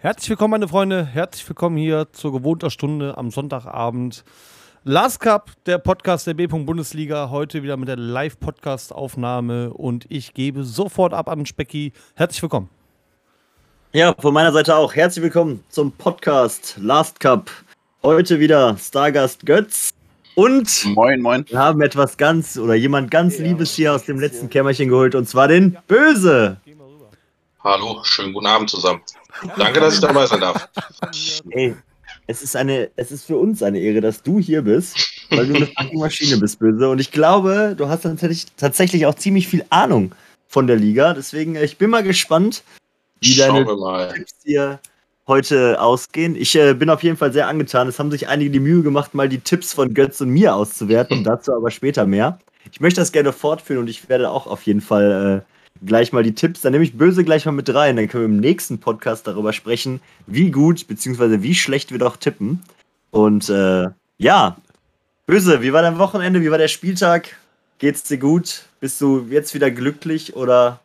Herzlich willkommen, meine Freunde. Herzlich willkommen hier zur gewohnter Stunde am Sonntagabend. Last Cup, der Podcast der B-Bundesliga. Heute wieder mit der Live-Podcast-Aufnahme und ich gebe sofort ab an Specki. Herzlich willkommen. Ja, von meiner Seite auch. Herzlich willkommen zum Podcast Last Cup. Heute wieder Stargast Götz. Und moin, moin. wir haben etwas ganz oder jemand ganz Liebes hier aus dem letzten Kämmerchen geholt und zwar den Böse. Hallo, schönen guten Abend zusammen. Danke, dass ich dabei sein darf. Ey, es ist, eine, es ist für uns eine Ehre, dass du hier bist, weil du eine fucking Maschine bist, Böse. Und ich glaube, du hast tatsächlich, tatsächlich auch ziemlich viel Ahnung von der Liga. Deswegen, äh, ich bin mal gespannt, wie Schauen deine. Tipps hier heute ausgehen. Ich äh, bin auf jeden Fall sehr angetan. Es haben sich einige die Mühe gemacht, mal die Tipps von Götz und mir auszuwerten. Dazu aber später mehr. Ich möchte das gerne fortführen und ich werde auch auf jeden Fall äh, gleich mal die Tipps, dann nehme ich Böse gleich mal mit rein. Dann können wir im nächsten Podcast darüber sprechen, wie gut bzw. wie schlecht wir doch tippen. Und äh, ja, Böse, wie war dein Wochenende? Wie war der Spieltag? Geht's dir gut? Bist du jetzt wieder glücklich oder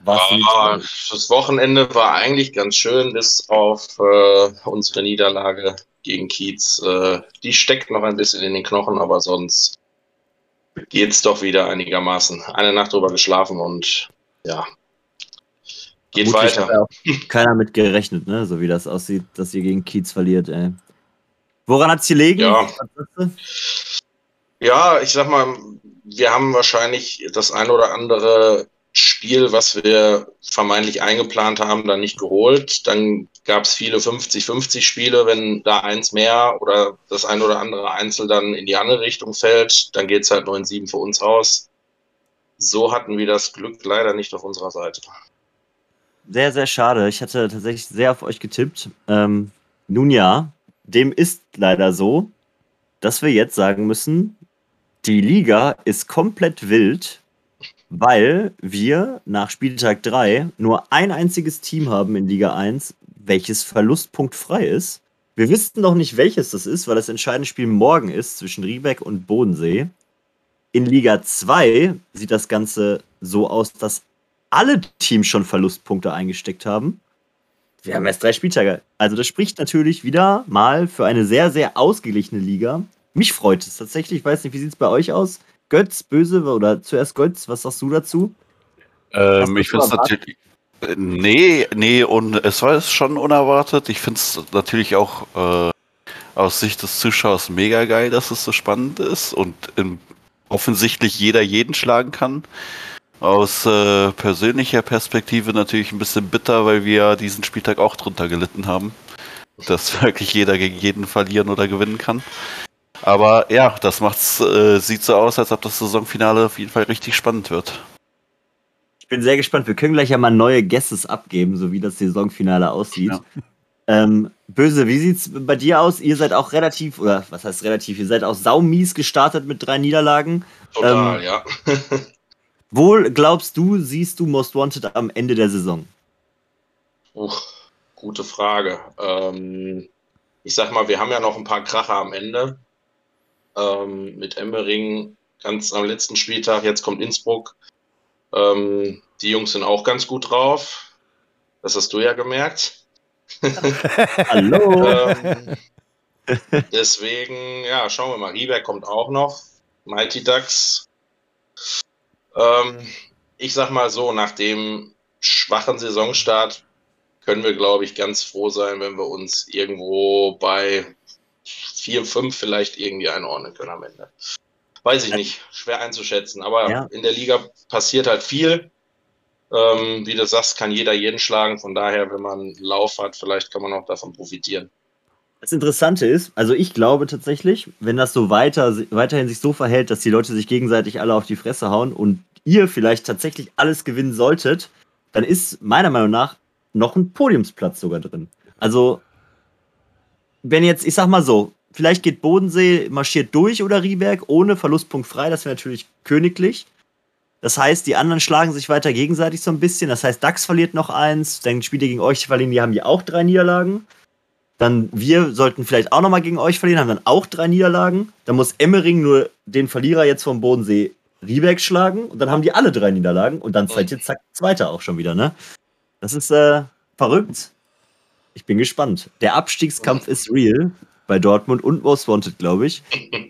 warst du nicht Ah, das Wochenende war eigentlich ganz schön, bis auf äh, unsere Niederlage gegen Kiez. Äh, die steckt noch ein bisschen in den Knochen, aber sonst geht's doch wieder einigermaßen. Eine Nacht drüber geschlafen und ja, geht Vermutlich weiter. hat ja keiner mit gerechnet, ne? So wie das aussieht, dass ihr gegen Kiez verliert, ey. Woran hat's gelegen? Ja. Ja, ich sag mal, wir haben wahrscheinlich das ein oder andere Spiel, was wir vermeintlich eingeplant haben, dann nicht geholt. Dann gab es viele 50-50 Spiele, wenn da eins mehr oder das ein oder andere Einzel dann in die andere Richtung fällt, dann geht's halt 9-7 für uns aus. So hatten wir das Glück leider nicht auf unserer Seite. Sehr, sehr schade. Ich hatte tatsächlich sehr auf euch getippt. Ähm, nun ja, dem ist leider so, dass wir jetzt sagen müssen, die Liga ist komplett wild, weil wir nach Spieltag 3 nur ein einziges Team haben in Liga 1, welches verlustpunktfrei ist. Wir wissen noch nicht, welches das ist, weil das entscheidende Spiel morgen ist zwischen Riebeck und Bodensee. In Liga 2 sieht das Ganze so aus, dass alle Teams schon Verlustpunkte eingesteckt haben. Wir haben erst drei Spieltage. Also das spricht natürlich wieder mal für eine sehr, sehr ausgeglichene Liga. Mich freut es tatsächlich. Ich weiß nicht, wie sieht es bei euch aus? Götz, Böse oder zuerst Götz, was sagst du dazu? Ähm, du ich finde es natürlich. äh, Nee, nee, und es war es schon unerwartet. Ich finde es natürlich auch äh, aus Sicht des Zuschauers mega geil, dass es so spannend ist und im, offensichtlich jeder jeden schlagen kann. Aus äh, persönlicher Perspektive natürlich ein bisschen bitter, weil wir diesen Spieltag auch drunter gelitten haben. Dass wirklich jeder gegen jeden verlieren oder gewinnen kann. Aber ja, das macht's, äh, sieht so aus, als ob das Saisonfinale auf jeden Fall richtig spannend wird. Ich bin sehr gespannt. Wir können gleich ja mal neue Guesses abgeben, so wie das Saisonfinale aussieht. Ja. Ähm, Böse, wie sieht's bei dir aus? Ihr seid auch relativ, oder was heißt relativ, ihr seid auch saumies gestartet mit drei Niederlagen. Total, Ähm, ja. Wo glaubst du, siehst du Most Wanted am Ende der Saison? Uch, gute Frage. Ähm, ich sag mal, wir haben ja noch ein paar Kracher am Ende. Ähm, mit Emmering ganz am letzten Spieltag, jetzt kommt Innsbruck. Ähm, die Jungs sind auch ganz gut drauf. Das hast du ja gemerkt. Hallo? ähm, deswegen, ja, schauen wir mal. Rieberg kommt auch noch. Mighty Ducks. Ähm, ich sag mal so, nach dem schwachen Saisonstart können wir, glaube ich, ganz froh sein, wenn wir uns irgendwo bei 4, 5 vielleicht irgendwie einordnen können am Ende. Weiß ich nicht, schwer einzuschätzen, aber Ja. in der Liga passiert halt viel. Ähm, wie du sagst, kann jeder jeden schlagen. Von daher, wenn man einen Lauf hat, vielleicht kann man auch davon profitieren. Das Interessante ist, also ich glaube tatsächlich, wenn das so weiter, weiterhin sich so verhält, dass die Leute sich gegenseitig alle auf die Fresse hauen und ihr vielleicht tatsächlich alles gewinnen solltet, dann ist meiner Meinung nach noch ein Podiumsplatz sogar drin. Also, wenn jetzt, ich sag mal so, vielleicht geht Bodensee, marschiert durch oder Rieberg ohne Verlustpunkt frei, das wäre natürlich königlich. Das heißt, die anderen schlagen sich weiter gegenseitig so ein bisschen. Das heißt, DAX verliert noch eins, dann spielt ihr gegen euch verlieren, die haben die auch drei Niederlagen. Dann wir sollten vielleicht auch nochmal gegen euch verlieren, haben dann auch drei Niederlagen. Dann muss Emmering nur den Verlierer jetzt vom Bodensee Rieberg schlagen und dann haben die alle drei Niederlagen und dann seid ihr zack Zweiter auch schon wieder, ne? Das ist äh, verrückt. Ich bin gespannt. Der Abstiegskampf ist real bei Dortmund und Most Wanted, glaube ich.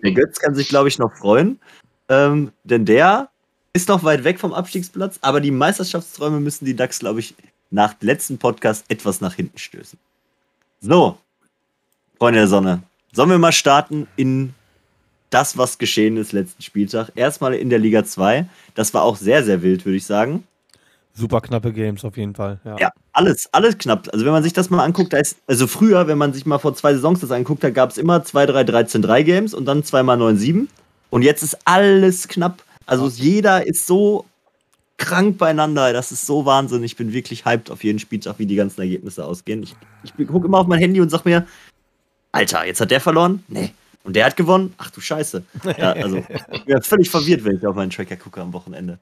Der Götz kann sich, glaube ich, noch freuen. Ähm, denn der ist noch weit weg vom Abstiegsplatz, aber die Meisterschaftsträume müssen die DAX, glaube ich, nach dem letzten Podcast etwas nach hinten stößen. So, Freunde der Sonne, sollen wir mal starten in das, was geschehen ist letzten Spieltag. Erstmal in der Liga 2. Das war auch sehr, sehr wild, würde ich sagen. Super knappe Games auf jeden Fall. Ja. ja, alles, alles knapp. Also wenn man sich das mal anguckt, da ist, also früher, wenn man sich mal vor zwei Saisons das anguckt, da gab es immer 2, 3, 13, 3 Games und dann 2 mal 9, 7. Und jetzt ist alles knapp. Also jeder ist so krank beieinander. Das ist so Wahnsinn. Ich bin wirklich hyped auf jeden Spieltag, wie die ganzen Ergebnisse ausgehen. Ich, ich gucke immer auf mein Handy und sag mir, Alter, jetzt hat der verloren? Nee. Und der hat gewonnen? Ach du Scheiße. Ja, also, ich bin völlig verwirrt, wenn ich auf meinen Tracker gucke am Wochenende.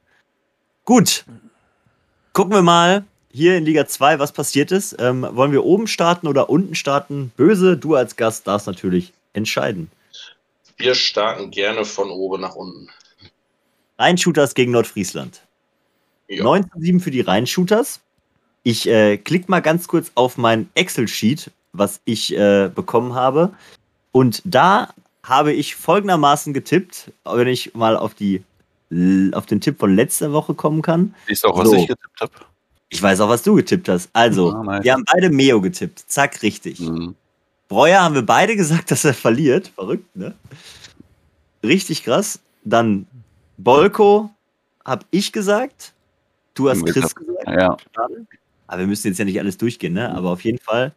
Gut. Gucken wir mal hier in Liga 2, was passiert ist. Ähm, wollen wir oben starten oder unten starten? Böse, du als Gast darfst natürlich entscheiden. Wir starten gerne von oben nach unten. Rheinshooters gegen Nordfriesland. Ja. 9 zu 7 für die Rheinshooters. Ich äh, klicke mal ganz kurz auf mein Excel-Sheet, was ich äh, bekommen habe. Und da habe ich folgendermaßen getippt, wenn ich mal auf die auf den Tipp von letzter Woche kommen kann. Siehst auch, was so. ich getippt habe? Ich weiß auch, was du getippt hast. Also, oh, wir haben beide Meo getippt. Zack, richtig. Mhm. Breuer haben wir beide gesagt, dass er verliert. Verrückt, ne? Richtig krass. Dann Bolko habe ich gesagt. Du hast Chris gesagt. Ja. Aber wir müssen jetzt ja nicht alles durchgehen, ne? Aber auf jeden Fall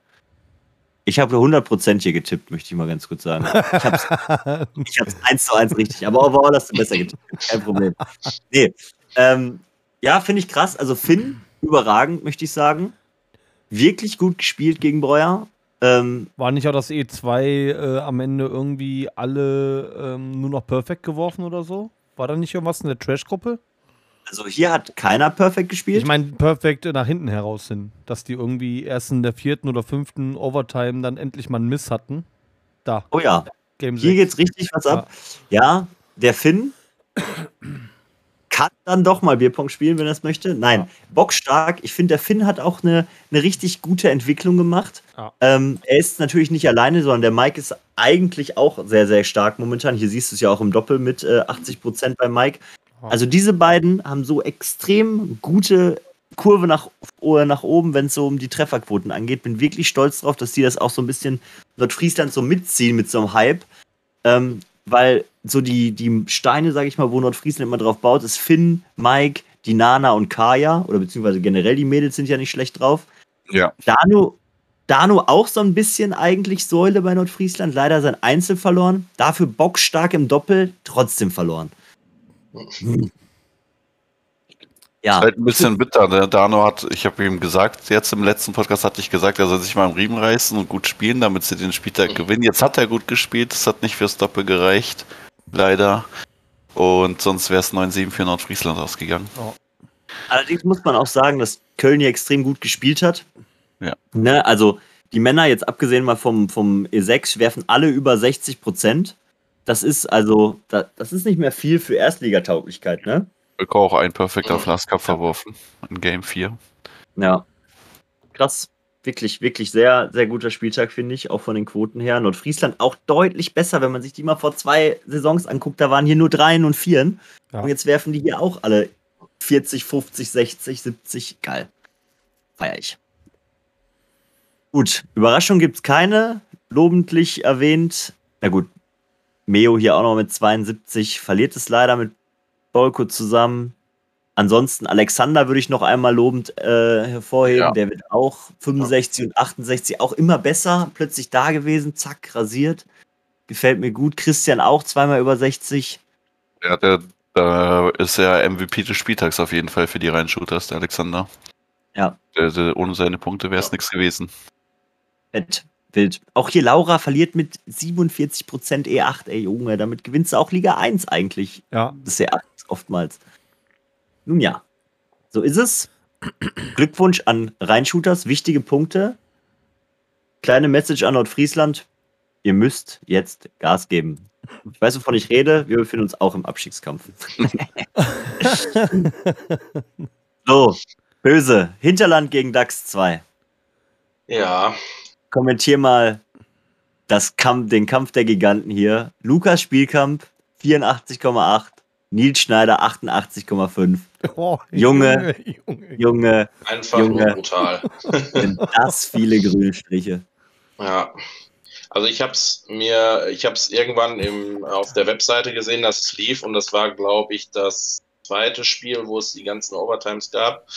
ich habe 100% hier getippt, möchte ich mal ganz kurz sagen. Ich habe es 1 zu 1 richtig, aber overall hast du besser getippt. Kein Problem. Nee, ähm, ja, finde ich krass. Also Finn, überragend, möchte ich sagen. Wirklich gut gespielt gegen Breuer. Ähm, War nicht auch das E2 äh, am Ende irgendwie alle ähm, nur noch perfekt geworfen oder so? War da nicht irgendwas in der Trash-Gruppe? Also hier hat keiner perfekt gespielt. Ich meine, perfekt nach hinten heraus hin. Dass die irgendwie erst in der vierten oder fünften Overtime dann endlich mal einen Miss hatten. Da. Oh ja. Game hier geht's richtig was ab. Ja, ja der Finn kann dann doch mal Bierpong spielen, wenn er es möchte. Nein, ja. bockstark. Ich finde, der Finn hat auch eine, eine richtig gute Entwicklung gemacht. Ja. Ähm, er ist natürlich nicht alleine, sondern der Mike ist eigentlich auch sehr, sehr stark momentan. Hier siehst du es ja auch im Doppel mit äh, 80 Prozent bei Mike. Also diese beiden haben so extrem gute Kurve nach, nach oben, wenn es so um die Trefferquoten angeht. Bin wirklich stolz drauf, dass die das auch so ein bisschen Nordfriesland so mitziehen mit so einem Hype. Ähm, weil so die, die Steine, sage ich mal, wo Nordfriesland immer drauf baut, ist Finn, Mike, die Nana und Kaya. Oder beziehungsweise generell die Mädels sind ja nicht schlecht drauf. Ja. Dano, Dano auch so ein bisschen eigentlich Säule bei Nordfriesland. Leider sein Einzel verloren. Dafür bockstark im Doppel, trotzdem verloren. Ja. Ist halt ein bisschen bitter. Der ne? Dano hat, ich habe ihm gesagt, jetzt im letzten Podcast hatte ich gesagt, er soll sich mal im Riemen reißen und gut spielen, damit sie den Spieltag gewinnen. Jetzt hat er gut gespielt, es hat nicht fürs Doppel gereicht, leider. Und sonst wäre es 9-7 für Nordfriesland ausgegangen. Oh. Allerdings muss man auch sagen, dass Köln hier extrem gut gespielt hat. Ja. Ne, also die Männer, jetzt abgesehen mal vom, vom E6, werfen alle über 60 Prozent. Das ist also, das ist nicht mehr viel für Erstligatauglichkeit, ne? Ich auch ein perfekter Flask verworfen in Game 4. Ja. Krass. Wirklich, wirklich sehr, sehr guter Spieltag, finde ich, auch von den Quoten her. Nordfriesland auch deutlich besser, wenn man sich die mal vor zwei Saisons anguckt. Da waren hier nur Dreien und Vieren. Ja. Und jetzt werfen die hier auch alle 40, 50, 60, 70. Geil. Feier ich. Gut, Überraschung gibt es keine. Lobentlich erwähnt. Na gut, Meo hier auch noch mit 72, verliert es leider mit Bolko zusammen. Ansonsten Alexander würde ich noch einmal lobend äh, hervorheben. Ja. Der wird auch 65 ja. und 68 auch immer besser. Plötzlich da gewesen, zack, rasiert. Gefällt mir gut. Christian auch zweimal über 60. Ja, der, der ist ja MVP des Spieltags auf jeden Fall für die Reinshooters, der Alexander. Ja. Der, der, ohne seine Punkte wäre es ja. nichts gewesen. Fett wild. Auch hier Laura verliert mit 47% E8, ey Junge, damit gewinnst du auch Liga 1 eigentlich. Ja. Das ist ja oftmals. Nun ja, so ist es. Glückwunsch an Rheinshooters, wichtige Punkte. Kleine Message an Nordfriesland. Ihr müsst jetzt Gas geben. Ich weiß, wovon ich rede. Wir befinden uns auch im Abstiegskampf. so, böse. Hinterland gegen DAX 2. Ja, Kommentier mal das Kampf, den Kampf der Giganten hier. Lukas Spielkamp 84,8, Nils Schneider 88,5. Oh, Junge. Junge. Junge, einfach Junge. nur brutal. sind das viele grüne Striche. Ja. Also ich habe es mir, ich habe es irgendwann im, auf der Webseite gesehen, dass es lief und das war, glaube ich, das zweite Spiel, wo es die ganzen Overtimes gab.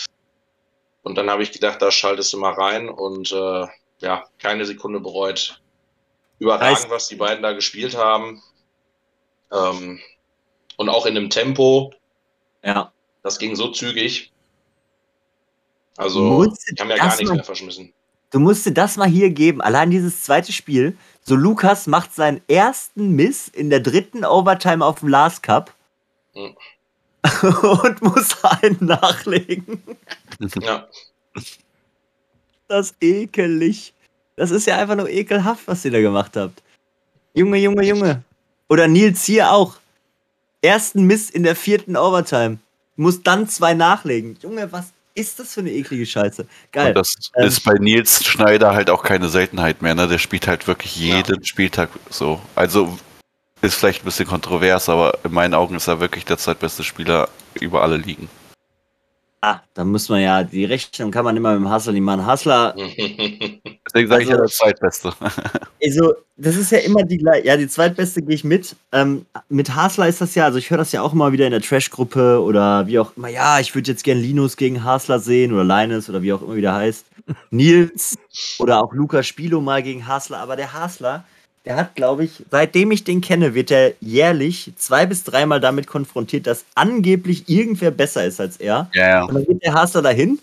Und dann habe ich gedacht, da schaltest du mal rein und äh, ja, keine Sekunde bereut. Überragend, Heißt- was die beiden da gespielt haben. Ähm, und auch in einem Tempo, Ja. das ging so zügig. Also, die haben ja gar nichts mal- mehr verschmissen. Du musst dir das mal hier geben. Allein dieses zweite Spiel. So, Lukas macht seinen ersten Miss in der dritten Overtime auf dem Last Cup. Mhm. und muss einen nachlegen. Ja, Das ist ekelig. Das ist ja einfach nur ekelhaft, was ihr da gemacht habt. Junge, Junge, Junge. Oder Nils hier auch. Ersten Miss in der vierten Overtime. Muss dann zwei nachlegen. Junge, was ist das für eine eklige Scheiße? Geil. Und das Ähm, ist bei Nils Schneider halt auch keine Seltenheit mehr, ne? Der spielt halt wirklich Ja. jeden Spieltag so. Also ist vielleicht ein bisschen kontrovers, aber in meinen Augen ist er wirklich der zweitbeste Spieler über alle Ligen. Ah, da muss man ja, die Rechnung kann man immer mit dem Hustler nicht machen. Hustler, Deswegen sage ich ja Also- der zweitbeste. also, das ist ja immer die gleiche. Ja, die zweitbeste gehe ich mit. Ähm, mit Hasler ist das ja, also ich höre das ja auch immer wieder in der Trash-Gruppe oder wie auch immer. Ja, ich würde jetzt gern Linus gegen Hasler sehen oder Linus oder wie auch immer wieder heißt. Nils oder auch Lukas Spilo mal gegen Hasler. Aber der Hasler, der hat, glaube ich, seitdem ich den kenne, wird er jährlich zwei bis dreimal damit konfrontiert, dass angeblich irgendwer besser ist als er. Ja, ja. Und dann geht der Hasler dahin,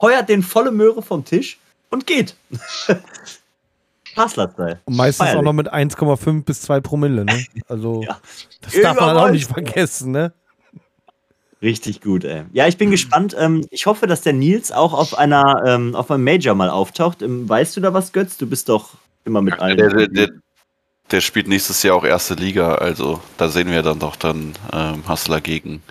heuert den volle Möhre vom Tisch und geht. Hasler-Style. Und meistens auch Feierlich. noch mit 1,5 bis 2 Promille, ne? Also, Ja. das darf man auch nicht vergessen, ne? Richtig gut, ey. Ja, ich bin gespannt. Ähm, ich hoffe, dass der Nils auch auf einer, ähm, auf einem Major mal auftaucht. Ähm, weißt du da was, Götz? Du bist doch immer mit allen. Der, der, der, spielt nächstes Jahr auch erste Liga, also da sehen wir dann doch dann ähm, Hassler gegen,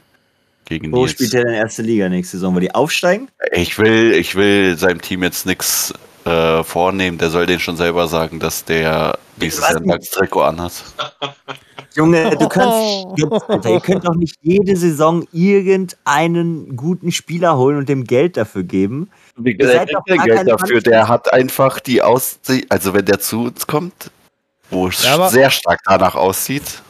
gegen Wo Nils. spielt der denn erste Liga nächste Saison? Weil die aufsteigen? Ich will, ich will seinem Team jetzt nichts äh, vornehmen, der soll den schon selber sagen, dass der nächstes Jahr ein Trikot anhat. Junge, du kannst. Alter, ihr könnt doch nicht jede Saison irgendeinen guten Spieler holen und dem Geld dafür geben. Wie seid der Geld dafür, Mannschaft. der hat einfach die Aussicht, also wenn der zu uns kommt, wo es Ja, sehr stark danach aussieht,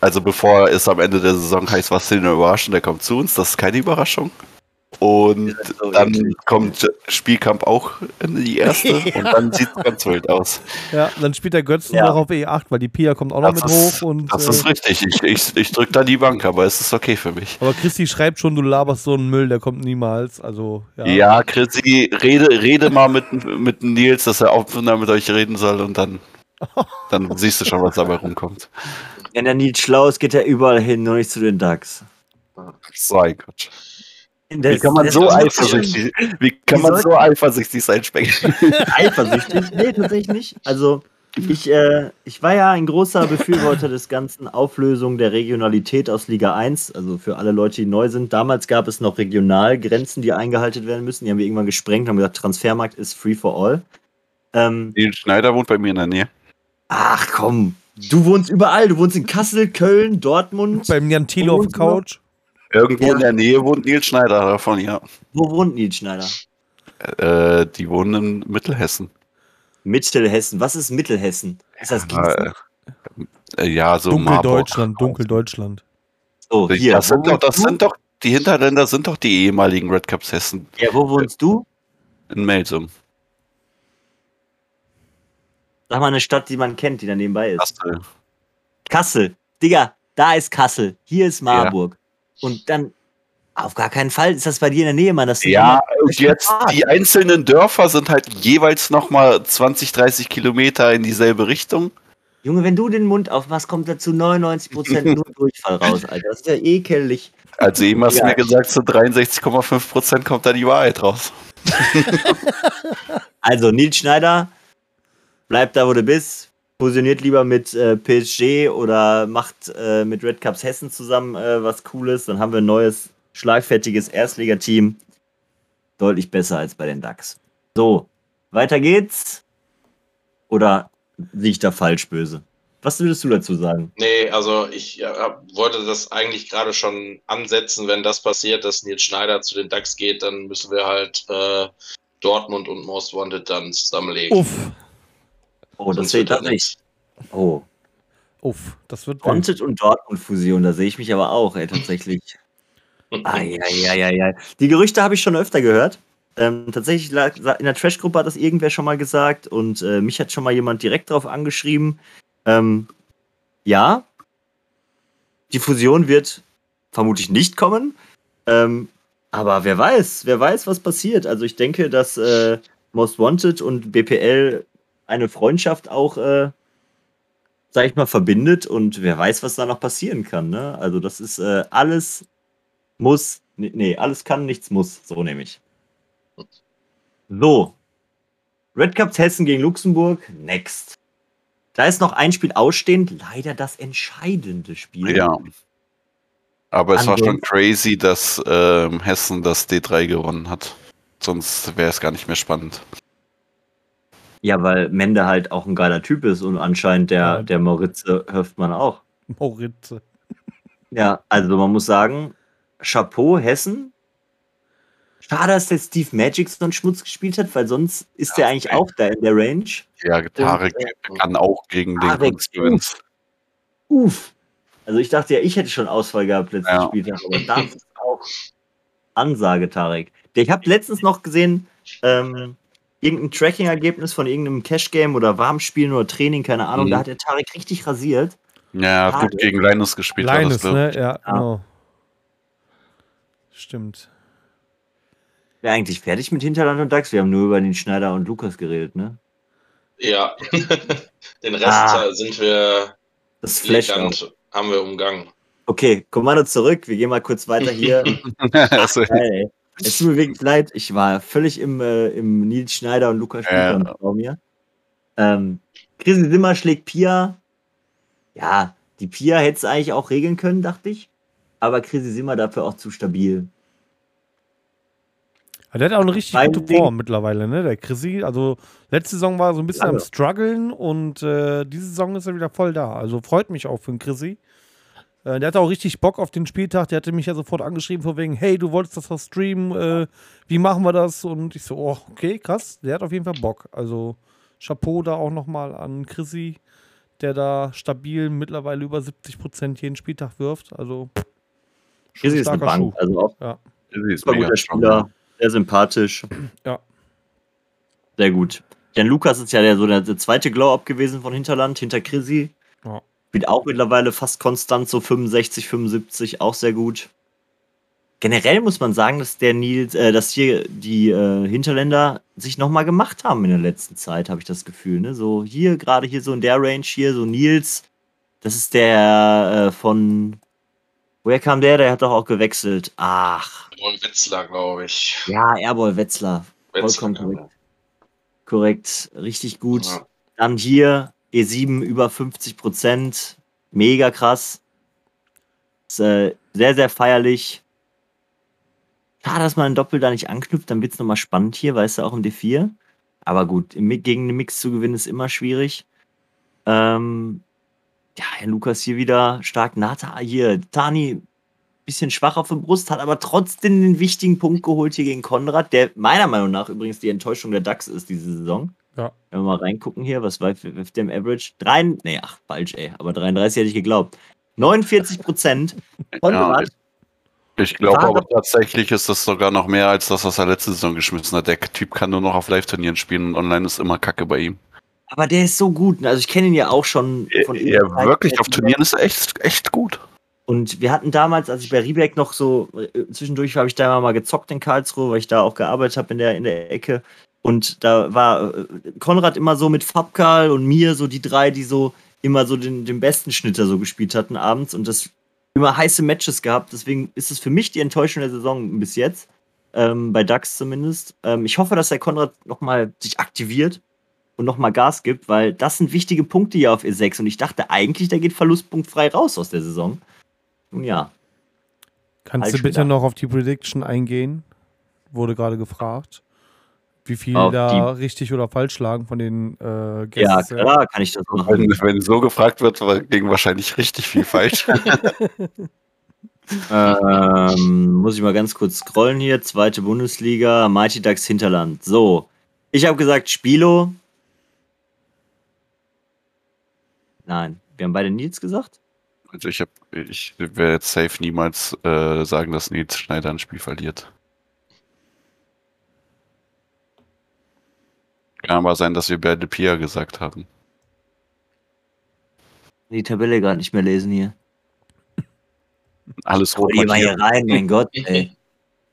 also bevor es am Ende der Saison heißt, was denn eine Überraschung, der kommt zu uns, das ist keine Überraschung. Und so dann kommt Spielkampf auch in die erste und dann sieht es ganz wild aus. Ja, dann spielt der Götzen Ja. noch auf E8, weil die Pia kommt auch noch mit ist, hoch. Und, das äh, ist richtig. Ich, ich, ich drücke da die Bank, aber es ist okay für mich. aber Christi schreibt schon, du laberst so einen Müll, der kommt niemals. Also, ja. Ja, Chrissy, rede, rede mal mit, mit Nils, dass er aufeinander mit euch reden soll und dann, dann siehst du schon, was dabei rumkommt. Wenn der Nils schlau ist, geht er überall hin, nur nicht zu den DAX. So ein Gott. Wie kann man so eifersüchtig, wie kann Wie man so eifersüchtig sein, Speck? Eifersüchtig? Nee, tatsächlich nicht. Also, ich, äh, ich war ja ein großer Befürworter des ganzen Auflösung der Regionalität aus Liga 1. Also für alle Leute, die neu sind. Damals gab es noch Regionalgrenzen, die eingehalten werden müssen. Die haben wir irgendwann gesprengt und haben gesagt, Transfermarkt ist free for all. Ähm, Schneider wohnt bei mir in der Nähe. Ach komm, du wohnst überall. Du wohnst in Kassel, Köln, Dortmund. Beim Jan Thilo auf der Couch. Irgendwo Ja. in der Nähe wohnt Nils Schneider davon, ja. Wo wohnt Nils Schneider? Äh, die wohnen in Mittelhessen. Mittelhessen. Was ist Mittelhessen? Ist das Gießen? Äh, ja, so Dunkel Marburg. Deutschland, Dunkel Deutschland. So, hier. das, sind doch, das sind doch, die Hinterländer sind doch die ehemaligen Red Cups Hessen Ja, wo wohnst du? in Melsum. Sag mal eine Stadt, die man kennt, die da nebenbei ist. Kassel. Kassel. Digga, da ist Kassel. Hier ist Marburg. Und dann, auf gar keinen Fall ist das bei dir in der Nähe, Mann. Ja, und jetzt die einzelnen Dörfer sind halt jeweils nochmal 20, 30 Kilometer in dieselbe Richtung. Junge, wenn du den Mund aufmachst, kommt da zu 99% nur Durchfall raus, Alter. Das ist ja ekelig. Also eben hast du Ja. mir gesagt, zu 63,5 Prozent kommt da die Wahrheit raus. Also, Nils Schneider, bleib da, wo du bist. Fusioniert lieber mit äh, PSG oder macht äh, mit Red Cups Hessen zusammen äh, was Cooles. Dann haben wir ein neues, schlagfertiges Erstligateam. Deutlich besser als bei den DAX. So, weiter geht's. Oder sehe ich da falsch böse? Was würdest du dazu sagen? Nee, also ich ja, wollte das eigentlich gerade schon ansetzen, wenn das passiert, dass Nils Schneider zu den DAX geht, dann müssen wir halt äh, Dortmund und Most Wanted dann zusammenlegen. Uff, Oh, das das das nicht. Oh, uff, das wird. Wanted und Dortmund-Fusion, da sehe ich mich aber auch, ey, tatsächlich. Eieieiei. Die Gerüchte habe ich schon öfter gehört. Ähm, tatsächlich lag- in der Trash-Gruppe hat das irgendwer schon mal gesagt und äh, mich hat schon mal jemand direkt drauf angeschrieben. Ähm, ja, die Fusion wird vermutlich nicht kommen. Ähm, aber wer weiß, wer weiß, was passiert. Also ich denke, dass äh, Most Wanted und BPL eine Freundschaft auch, äh, sag ich mal, verbindet und wer weiß, was da noch passieren kann. Ne? Also das ist äh, alles muss, nee, nee, alles kann, nichts muss, so nehme ich. So. Red Cups Hessen gegen Luxemburg, next. Da ist noch ein Spiel ausstehend, leider das entscheidende Spiel. Ja. Aber es war schon crazy, dass ähm, Hessen das D3 gewonnen hat. Sonst wäre es gar nicht mehr spannend. Ja, weil Mende halt auch ein geiler Typ ist und anscheinend der, Ja. der Moritze Höftmann auch. Moritze. Ja, also man muss sagen, Chapeau Hessen. Schade, dass der Steve Magic so einen Schmutz gespielt hat, weil sonst ist Ja, der eigentlich okay. auch da in der Range. Ja, Tarek äh, kann auch gegen den Tarek, Kunst gewinnen. Uff. Also ich dachte ja, ich hätte schon Ausfall gehabt letzten Ja. Spieltag, aber das ist auch Ansage, Tarek. Ich habe letztens noch gesehen, ähm, irgendein Tracking-Ergebnis von irgendeinem Cash-Game oder Warmspielen oder Training, keine Ahnung, Mhm. da hat der Tarek richtig rasiert. Ja, Ah, gut gegen Linus gespielt Kleines, das, ne? Ja, genau. Stimmt. Wäre eigentlich fertig mit Hinterland und DAX. Wir haben nur über den Schneider und Lukas geredet, ne? Ja, den Rest Ah. äh, sind wir Das Flash. haben wir umgangen. Okay, Kommando zurück. Wir gehen mal kurz weiter hier. also, Geil, ey. Es tut mir wirklich leid, ich war völlig im, äh, im Nils Schneider und Lukas Ja. Spielplan vor mir. Ähm, Chrissy Simmer schlägt Pia. Ja, die Pia hätte es eigentlich auch regeln können, dachte ich. Aber Chrissy Simmer dafür auch zu stabil. Aber der hat auch eine richtig Mein gute Ding- Form mittlerweile, ne? Der Chrissy. Also letzte Saison war er so ein bisschen Ja. am struggeln und äh, diese Saison ist er wieder voll da. Also freut mich auch für den Chrissy. Äh, der hatte auch richtig Bock auf den Spieltag. Der hatte mich ja sofort angeschrieben, von wegen, hey, du wolltest das doch streamen, äh, wie machen wir das? Und ich so, oh, okay, krass. Der hat auf jeden Fall Bock. Also Chapeau da auch nochmal an Chrissy, der da stabil mittlerweile über 70 Prozent jeden Spieltag wirft. Also Chrissy ist eine Bank, also auch ist super guter. Spieler, sehr sympathisch. Ja. Sehr gut. Jan Lukas ist ja der, so der, der zweite Glow-Up gewesen von Hinterland, hinter Chrissy. Ja. Spielt auch mittlerweile fast konstant so 65, 75, auch sehr gut. Generell muss man sagen, dass der Nils, äh, dass hier die äh, Hinterländer sich nochmal gemacht haben in der letzten Zeit, habe ich das Gefühl. Ne? So hier, gerade hier so in der Range hier, so Nils, das ist der äh, von, woher kam der? Der hat doch auch gewechselt. Ach, Und Wetzlar, glaube ich. ja, Airboy Wetzlar. Wetzlar, vollkommen korrekt. Korrekt, richtig gut. Ja. Dann hier E7 über 50 Prozent. Mega krass. Ist, äh, sehr, sehr feierlich. Schade, dass man ein Doppel da nicht anknüpft, dann wird es nochmal spannend hier, weißt du, auch im D4. Aber gut, gegen den Mix zu gewinnen ist immer schwierig. Ähm, ja, Herr Lukas hier wieder stark. Nata hier, Tani, bisschen schwach auf der Brust, hat aber trotzdem den wichtigen Punkt geholt hier gegen Konrad, der meiner Meinung nach übrigens die Enttäuschung der DAX ist diese Saison. Ja. Wenn wir mal reingucken hier, was war wirft der im Average? Drei, nee, ach, falsch, ey, aber 33 hätte ich geglaubt. 49 Prozent. Konrad, Ich glaube aber tatsächlich ist das sogar noch mehr als das, was er letzte Saison geschmissen hat. Der Typ kann nur noch auf Live-Turnieren spielen und online ist immer Kacke bei ihm. aber der ist so gut. ne? Also ich kenne ihn ja auch schon von Ja, Ewigkeiten. wirklich, auf Turnieren ist er echt, echt gut. Und wir hatten damals, als ich bei Riebeck noch so, äh, zwischendurch habe ich da mal gezockt in Karlsruhe, weil ich da auch gearbeitet habe in der, in der Ecke. Und da war äh, Konrad immer so mit Fabkarl und mir so die drei, die so immer so den, den besten Schnitter so gespielt hatten abends und das immer heiße Matches gehabt. Deswegen ist es für mich die Enttäuschung der Saison bis jetzt. Ähm, bei DAX zumindest. Ähm, ich hoffe, dass der Konrad nochmal sich aktiviert und nochmal Gas gibt, weil das sind wichtige Punkte hier auf E6 und ich dachte eigentlich, der geht verlustpunktfrei raus aus der Saison. Nun ja. Kannst Falsch du bitte gedacht. noch auf die Prediction eingehen? Wurde gerade gefragt. Wie viel Auf da richtig oder falsch lagen von den äh, Ja, Gästen. klar, kann ich das machen. Wenn, wenn so gefragt wird, war- ging wahrscheinlich richtig viel falsch. Ähm, muss ich mal ganz kurz scrollen hier. Zweite Bundesliga, Mighty Ducks Hinterland. So, ich habe gesagt Spilo. Nein, wir haben beide Nils gesagt. Also ich, hab, ich werde jetzt safe niemals äh, sagen, dass Nils Schneider ein Spiel verliert. Kann aber sein, dass wir beide Pia gesagt haben. Die Tabelle gerade nicht mehr lesen hier. Alles Hol rot die mal hier rein, mein Gott, ey.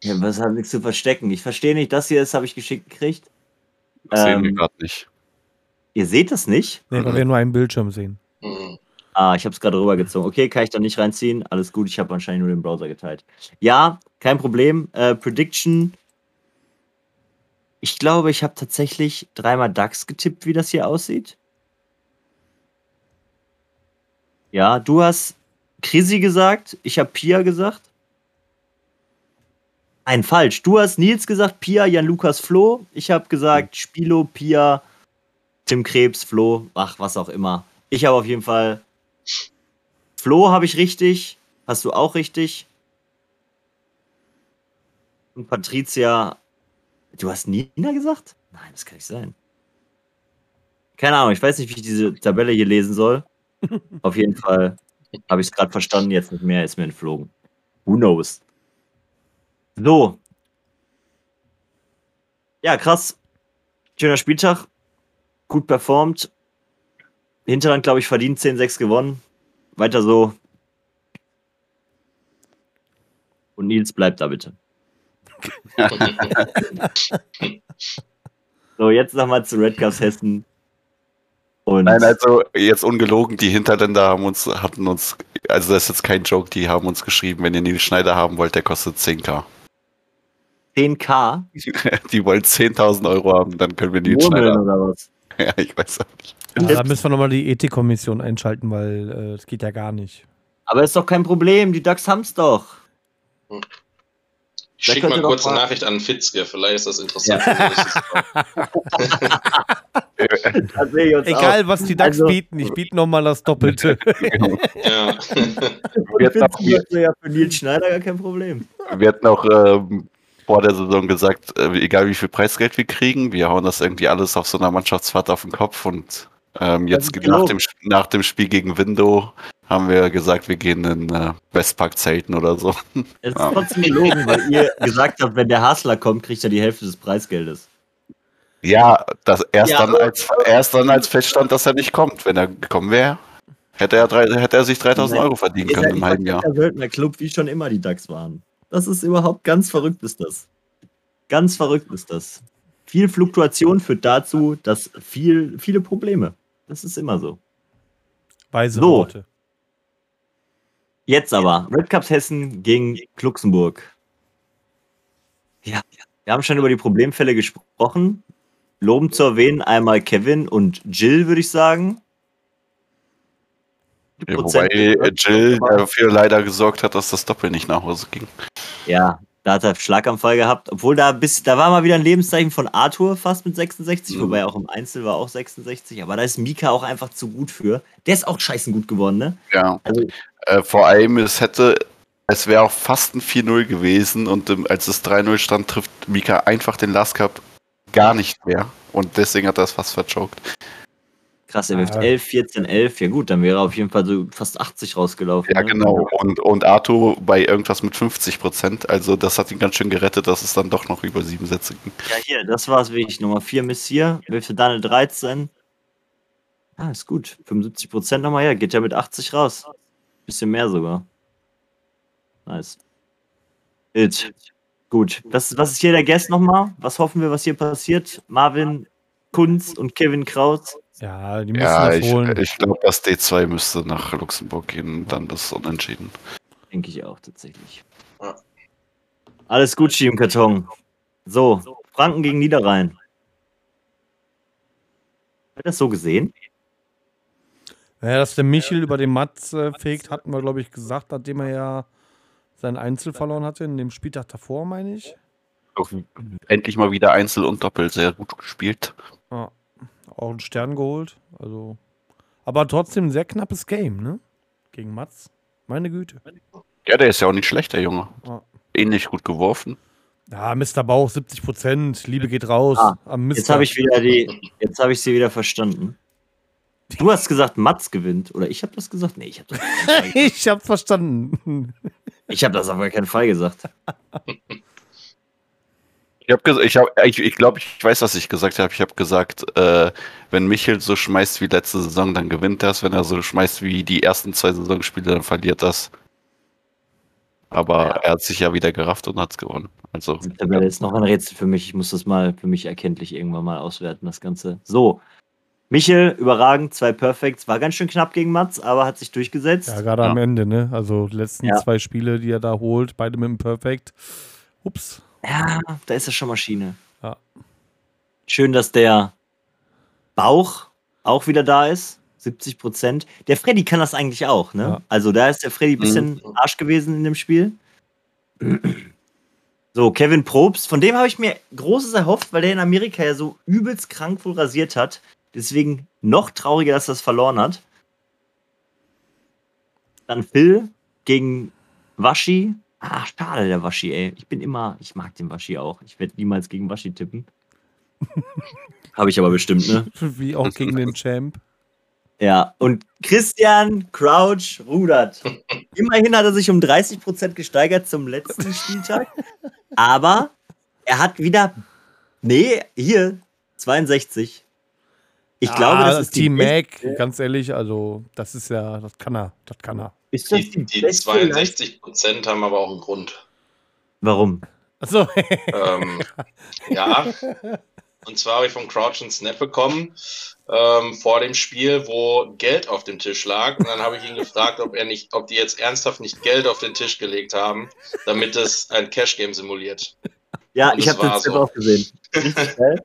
Ja, was hat nichts zu verstecken? Ich verstehe nicht, das hier ist, habe ich geschickt gekriegt. Das sehen wir ähm, gerade nicht. Ihr seht das nicht? Nee, weil wir nur einen Bildschirm sehen. Mhm. Ah, ich habe es gerade rübergezogen. Okay, kann ich da nicht reinziehen. Alles gut, ich habe wahrscheinlich nur den Browser geteilt. Ja, kein Problem. Äh, Prediction. Ich glaube, ich habe tatsächlich dreimal DAX getippt, wie das hier aussieht. Ja, du hast Krisi gesagt, ich habe Pia gesagt. Nein, falsch. Du hast Nils gesagt, Pia, Jan Lukas, Flo. Ich habe gesagt Spilo, Pia, Tim Krebs, Flo, ach, was auch immer. Ich habe auf jeden Fall Flo habe ich richtig. Hast du auch richtig? Und Patricia. Du hast Nina gesagt? Nein, das kann nicht sein. Keine Ahnung, ich weiß nicht, wie ich diese Tabelle hier lesen soll. Auf jeden Fall habe ich es gerade verstanden, jetzt nicht mehr, ist mir entflogen. Who knows? So. Ja, krass. Schöner Spieltag. Gut performt. Hinterland, glaube ich, verdient 10-6 gewonnen. Weiter so. Und Nils bleibt da bitte. So, jetzt nochmal zu Red Cups Hessen. Und Nein, also jetzt ungelogen, die Hinterländer haben uns, hatten uns, also das ist jetzt kein Joke, die haben uns geschrieben, wenn ihr Nils Schneider haben wollt, der kostet 10k. 10k Die wollen 10.000 Euro haben, dann können wir Nils Schneider. oder was? Ja, ich weiß auch nicht. Ja, da müssen wir nochmal die Ethikkommission einschalten, weil äh, das geht ja gar nicht. Aber ist doch kein Problem, die Ducks haben's doch. Ich schicke mal kurz eine Nachricht an Fitzke, vielleicht ist das interessant. Das sehe ich uns Egal, was die DAX Also- bieten, ich biete nochmal das Doppelte. ja. auch. Wir hatten auch, ja für Nils Schneider gar kein Problem. wir hatten auch ähm, vor der Saison gesagt, äh, egal wie viel Preisgeld wir kriegen, wir hauen das irgendwie alles auf so einer Mannschaftsfahrt auf den Kopf und ähm, jetzt ist nach dem, nach dem Spiel gegen Window haben wir gesagt, wir gehen in äh, Westpark-Zelten oder so. Es ist trotzdem gelogen, weil ihr gesagt habt, wenn der Hasler kommt, kriegt er die Hälfte des Preisgeldes. Ja, das erst, Ja. dann als, erst dann als feststand, dass er nicht kommt. Wenn er gekommen wäre, hätte er, drei, hätte er sich 3000 Nein. Euro verdienen können im halben Jahr. verkehrter Söldnerclub, wie schon immer die Ducks waren. Das ist überhaupt ganz verrückt, ist das. Ganz verrückt ist das. Viel Fluktuation führt dazu, dass viel, viele Probleme. Das ist immer so. Weise So. Worte. Jetzt aber, Red Cups Hessen gegen Luxemburg. Ja, wir haben schon über die Problemfälle gesprochen. Loben zu erwähnen einmal Kevin und Jill, würde ich sagen. Ja, wobei Jill dafür leider gesorgt hat, dass das Doppel nicht nach Hause ging. Ja, da hat er Schlaganfall gehabt. Obwohl da bis, da war mal wieder ein Lebenszeichen von Arthur fast mit 66, Mhm. wobei auch im Einzel war auch 66. Aber da ist Mika auch einfach zu gut für. Der ist auch scheißen gut geworden, ne? Ja. Also, Äh, vor allem, es hätte, es wäre auch fast ein 4-0 gewesen und ähm, als es 3-0 stand, trifft Mika einfach den Last Cup gar nicht mehr. Und deswegen hat er es fast verchoked. Krass, er wirft Ah. 11, 14, 11. Ja, gut, dann wäre er auf jeden Fall so fast 80 rausgelaufen. Ja, ne? genau. Und, und Arthur bei irgendwas mit 50 Prozent. Also, das hat ihn ganz schön gerettet, dass es dann doch noch über sieben Sätze ging. Ja, hier, das war's wirklich. Nummer 4 Miss hier. Wirft dann eine 13. Ah, ist gut. 75 Prozent nochmal her. Geht ja mit 80 raus. Bisschen mehr sogar. Nice. It. Gut. Das, was ist hier der Guest nochmal? Was hoffen wir, was hier passiert? Marvin Kunz und Kevin Kraus. Ja, die müssen Ja, das ich, holen. ich glaube, das D2 müsste nach Luxemburg gehen, dann das Unentschieden. Denke ich auch tatsächlich. Ja. Alles gut, Ski im Karton. So, Franken gegen Niederrhein. Hat das so gesehen? Ja, dass der Michel über den Matz äh, fegt, hatten wir, glaube ich, gesagt, nachdem er ja sein Einzel verloren hatte, in dem Spieltag davor, meine ich. Endlich mal wieder Einzel und Doppel sehr gut gespielt. Ja. Auch einen Stern geholt. Also. Aber trotzdem ein sehr knappes Game, ne? Gegen Mats. Meine Güte. Ja, der ist ja auch nicht schlecht, der Junge. Ja. Ähnlich gut geworfen. Ja, Mr. Bauch 70 Prozent. Liebe geht raus. Ah. Jetzt habe ich wieder die, jetzt habe ich sie wieder verstanden. Du hast gesagt, Mats gewinnt. Oder ich habe das gesagt? Nee, ich habe das, ich hab's verstanden. ich hab das auf gar keinen Fall gesagt. Ich habe ich, hab, ich, ich glaube, ich weiß, was ich gesagt habe. Ich habe gesagt, äh, wenn Michel so schmeißt wie letzte Saison, dann gewinnt das. Wenn er so schmeißt wie die ersten zwei Saisonspiele, dann verliert das. Aber Ja. er hat sich ja wieder gerafft und hat's gewonnen. Also, Die Tabelle ist noch ein Rätsel für mich. Ich muss das mal für mich erkenntlich irgendwann mal auswerten, das Ganze. So. Michel, überragend, zwei Perfects. War ganz schön knapp gegen Mats, aber hat sich durchgesetzt. Ja, gerade Ja. am Ende, ne? Also die letzten Ja. zwei Spiele, die er da holt, beide mit dem Perfect. Ups. Ja, da ist er schon Maschine. Ja. Schön, dass der Bauch auch wieder da ist. 70 Prozent. Der Freddy kann das eigentlich auch, ne? Ja. Also da ist der Freddy ein bisschen Arsch gewesen in dem Spiel. So, Kevin Probst, von dem habe ich mir Großes erhofft, weil der in Amerika ja so übelst krank wohl rasiert hat. Deswegen noch trauriger, dass er es verloren hat. Dann Phil gegen Waschi. Ah, schade, der Waschi, ey. Ich bin immer, ich mag den Waschi auch. Ich werde niemals gegen Waschi tippen. Habe ich aber bestimmt, ne? Wie auch gegen den Champ. Ja, und Christian Crouch rudert. Immerhin hat er sich um 30% gesteigert zum letzten Spieltag. Aber er hat wieder. Nee, hier, 62. Ich glaube, das ist die Team Mac, beste- ganz ehrlich, also das ist ja, das kann er, das kann er. Ist das Die, die beste 62 Prozent haben aber auch einen Grund. Warum? Achso, ähm, ja. Und zwar habe ich von Crouch einen Snap bekommen ähm, vor dem Spiel, wo Geld auf dem Tisch lag. Und dann habe ich ihn gefragt, ob er nicht, ob die jetzt ernsthaft nicht Geld auf den Tisch gelegt haben, damit es ein Cash Game simuliert. Ja, Und ich das habe das Step so. auch gesehen. Richtig geil.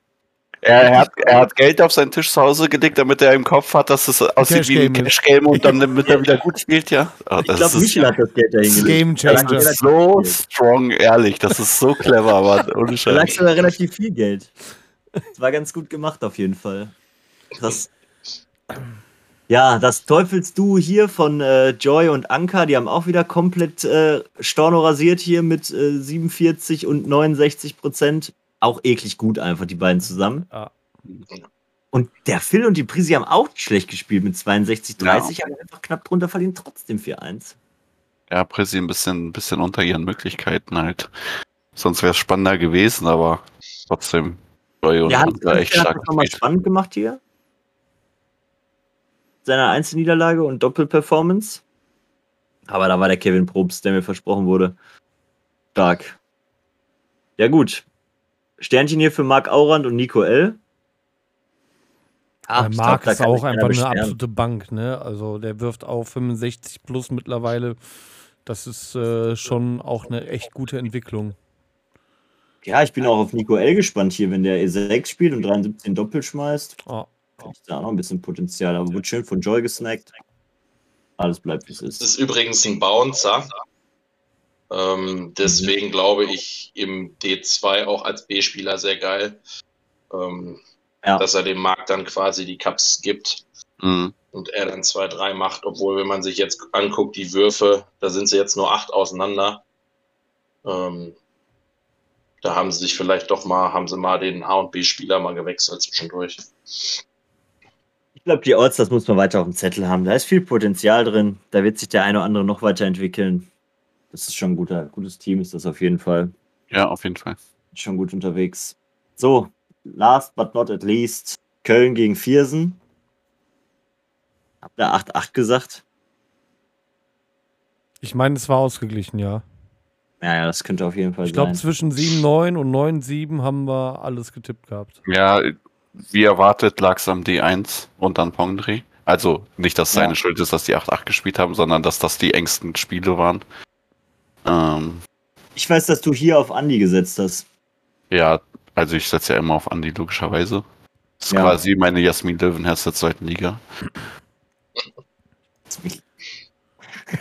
Er, hat, er hat Geld auf seinen Tisch zu Hause gelegt, damit er im Kopf hat, dass es aussieht wie ein Cash-Game. Cash-Game und dann damit er wieder gut spielt, ja. Ah, Ich das glaube, Michel hat das Geld dahin gelegt. Game Changer. das ist so strong, ehrlich. Das ist so clever, Mann. Ohne Scheiß. sogar relativ viel Geld. Das war ganz gut gemacht auf jeden Fall. Krass. Ja, das Teufelsduo hier von äh, Joy und Anka, die haben auch wieder komplett äh, Storno rasiert hier mit äh, 47 und 69 Prozent. Auch eklig gut einfach, die beiden zusammen. Ja. Und der Phil und die Prisi haben auch nicht schlecht gespielt mit 62, 30, aber einfach knapp drunter verlieren, trotzdem 4-1. Ja, Presi ein bisschen, ein bisschen unter ihren Möglichkeiten halt. Sonst wäre es spannender gewesen, aber trotzdem. Joy und Ja, hat, echt hat stark das nochmal gespielt. spannend gemacht hier. Seine Einzelniederlage und Doppelperformance. Aber da war der Kevin Probst, der mir versprochen wurde. Stark. Ja, gut. Sternchen hier für Marc Aurand und Nico L. Ah, Der ich Marc glaub, ist auch einfach eine absolute Bank, ne? Also der wirft auf 65 plus mittlerweile. Das ist äh, schon auch eine echt gute Entwicklung. Ja, ich bin auch auf Nico L gespannt hier, wenn der E6 spielt und 73 Doppel schmeißt. Ah, Ist da auch noch ein bisschen Potenzial, aber wird schön von Joy gesnackt. Alles bleibt, wie es Das ist. ist übrigens ein Bouncer. Ähm, deswegen glaube ich im D2 auch als B-Spieler sehr geil, ähm, Ja. dass er dem Markt dann quasi die Cups gibt Mhm. und er dann 2-3 macht. Obwohl, wenn man sich jetzt anguckt, die Würfe, da sind sie jetzt nur acht auseinander. Ähm, da haben sie sich vielleicht doch mal, haben sie mal den A und B-Spieler mal gewechselt zwischendurch. Ich glaube, die Orts, das muss man weiter auf dem Zettel haben. Da ist viel Potenzial drin. Da wird sich der eine oder andere noch weiterentwickeln. Das ist schon ein guter, gutes Team, ist das auf jeden Fall. Ja, auf jeden Fall. Schon gut unterwegs. So, last but not at least, Köln gegen Viersen. Hab da 8-8 gesagt. ich meine, es war ausgeglichen, ja. Ja, ja, das könnte auf jeden Fall Ich glaube, sein. zwischen 7-9 und 9-7 haben wir alles getippt gehabt. Ja, wie erwartet lag es am D1 und dann Pongdre. Also nicht, dass seine Ja. Schuld ist, dass die 8-8 gespielt haben, sondern dass das die engsten Spiele waren. Ähm, Ich weiß, dass du hier auf Andi gesetzt hast. ja, also ich setze ja immer auf Andi, logischerweise. Das ist Ja. quasi meine Jasmin Löwenherz der zweiten Liga.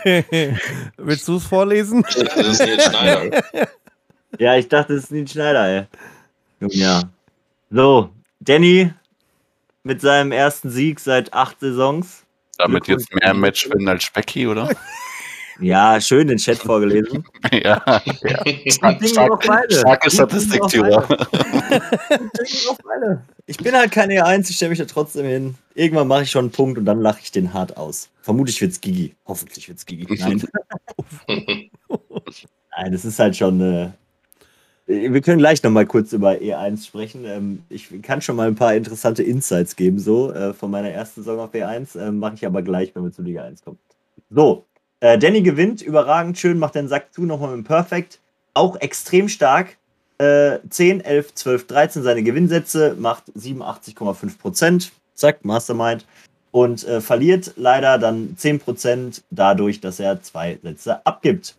Willst du es vorlesen? Das ist Nils Schneider. Ja, ich dachte, es ist Nien Schneider, ey. Ja. So, Danny mit seinem ersten Sieg seit acht Saisons. Damit jetzt mehr Matchwin als Specky, oder? Ja, schön den Chat vorgelesen. ja. ja. Stark, stark, starke Statistik, Türer. Ich bin halt keine E1, ich stelle mich da trotzdem hin. Irgendwann mache ich schon einen Punkt und dann lache ich den hart aus. Vermutlich wird's Gigi. Hoffentlich wird's Gigi. Nein. Nein, das ist halt schon. Äh wir können gleich nochmal kurz über E1 sprechen. Ähm, ich kann schon mal ein paar interessante Insights geben, so äh, von meiner ersten Saison auf E1. Ähm, Mache ich aber gleich, wenn wir zu Liga 1 kommen. So, äh, Danny gewinnt, überragend schön, macht den Sack zu, nochmal mit Perfect. Auch extrem stark. Äh, 10, 11, 12, 13 seine Gewinnsätze, macht 87,5 Prozent. Zack, Mastermind. Und äh, verliert leider dann 10 Prozent dadurch, dass er zwei Sätze abgibt.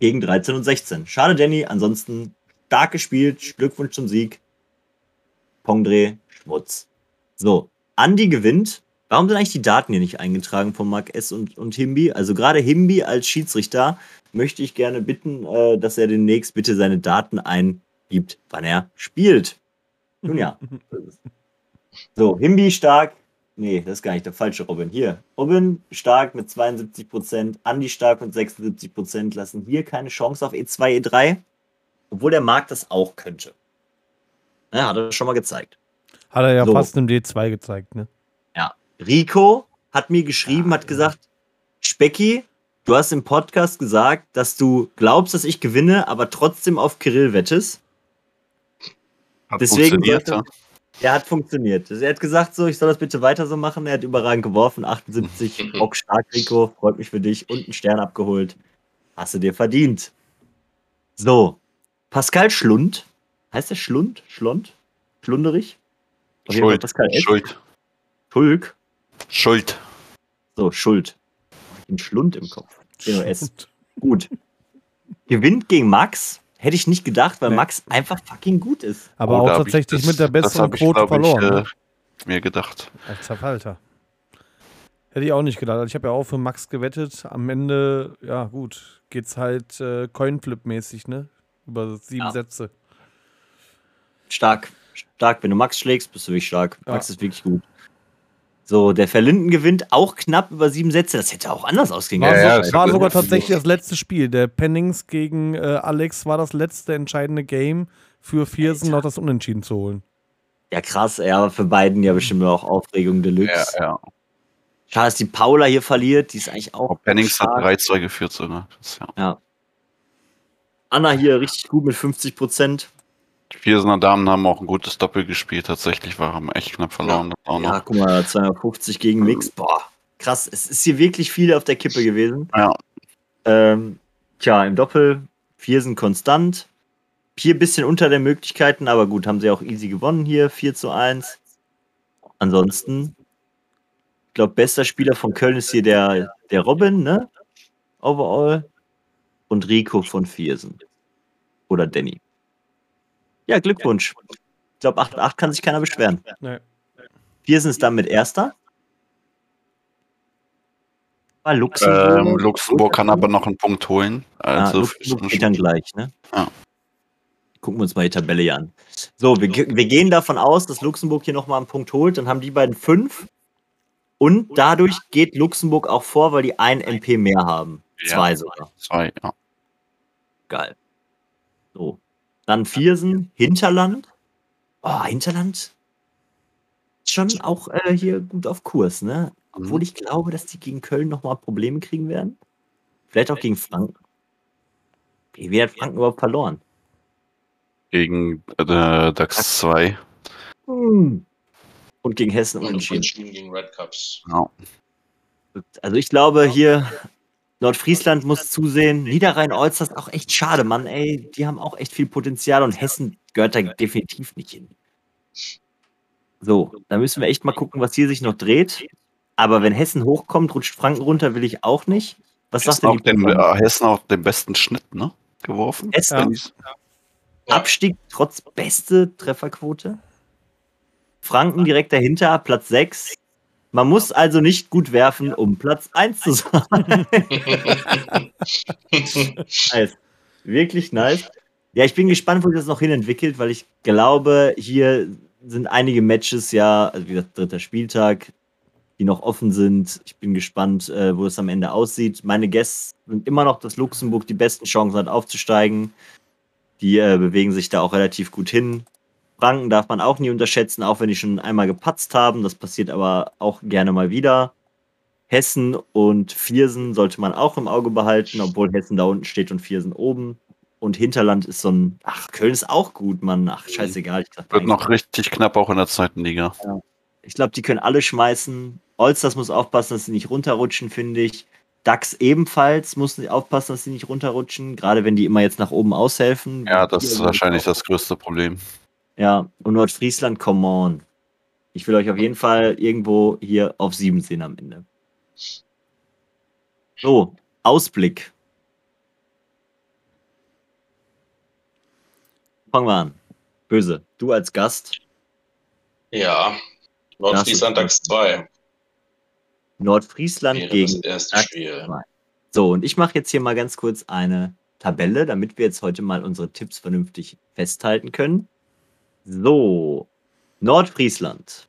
Gegen 13 und 16. Schade, Danny. Ansonsten stark gespielt. Glückwunsch zum Sieg. Pongdre, Schmutz. So, Andy gewinnt. Warum sind eigentlich die Daten hier nicht eingetragen von Mark S. und, und Himbi? Also gerade Himbi als Schiedsrichter möchte ich gerne bitten, äh, dass er demnächst bitte seine Daten eingibt, wann er spielt. Nun ja. So, Himbi stark. Nee, das ist gar nicht der falsche Robin. Hier, Robin stark mit 72%, Andi stark mit 76%, lassen hier keine Chance auf E2, E3, obwohl der Markt das auch könnte. Ja, hat er schon mal gezeigt. Hat er ja So. fast im D2 gezeigt, ne? Rico hat mir geschrieben, hat gesagt, Specki, du hast im Podcast gesagt, dass du glaubst, dass ich gewinne, aber trotzdem auf Kirill wettest. Hat Deswegen funktioniert, sollte- Er hat funktioniert. Er hat gesagt, so, ich soll das bitte weiter so machen. Er hat überragend geworfen, 78, Bock stark, Rico, freut mich für dich und einen Stern abgeholt. Hast du dir verdient. So, Pascal Schlund. Heißt der Schlund? Schlund? Schlunderich? Schuld. Pascal. Schuld. Schulk. Schuld. So, Schuld. Den Schlund im Kopf. Genau, S. Gut. Gewinnt gegen Max. Hätte ich nicht gedacht, weil Nee. Max einfach fucking gut ist. Aber Oh, auch tatsächlich das- mit der besseren Quote glaub ich, verloren. ne? äh, mir gedacht. Als Zerfalter. Hätte ich auch nicht gedacht. Also ich habe ja auch für Max gewettet. Am Ende, ja gut, geht's halt äh, Coinflip-mäßig, ne? Über sieben Ja. Sätze. Stark. Stark. Wenn du Max schlägst, bist du wirklich stark. Ja. Max ist wirklich gut. So, der Verlinden gewinnt auch knapp über sieben Sätze. Das hätte auch anders ausgehen War, können. Ja, so, ja, war sogar tatsächlich das letzte Spiel. Der Pennings gegen äh, Alex war das letzte entscheidende Game für Viersen noch das Unentschieden zu holen. Ja, krass. Ja, für beiden ja bestimmt auch Aufregung Ja, Deluxe. ja. Schade, dass die Paula hier verliert. Die ist eigentlich auch. Frau Pennings hat stark. 3-2 geführt sogar. Das, ist ja. Anna hier richtig gut mit 50 Prozent. Die Viersener Damen haben auch ein gutes Doppel gespielt. Tatsächlich waren echt knapp verloren. Ja, noch. guck mal, 250 gegen Mix. Boah, krass. Es ist hier wirklich viel auf der Kippe gewesen. Ja. Ähm, tja, im Doppel Viersen konstant. Hier ein bisschen unter den Möglichkeiten, aber gut, haben sie auch easy gewonnen hier, 4 zu 1. Ansonsten, ich glaube, bester Spieler von Köln ist hier der, der Robin, ne? Overall. Und Rico von Viersen. Oder Danny. Ja, Glückwunsch. Ich glaube, 8-8 kann sich keiner beschweren. Nee. Viersen ist damit Erster. War Luxemburg. Ähm, Luxemburg kann aber noch einen Punkt holen. Ah, Also Luxemburg geht dann gleich, ne? Ja. Gucken wir uns mal die Tabelle hier an. So, wir, wir gehen davon aus, dass Luxemburg hier nochmal einen Punkt holt. Dann haben die beiden fünf. Und dadurch geht Luxemburg auch vor, weil die ein MP mehr haben. Ja. Zwei sogar. zwei, ja. Geil. So. Dann Viersen, Hinterland. Oh, Hinterland. Schon auch äh, hier gut auf Kurs, ne? Obwohl ich glaube, dass die gegen Köln nochmal Probleme kriegen werden. Vielleicht auch gegen Franken. Wie hat Franken überhaupt verloren? Gegen äh, DAX 2. Und gegen Hessen Und unentschieden. Unentschieden gegen Red Cups. Ja. Also ich glaube hier, Nordfriesland muss zusehen. Niederrhein-Olsters auch echt schade, Mann. Ey, die haben auch echt viel Potenzial und Hessen gehört da definitiv nicht hin. So, da müssen wir echt mal gucken, was hier sich noch dreht. Aber wenn Hessen hochkommt, rutscht Franken runter, will ich auch nicht. Was sagt Hessen, denn auch den, die äh, Hessen auch den besten Schnitt, ne? Geworfen. Hessen, Ja. Abstieg trotz beste Trefferquote. Franken direkt dahinter, Platz 6. Man muss also nicht gut werfen, um Platz 1 zu sein. nice. Wirklich nice. Ja, ich bin gespannt, wo sich das noch hin entwickelt, weil ich glaube, hier sind einige Matches ja, also wie gesagt, dritter Spieltag, die noch offen sind. Ich bin gespannt, äh, wo es am Ende aussieht. Meine Guests sind immer noch, dass Luxemburg die besten Chancen hat, aufzusteigen. Die äh, bewegen sich da auch relativ gut hin. Franken darf man auch nie unterschätzen, auch wenn die schon einmal gepatzt haben. Das passiert aber auch gerne mal wieder. Hessen und Viersen sollte man auch im Auge behalten, obwohl Hessen da unten steht und Viersen oben. Und Hinterland ist so ein. Ach, Köln ist auch gut, Mann. Ach, scheißegal. Ich Wird noch richtig knapp auch in der zweiten Liga. Ich glaube, die können alle schmeißen. Olsters muss aufpassen, dass sie nicht runterrutschen, finde ich. DAX ebenfalls muss aufpassen, dass sie nicht runterrutschen, gerade wenn die immer jetzt nach oben aushelfen. Ja, das ist wahrscheinlich das größte Problem. Ja, und Nordfriesland, come on. Ich will euch auf jeden Fall irgendwo hier auf sieben sehen am Ende. So, Ausblick. Fangen wir an. Böse, du als Gast, Ja, Nordfriesland DAX 2 Nordfriesland wäre das gegen erste DAX Spiel. 2. So, und ich mache jetzt hier mal ganz kurz eine Tabelle, damit wir jetzt heute mal unsere Tipps vernünftig festhalten können. So, Nordfriesland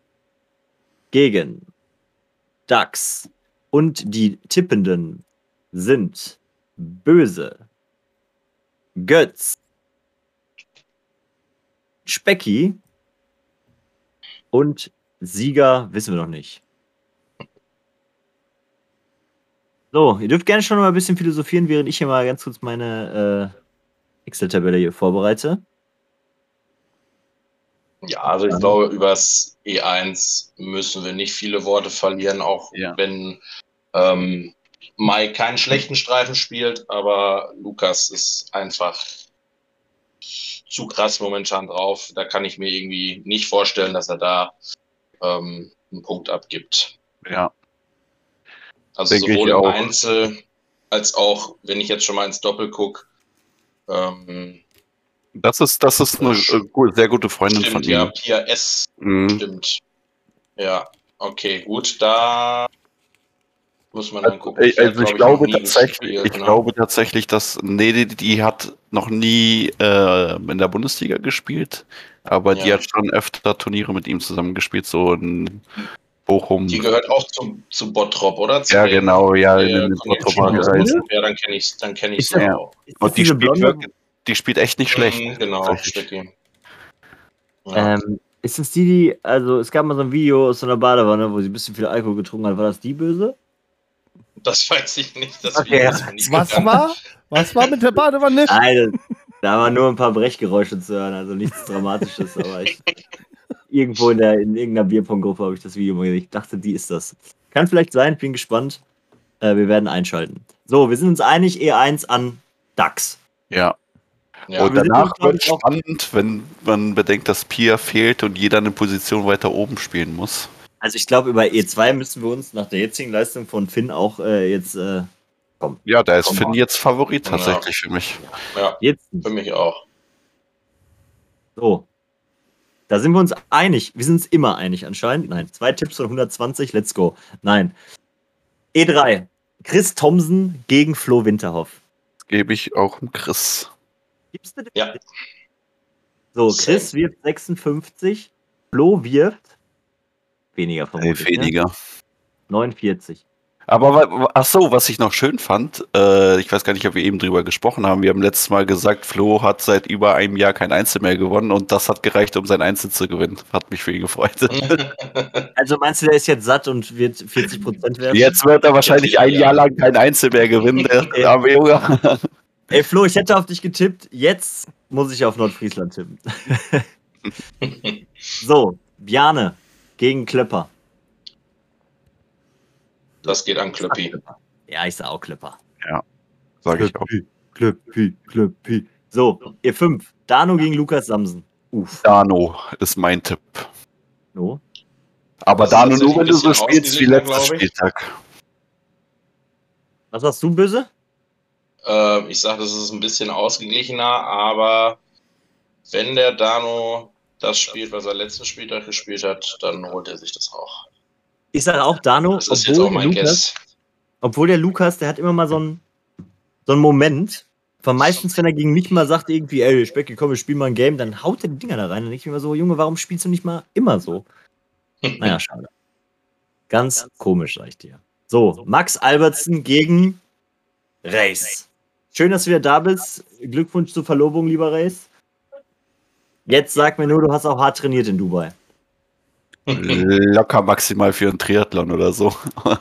gegen DAX und die Tippenden sind Böse, Götz, Specki und Sieger wissen wir noch nicht. So, ihr dürft gerne schon mal ein bisschen philosophieren, während ich hier mal ganz kurz meine äh, Excel-Tabelle hier vorbereite. Ja, also ich glaube, übers E1 müssen wir nicht viele Worte verlieren, auch Ja. wenn ähm, Mike keinen schlechten Streifen spielt, aber Lukas ist einfach zu krass momentan drauf. Da kann ich mir irgendwie nicht vorstellen, dass er da ähm, einen Punkt abgibt. Ja. Also Denke ich sowohl im. Einzel als auch, wenn ich jetzt schon mal ins Doppel gucke. Ähm, Das ist, das ist eine äh, sehr gute Freundin von stimmt, ja, ihm. Pia S Mhm. Stimmt. Ja, okay, gut. Da muss man dann gucken. Äh, Die hat, Also ich glaub glaube tatsächlich, ich ne? glaube tatsächlich, dass Nede, die hat noch nie äh, in der Bundesliga gespielt, aber die Ja. hat schon öfter Turniere mit ihm zusammengespielt, so in Bochum. Die gehört auch zu, zu Bottrop, oder? Zu Ja, genau, ja, in Kreis. Bochum. Ja, dann kenne ich dann kenn ja- auch. Und die diese spielt, blonde- wirklich, die spielt echt nicht schlecht. Mhm, genau, tatsächlich. Stücki. Ja. Ähm, ist das die, die, also es gab mal so ein Video aus so einer Badewanne, wo sie ein bisschen viel Alkohol getrunken hat. War das die böse? das weiß ich nicht. Das Okay, Video Was war? Was war mit der Badewanne? Nein, da waren nur ein paar Brechgeräusche zu hören, also nichts Dramatisches, aber ich, irgendwo in, der, in irgendeiner Bierpong-Gruppe habe ich das Video mal gesehen. Ich dachte, die ist das. Kann vielleicht sein, bin gespannt. Äh, wir werden einschalten. So, wir sind uns einig, E1 an DAX. Ja. Ja, und danach wird auch- spannend, wenn man bedenkt, dass Pia fehlt und jeder eine Position weiter oben spielen muss. Also ich glaube, über E2 müssen wir uns nach der jetzigen Leistung von Finn auch äh, jetzt, äh, Ja, da ist Komm Finn mal. jetzt Favorit Ja. tatsächlich für mich. ja, jetzt für mich auch. So. Da sind wir uns einig. Wir sind uns immer einig anscheinend. Nein, zwei Tipps von 120, let's go. Nein. E3. Chris Thomsen gegen Flo Winterhoff. Das gebe ich auch dem Chris. Gibst du den? Ja. So, Chris wirft 56, Flo wirft weniger Äh, vermutlich. Ne? weniger. 49. Aber ach so, was ich noch schön fand, äh, ich weiß gar nicht, ob wir eben drüber gesprochen haben. Wir haben letztes Mal gesagt, Flo hat seit über einem Jahr kein Einzel mehr gewonnen und das hat gereicht, um sein Einzel zu gewinnen. Hat mich für ihn gefreut. Also meinst du, der ist jetzt satt und wird 40 Prozent werden? Jetzt wird er wahrscheinlich ein Jahr lang kein Einzel mehr gewinnen, der arme Junge. Ey Flo, ich hätte auf dich getippt. Jetzt muss ich auf Nordfriesland tippen. so, Bjane gegen Klöpper. Das geht an Klöppi. Ja, ich sag auch Klöpper. Sag ich auch. Klöppi, Klöppi. So, ihr fünf. Dano gegen Lukas Samsen. Uff. Dano ist mein Tipp. No. Aber Das Dano nur, wenn du so spielst wie letzter. Spieltag. Was sagst du, Böse? Äh, ich sage, das ist ein bisschen ausgeglichener, aber wenn der Dano das spielt, was er letzten Spieltag gespielt hat, dann holt er sich das auch. Ich sage auch Dano, Das ist jetzt auch obwohl, mein Lukas, Guess. obwohl der Lukas, der hat immer mal so einen, so einen Moment, Aber meistens, wenn er gegen mich mal sagt, irgendwie, ey, Specki, komm, wir spielen mal ein Game, dann haut er die Dinger da rein. Dann denke ich mir immer so, Junge, warum spielst du nicht mal immer so? Naja, schade. Ganz komisch, sag ich dir. So, Max Albertsen gegen Race. Schön, dass du wieder da bist. Glückwunsch zur Verlobung, lieber Race. Jetzt sag mir nur, du hast auch hart trainiert in Dubai. Locker maximal für einen Triathlon oder so.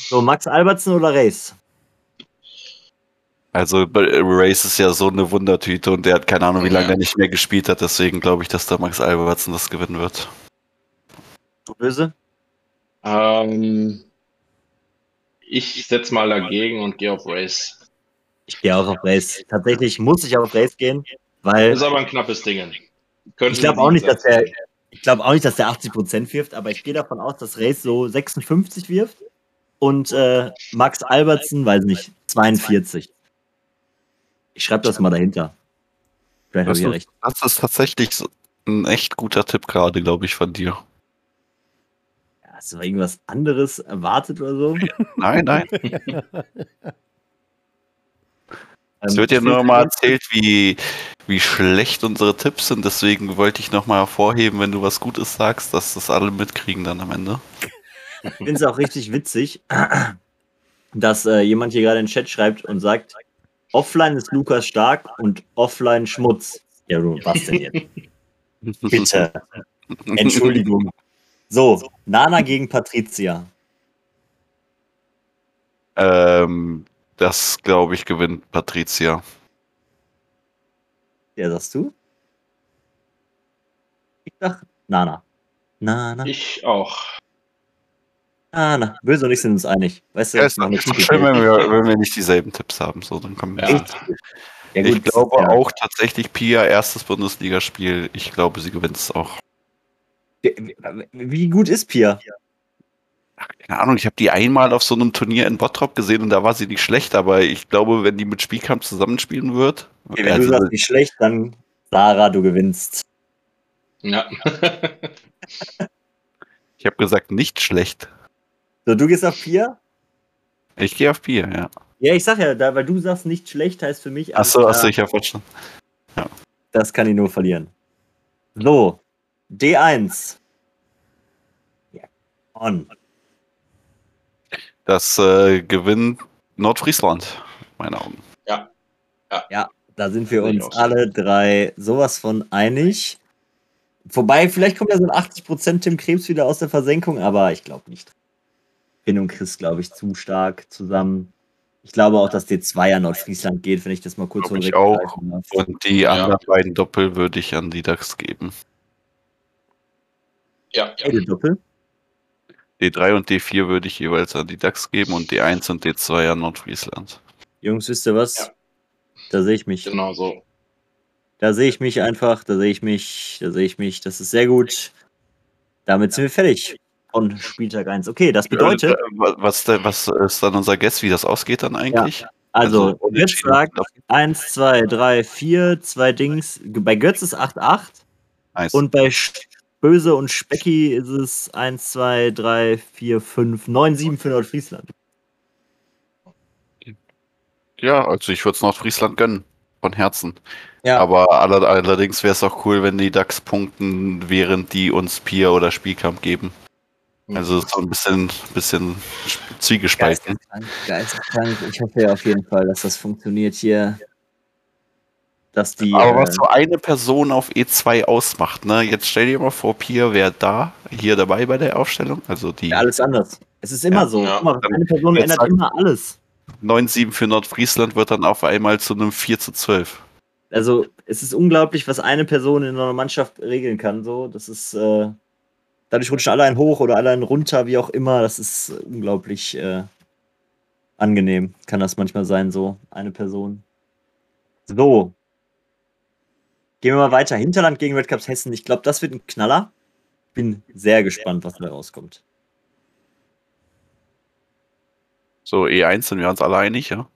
So, Max Albertsen oder Race? Also Race ist ja so eine Wundertüte und der hat keine Ahnung, wie lange Ja. er nicht mehr gespielt hat. Deswegen glaube ich, dass der Max Albertsen das gewinnen wird. Du böse? Ähm, ich setze mal dagegen und gehe auf Race. Ich gehe auch auf Race. Tatsächlich muss ich auf Race gehen, weil Ist aber ein knappes Ding. Könnte ich glaube auch nicht, dass ich glaube auch nicht, dass der 80% wirft, aber ich gehe davon aus, dass Race so 56 wirft und äh, Max Albertsen, weiß nicht, 42. Ich schreibe das mal dahinter. Vielleicht habe Das ich ja recht. das ist tatsächlich so ein echt guter Tipp gerade, glaube ich, von dir. Hast du irgendwas anderes erwartet oder so? Nein, nein. Es Ähm, wird ja nur mal erzählt, wie, wie schlecht unsere Tipps sind. Deswegen wollte ich nochmal hervorheben, wenn du was Gutes sagst, dass das alle mitkriegen dann am Ende. Ich finde es auch richtig witzig, dass äh, jemand hier gerade in den Chat schreibt und sagt, offline ist Lukas stark und offline Schmutz. Ja, du, was denn jetzt? Bitte. Entschuldigung. So, Nana gegen Patricia. Ähm, das, glaube ich, gewinnt Patricia. Ja, sagst du? Ich sag Nana. Nana. Ich auch. Nana. Böse und ich sind uns einig. Weißt du, Ja, ist ist ist schön, wenn wir, wenn wir nicht dieselben Tipps haben. So, dann kommen wir Ja. nicht. Ja, ich gut, glaube ja. auch tatsächlich Pia, erstes Bundesligaspiel. Ich glaube, sie gewinnt es auch. Wie- Wie gut ist Pia? Keine Ahnung, ich habe die einmal auf so einem Turnier in Bottrop gesehen und da war sie nicht schlecht, aber ich glaube, wenn die mit Spielkampf zusammenspielen wird. Okay, wenn also, du sagst, nicht schlecht, dann Sarah, du gewinnst. Ja. ich habe gesagt, nicht schlecht. So, du gehst auf Pia? Ich gehe auf Pia, ja. Ja, ich sag ja, da, weil du sagst, nicht schlecht heißt für mich. Achso, achso, ich habe verstanden. Das kann ich nur verlieren. So, D1. Ja, on. Das äh, gewinnt Nordfriesland, in meinen Augen. Da sind wir uns alle drei sowas von einig. Wobei, vielleicht kommt ja so ein 80% Tim Krebs wieder aus der Versenkung, aber ich glaube nicht. Finn und Chris, glaube ich, zu stark zusammen. Ich glaube auch, dass D2 an Nordfriesland geht, wenn ich das mal kurz ich auch. Und die Ja. anderen beiden Doppel würde ich an die DAX geben. ja. Beide Doppel. D3 und D4 würde ich jeweils an die DAX geben und D1 und D2 an Nordfriesland. Jungs, wisst ihr was? Ja. Da sehe ich mich. Genau so. Da sehe ich mich einfach, da sehe ich mich, da sehe ich mich. Das ist sehr gut. Damit sind wir fertig von Spieltag 1. Okay, das bedeutet, Äh, Was, was ist dann unser Guess, wie das ausgeht dann eigentlich? also, Götz unentschieden. sagt 1, 2, 3, 4, zwei Dings. Bei Götz ist 8, 8 Nice. und bei Sch- Böse und Specki ist es 1, 2, 3, 4, 5, 9, 7 für Nordfriesland. ja, also ich würde es Nordfriesland gönnen. Von Herzen. Ja. Aber aller, allerdings wäre es auch cool, wenn die DAX punkten, während die uns Pier oder Spielkampf geben. Also so ein bisschen, bisschen zwiegespalten. Geisteskrank, geisteskrank. Ich hoffe ja auf jeden Fall, dass das funktioniert hier. Dass die. Aber äh, was so eine Person auf E2 ausmacht, ne? Jetzt stell dir mal vor, Pier wäre da, hier dabei bei der Aufstellung. Also die Ja, alles anders. Es ist immer Ja, so. ja. Guck mal, eine Person Jetzt ändert immer alles. 9-7 für Nordfriesland wird dann auf einmal zu einem 4 zu 12. Also, es ist unglaublich, was eine Person in einer Mannschaft regeln kann. So, das ist. Äh, dadurch rutschen alle einen hoch oder alle einen runter, wie auch immer. Das ist unglaublich äh, angenehm. Kann das manchmal sein, so eine Person. So. Gehen wir mal weiter. Hinterland gegen Red Cups Hessen. Ich glaube, das wird ein Knaller. Bin sehr gespannt, was da rauskommt. So, E1 sind wir uns alle einig, ja?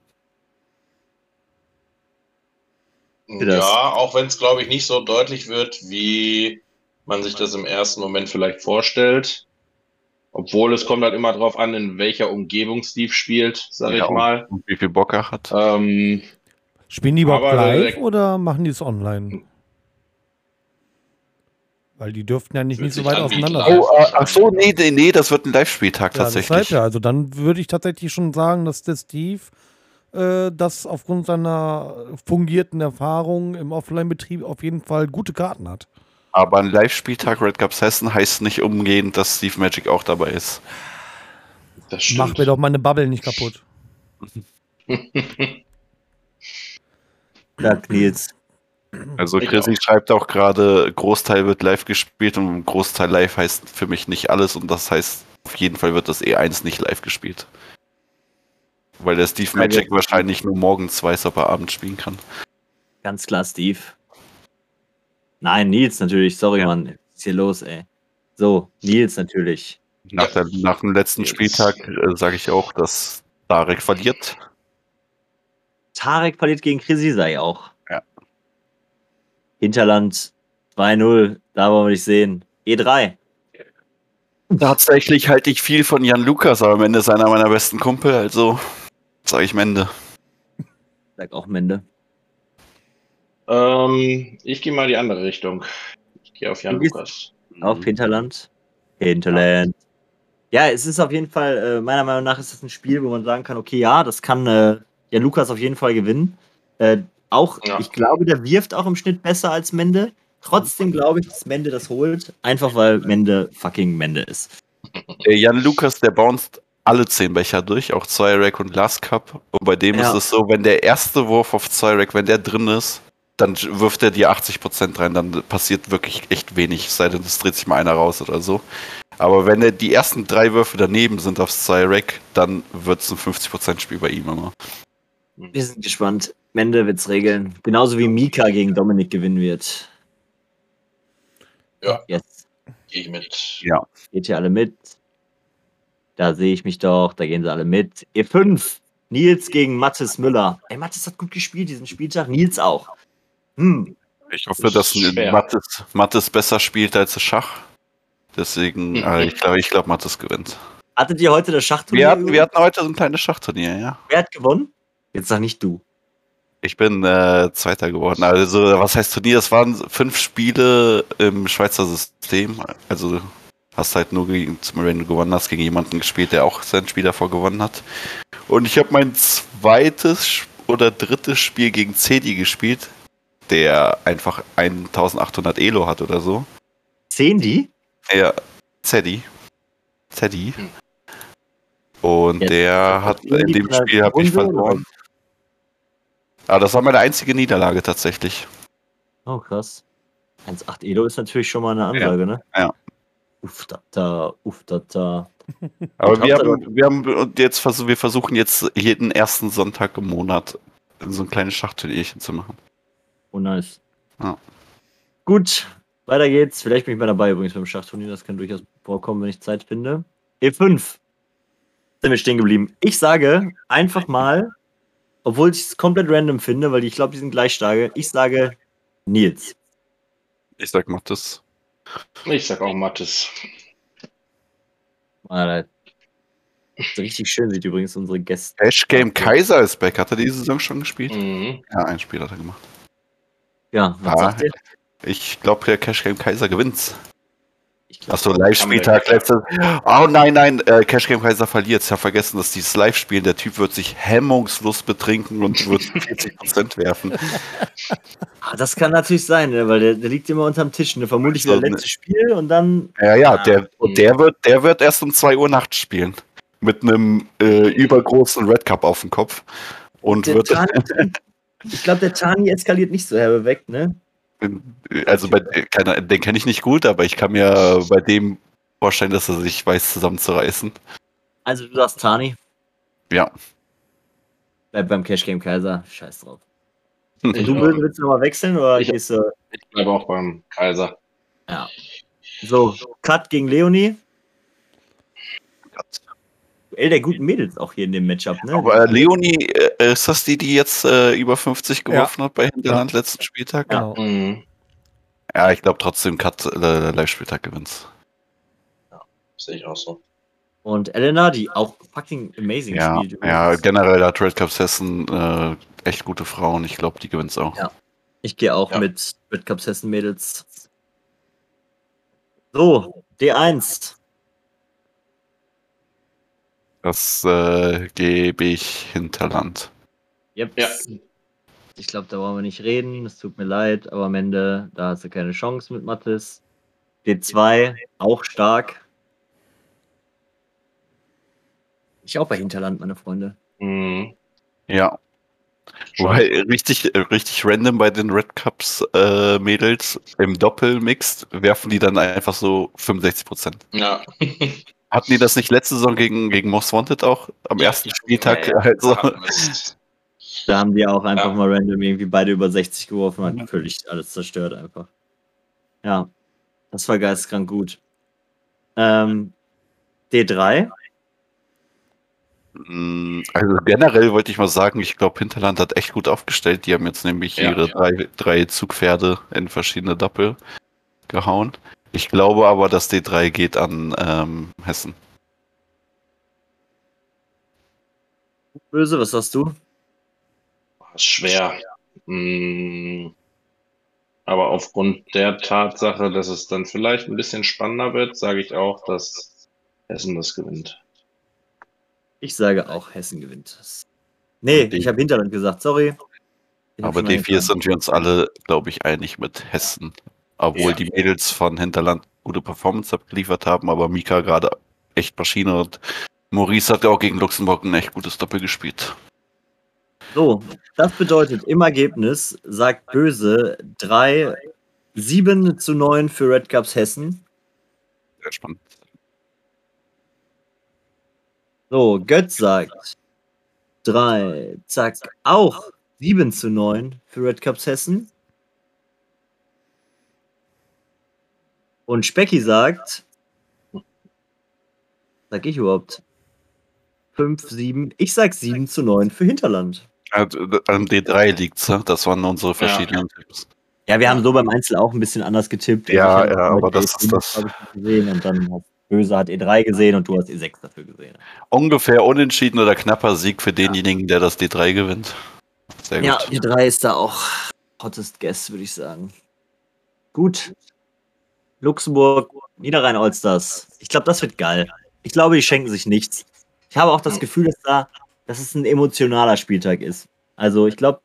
Ja, auch wenn es, glaube ich, nicht so deutlich wird, wie man sich das im ersten Moment vielleicht vorstellt. Obwohl es kommt halt immer drauf an, in welcher Umgebung Steve spielt, sage Ja, ich mal. Und wie viel Bock er hat. Ähm, Spielen die überhaupt live der- oder machen die es online? Weil die dürften ja nicht, nicht so weit auseinander live. Oh, äh, ach so, nee, nee, nee, das wird ein Live-Spieltag Ja, tatsächlich. ja. Also dann würde ich tatsächlich schon sagen, dass der Steve äh, das aufgrund seiner fungierten Erfahrung im Offline-Betrieb auf jeden Fall gute Karten hat. Aber ein Live-Spieltag Red Cups Hessen heißt nicht umgehend, dass Steve Magic auch dabei ist. Das stimmt. Mach mir doch meine Bubble nicht kaputt. Sagt Nils. Also Chrissy schreibt auch gerade, Großteil wird live gespielt und Großteil live heißt für mich nicht alles und das heißt, auf jeden Fall wird das E1 nicht live gespielt. Weil der Steve Magic wahrscheinlich nur morgens weiß, ob er abends spielen kann. Ganz klar, Steve. Nein, Nils natürlich. Sorry, Ja. Mann. Was ist hier los, ey? So, Nils natürlich. Nach, der, nach dem letzten. Spieltag äh, sage ich auch, dass Tarek verliert. Tarek verliert gegen Krisisei auch. Ja. Hinterland 2-0. Da wollen wir dich sehen. E E3. Tatsächlich halte ich viel von Jan Lukas, aber am Ende ist einer meiner besten Kumpel, also sage ich Mende. Sag auch Mende. Ähm, ich gehe mal die andere Richtung. Ich gehe auf Jan Lukas. Auf Hinterland. Hinterland. Ja, es ist auf jeden Fall, äh, meiner Meinung nach ist es ein Spiel, wo man sagen kann, okay, ja, das kann äh, ja Lukas auf jeden Fall gewinnen. Äh, auch, Ja. ich glaube, der wirft auch im Schnitt besser als Mende. Trotzdem glaube ich, dass Mende das holt. Einfach weil Mende fucking Mende ist. Der Jan Lukas, der bounced alle zehn Becher durch, auch zwei Rack und Last Cup. Und bei dem Ja. ist es so, wenn der erste Wurf auf zwei Rack, wenn der drin ist, dann wirft er dir 80% rein, dann passiert wirklich echt wenig, es sei denn, es dreht sich mal einer raus oder so. Aber wenn er die ersten drei Würfe daneben sind aufs zwei Rack, dann wird es ein 50% Spiel bei ihm immer. Wir sind gespannt. Mende wird's regeln. Genauso wie Mika gegen Dominik gewinnen wird. Ja. Jetzt Gehe ich mit. Ja. geht ihr alle mit. Da sehe ich mich doch, da gehen sie alle mit. E5. Nils gegen Mathis Müller. Ey, Mathis hat gut gespielt diesen Spieltag. Nils auch. Hm. Ich hoffe, Das dass Mattes besser spielt als Schach. Deswegen, Mhm. äh, ich glaube, ich glaub, Mattes gewinnt. Hattet ihr heute das Schachturnier? Wir hatten, wir hatten heute so ein kleines Schachturnier, ja. Wer hat gewonnen? Jetzt sag nicht du. Ich bin äh, Zweiter geworden. Also, was heißt Turnier? Es waren fünf Spiele im Schweizer System. Also, hast halt nur gegen, wenn du gewonnen hast, gegen jemanden gespielt, der auch sein Spiel davor gewonnen hat. Und ich habe mein zweites oder drittes Spiel gegen Cedi gespielt, der einfach 1800 Elo hat oder so. Die? Ja, Zeddy. Zeddy. Hm. Und Jetzt- der hat in dem Spiel habe ich verloren. Aber das war meine einzige Niederlage tatsächlich. Oh, krass. 1,8 Elo ist natürlich schon mal eine Ansage, ne? Ja. Uff, da, da, uff, da, da. Aber wir hab haben, wir haben und jetzt versuchen, wir versuchen jetzt jeden ersten Sonntag im Monat so ein kleines Schachturnierchen zu machen. Oh, nice. Ja. Gut, weiter geht's. Vielleicht bin ich mal dabei übrigens beim Schachturnier. Das kann durchaus vorkommen, wenn ich Zeit finde. E5. Sind wir stehen geblieben. Ich sage einfach mal, obwohl ich es komplett random finde, weil ich glaube, die sind gleich stark. Ich sage Nils. Ich sag mal das. Ich sag auch Mattes. Ah, das- Richtig schön sieht übrigens unsere Gäste. Cash Game Kaiser ist back. Hat er diese Saison schon gespielt? Mhm. Ja, ein Spiel hat er gemacht. Ja, was Ah, sagt ihr? Ich glaube, der Cash Game Kaiser gewinnt. Achso, Live-Spieltag letztes. Oh nein, nein, äh, Cash Game Kaiser verliert. Ich habe vergessen, dass dieses Live-Spiel, der Typ wird sich hemmungslos betrinken und wird 40% werfen. Ah, das kann natürlich sein, ne? weil der, der liegt immer unterm Tisch. Ne? Vermutlich So, wieder ne- letztes Spiel und dann. Ja, ja, Ah, der, und der, wird, der wird erst um 2 Uhr nachts spielen. Mit einem äh, übergroßen Red Cup auf dem Kopf. Und Der wird, Tani, ich glaube, der Tani eskaliert nicht so herbe weg, ne? Also bei, keine, den kenne ich nicht gut, aber ich kann mir bei dem vorstellen, dass er sich weiß zusammenzureißen. Also du sagst Tani. Ja. Bleib beim Cash Game Kaiser. Scheiß drauf. Hm. Du auch. willst, willst du nochmal wechseln oder Ich- gehst du. Ich bleibe auch beim Kaiser. So, Cut gegen Leonie. Ey, der guten Mädels auch hier in dem Matchup, ne? Aber äh, Leonie, äh, ist das die, die jetzt äh, über 50 geworfen hat bei Hinterland letzten Spieltag? Genau. Mhm. Ja, ich glaube trotzdem, Kat äh, Live-Spieltag gewinnt. Sehe ich auch so. Und Elena, die auch fucking amazing Ja, spielt. ja, generell hat Red Cup Hessen äh, echt gute Frauen. Ich glaube, die gewinnt's auch. Ja. Ich gehe auch Ja. mit Red Cup Hessen Mädels. So, D1. Das äh, gebe ich Hinterland. Yep. Ja. Ich glaube, da wollen wir nicht reden. Es tut mir leid, aber am Ende, da hast du keine Chance mit Mathis. D2, auch stark. Ich auch bei Hinterland, meine Freunde. Mhm. Ja. Wobei, richtig, richtig random bei den Red Cups äh, Mädels im Doppelmixed werfen die dann einfach so 65 Prozent. Ja. Hatten die das nicht letzte Saison gegen, gegen Most Wanted auch am Ja, ersten Spieltag? ja, ja. Also. Da haben die auch einfach Ja. mal random irgendwie beide über 60 geworfen, hat völlig alles zerstört einfach. Ja, das war geisteskrank gut. Ähm, D3, mh, also generell wollte ich mal sagen, ich glaube, Hinterland hat echt gut aufgestellt. Die haben jetzt nämlich Ja, ihre ja. Drei, drei Zugpferde in verschiedene Doppel gehauen. Ich glaube aber, dass D3 geht an ähm, Hessen. böse, was sagst du? Ist Schwer. Mm. Aber aufgrund der Tatsache, dass es dann vielleicht ein bisschen spannender wird, sage ich auch, dass Hessen das gewinnt. Ich sage auch, Hessen gewinnt. Nee, Und die- ich habe Hinterland gesagt, sorry. Aber schon D4 eingetragen. sind wir uns alle, glaube ich, einig mit Hessen. Obwohl Ja. die Mädels von Hinterland gute Performance abgeliefert haben, aber Mika gerade echt Maschine und Maurice hat ja auch gegen Luxemburg ein echt gutes Doppel gespielt. So, das bedeutet im Ergebnis, sagt Böse 3, 7 zu 9 für Red Cups Hessen. Sehr spannend. So, Götz sagt 3, zack, auch 7 zu 9 für Red Cups Hessen. Und Specki sagt, sag ich überhaupt, 5, 7, ich sag 7 zu 9 für Hinterland. Also, An D3 liegt's, ne? das waren unsere verschiedenen Tipps. Ja, wir haben so beim Einzel auch ein bisschen anders getippt. Ja, ja, aber das ist E5, das- gesehen und dann hat Böse hat E3 gesehen und du hast E6 dafür gesehen. Ungefähr unentschieden oder knapper Sieg für denjenigen, der das D3 gewinnt. Sehr gut. Ja, E3 ist da auch hottest guess, würde ich sagen. Gut. Luxemburg, Niederrhein Allstars. Ich glaube, das wird geil. Ich glaube, die schenken sich nichts. Ich habe auch das Gefühl, dass da, dass es ein emotionaler Spieltag ist. Also ich glaube,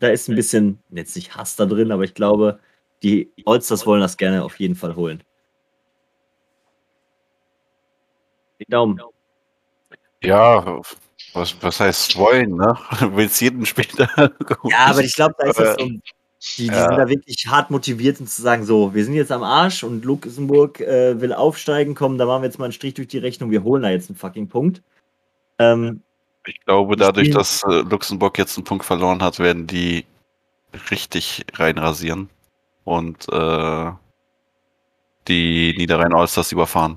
da ist ein bisschen, jetzt nicht Hass da drin, aber ich glaube, die Allstars wollen das gerne auf jeden Fall holen. Die Daumen. Ja, was, was heißt wollen, ne? Du willst jeden Spieler. Ja, aber ich glaube, da ist das so. Die, die Ja. sind da wirklich hart motiviert, um zu sagen, so, wir sind jetzt am Arsch und Luxemburg äh, will aufsteigen, kommen, da machen wir jetzt mal einen Strich durch die Rechnung, wir holen da jetzt einen fucking Punkt. Ähm, Ich glaube, dadurch, dass äh, Luxemburg jetzt einen Punkt verloren hat, werden die richtig reinrasieren und äh, die Niederrhein Allstars überfahren.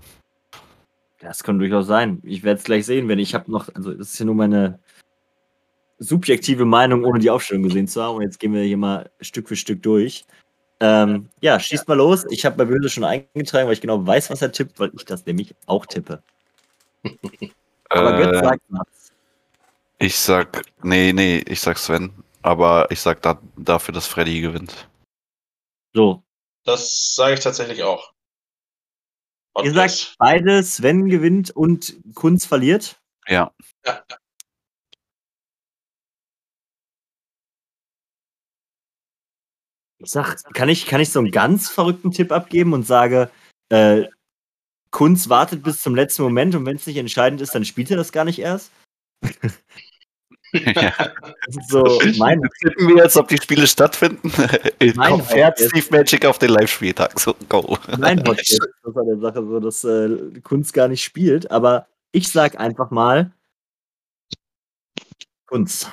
das kann durchaus sein. Ich werde es gleich sehen, wenn ich habe noch, also das ist ja nur meine subjektive Meinung, ohne die Aufstellung gesehen zu haben. Und jetzt gehen wir hier mal Stück für Stück durch. Ähm, ja, schießt mal los. Ich habe bei Böse schon eingetragen, weil ich genau weiß, was er tippt, weil ich das nämlich auch tippe. Aber Götz Äh, sagt was. ich sag, nee, nee, ich sag Sven, aber ich sag da, dafür, dass Freddy gewinnt. So, Das sage ich tatsächlich auch. Ihr Podcast. sagt beide, Sven gewinnt und Kunz verliert. Ja, Ich sag, kann ich, kann ich so einen ganz verrückten Tipp abgeben und sage, äh, Kunz wartet bis zum letzten Moment und wenn es nicht entscheidend ist, dann spielt er das gar nicht erst. ja. Das ist so mein, Tippen wir jetzt, ob die Spiele stattfinden? Mein Hot Steve Magic auf den Live-Spieltag. So, go. mein Hot Take. Das war der Sache so, dass äh, Kunz gar nicht spielt. Aber ich sag einfach mal Kunz.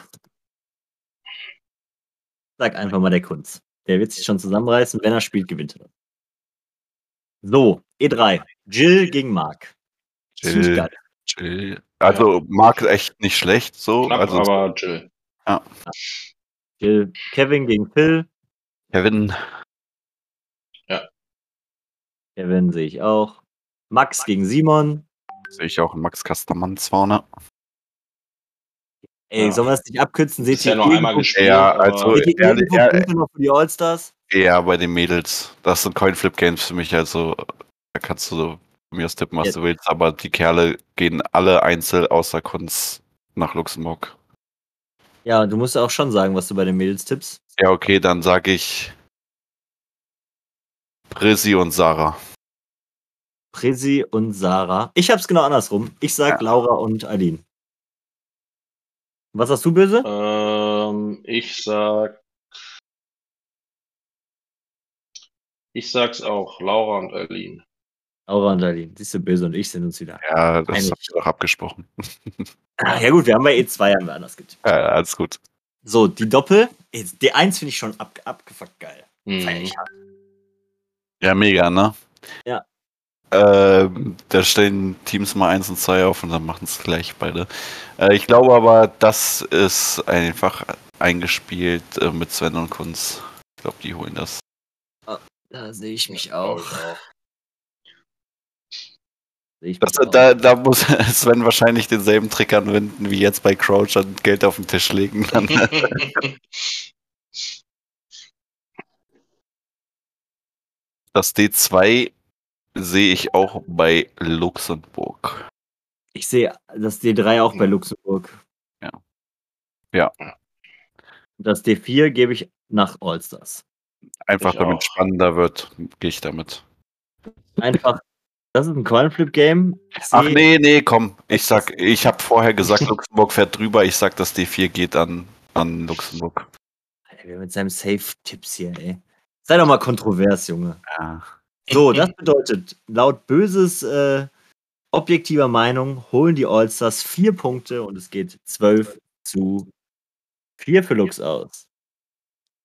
Sag einfach mal der Kunz. Der wird sich schon zusammenreißen. Wenn er spielt, gewinnt er. So, E3. Jill gegen Mark. Jill. Chill. Also, Mark echt nicht schlecht, so. Knapp, also, aber Jill. Jill. Kevin gegen Phil. Kevin, Kevin sehe ich auch. Max gegen Simon. Sehe ich auch Max Kastermanns vorne. Ey, Ja. sollen wir das nicht abkürzen? Seht Ist ja ihr noch einmal gespielt. Ja, also- ihr ehrlich, ja, Punkte noch für die All-Stars? Eher bei den Mädels. Das sind Coinflip-Games für mich, also da kannst du mir tippen, was Ja. du willst, aber die Kerle gehen alle einzeln außer Kunz nach Luxemburg. Ja, du musst auch schon sagen, was du bei den Mädels tippst. Ja, okay, dann sage ich Prisi und Sarah. Presi und Sarah. Ich hab's genau andersrum. Ich sag Laura und Aline. Was hast du, Böse? Ähm, ich sag. Ich sag's auch, Laura und Aline. Laura und Aline. Siehst du, Böse und ich sind uns wieder. Ja, das Einig. hab ich doch abgesprochen. Ah, ja gut, wir haben bei E2 haben wir anders getippt. Ja, alles gut. So, die Doppel. Jetzt, Die 1 finde ich schon ab, abgefuckt geil. Mhm. Ja, mega, ne? Ja. Ähm, da stellen Teams mal 1 und 2 auf und dann machen es gleich beide. Äh, ich glaube aber, das ist einfach eingespielt äh, mit Sven und Kunz. Ich glaube, die holen das. Da sehe ich mich auch. ich ich das da, da muss Sven wahrscheinlich denselben Trick anwenden wie jetzt bei Crouch und Geld auf den Tisch legen. Dann, das D2 sehe ich auch bei Luxemburg. Ich sehe das D3 auch bei Luxemburg. Ja. Ja. Das D4 gebe ich nach Allstars. Einfach Ich damit auch. spannender wird, gehe ich damit. Einfach, das ist ein Coinflip-Game. Ach nee, nee, komm. Ich sag, ich habe vorher gesagt, Luxemburg fährt drüber. Ich sag, das D4 geht an, an Luxemburg. Alter, wer mit seinem Safe-Tipps hier, ey. Sei doch mal kontrovers, Junge. Ja. So, das bedeutet, laut Böses äh, objektiver Meinung holen die Allstars vier Punkte und es geht 12 zu 4 für Lux aus.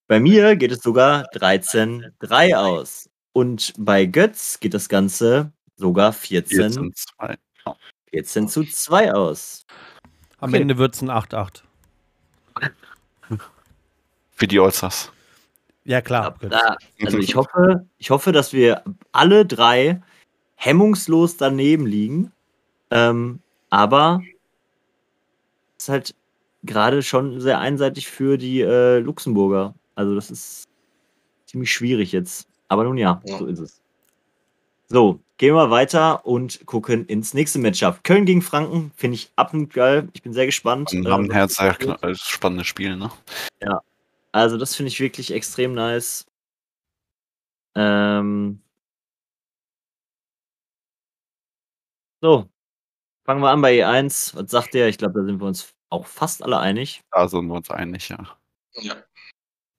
Bei mir geht es sogar 13-3 aus. Und bei Götz geht das Ganze sogar 14, 14, 2. 14 zu 2 aus. Am Okay. Ende wird es ein 8-8. Für die Allstars. Ja, klar. Ja, da, also ich hoffe, ich hoffe, dass wir alle drei hemmungslos daneben liegen. Ähm, aber es ist halt gerade schon sehr einseitig für die äh, Luxemburger. Also das ist ziemlich schwierig jetzt. Aber nun ja, Ja. so ist es. So, gehen wir weiter und gucken ins nächste Matchup. Köln gegen Franken finde ich absolut geil. Ich bin sehr gespannt. Ein ähm, was sehr äh, spannendes Spiel, ne? Also, das finde ich wirklich extrem nice. Ähm. So. Fangen wir an bei E1. Was sagt der? Ich glaube, da sind wir uns auch fast alle einig. Da sind wir uns einig, ja. Ja,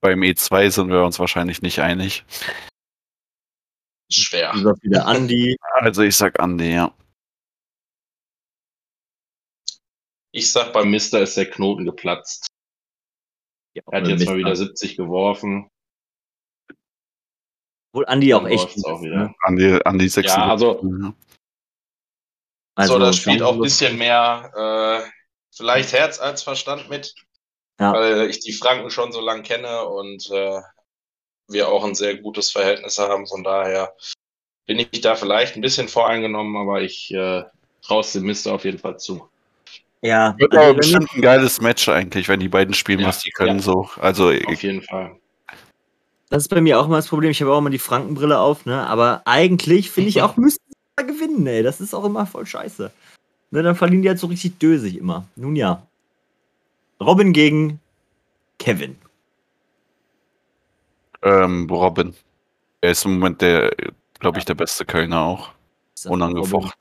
Beim E2 sind wir uns wahrscheinlich nicht einig. schwer. Du sagst wieder Andi. Also ich sag Andi, ja. Ich sag, beim Mister ist der Knoten geplatzt. Ja, Er hat jetzt mal wieder 70 geworfen. Obwohl Andi auch echt. auch wieder. ne? Andi, Andi 6. Ja, also- Also, so, da spielt auch ein bisschen mehr äh, vielleicht Herz als Verstand mit. Ja. Weil ich die Franken schon so lange kenne und äh, wir auch ein sehr gutes Verhältnis haben. Von daher bin ich da vielleicht ein bisschen voreingenommen, aber ich äh, traue es dem Mister auf jeden Fall zu. Ja, Wird also aber bestimmt ein geiles Match eigentlich, wenn die beiden spielen, Ja, was die können ja. so. Also Auf jeden Fall. Das ist bei mir auch mal das Problem. Ich habe auch immer die Frankenbrille auf, ne? Aber eigentlich finde ich auch, müssten sie mal gewinnen, ey. Das ist auch immer voll scheiße. Ne, dann verlieren die halt so richtig dösig immer. Nun ja. Robin gegen Kevin. ähm, Robin. Er ist im Moment der, glaube ich, der beste Kölner auch. Unangefochten.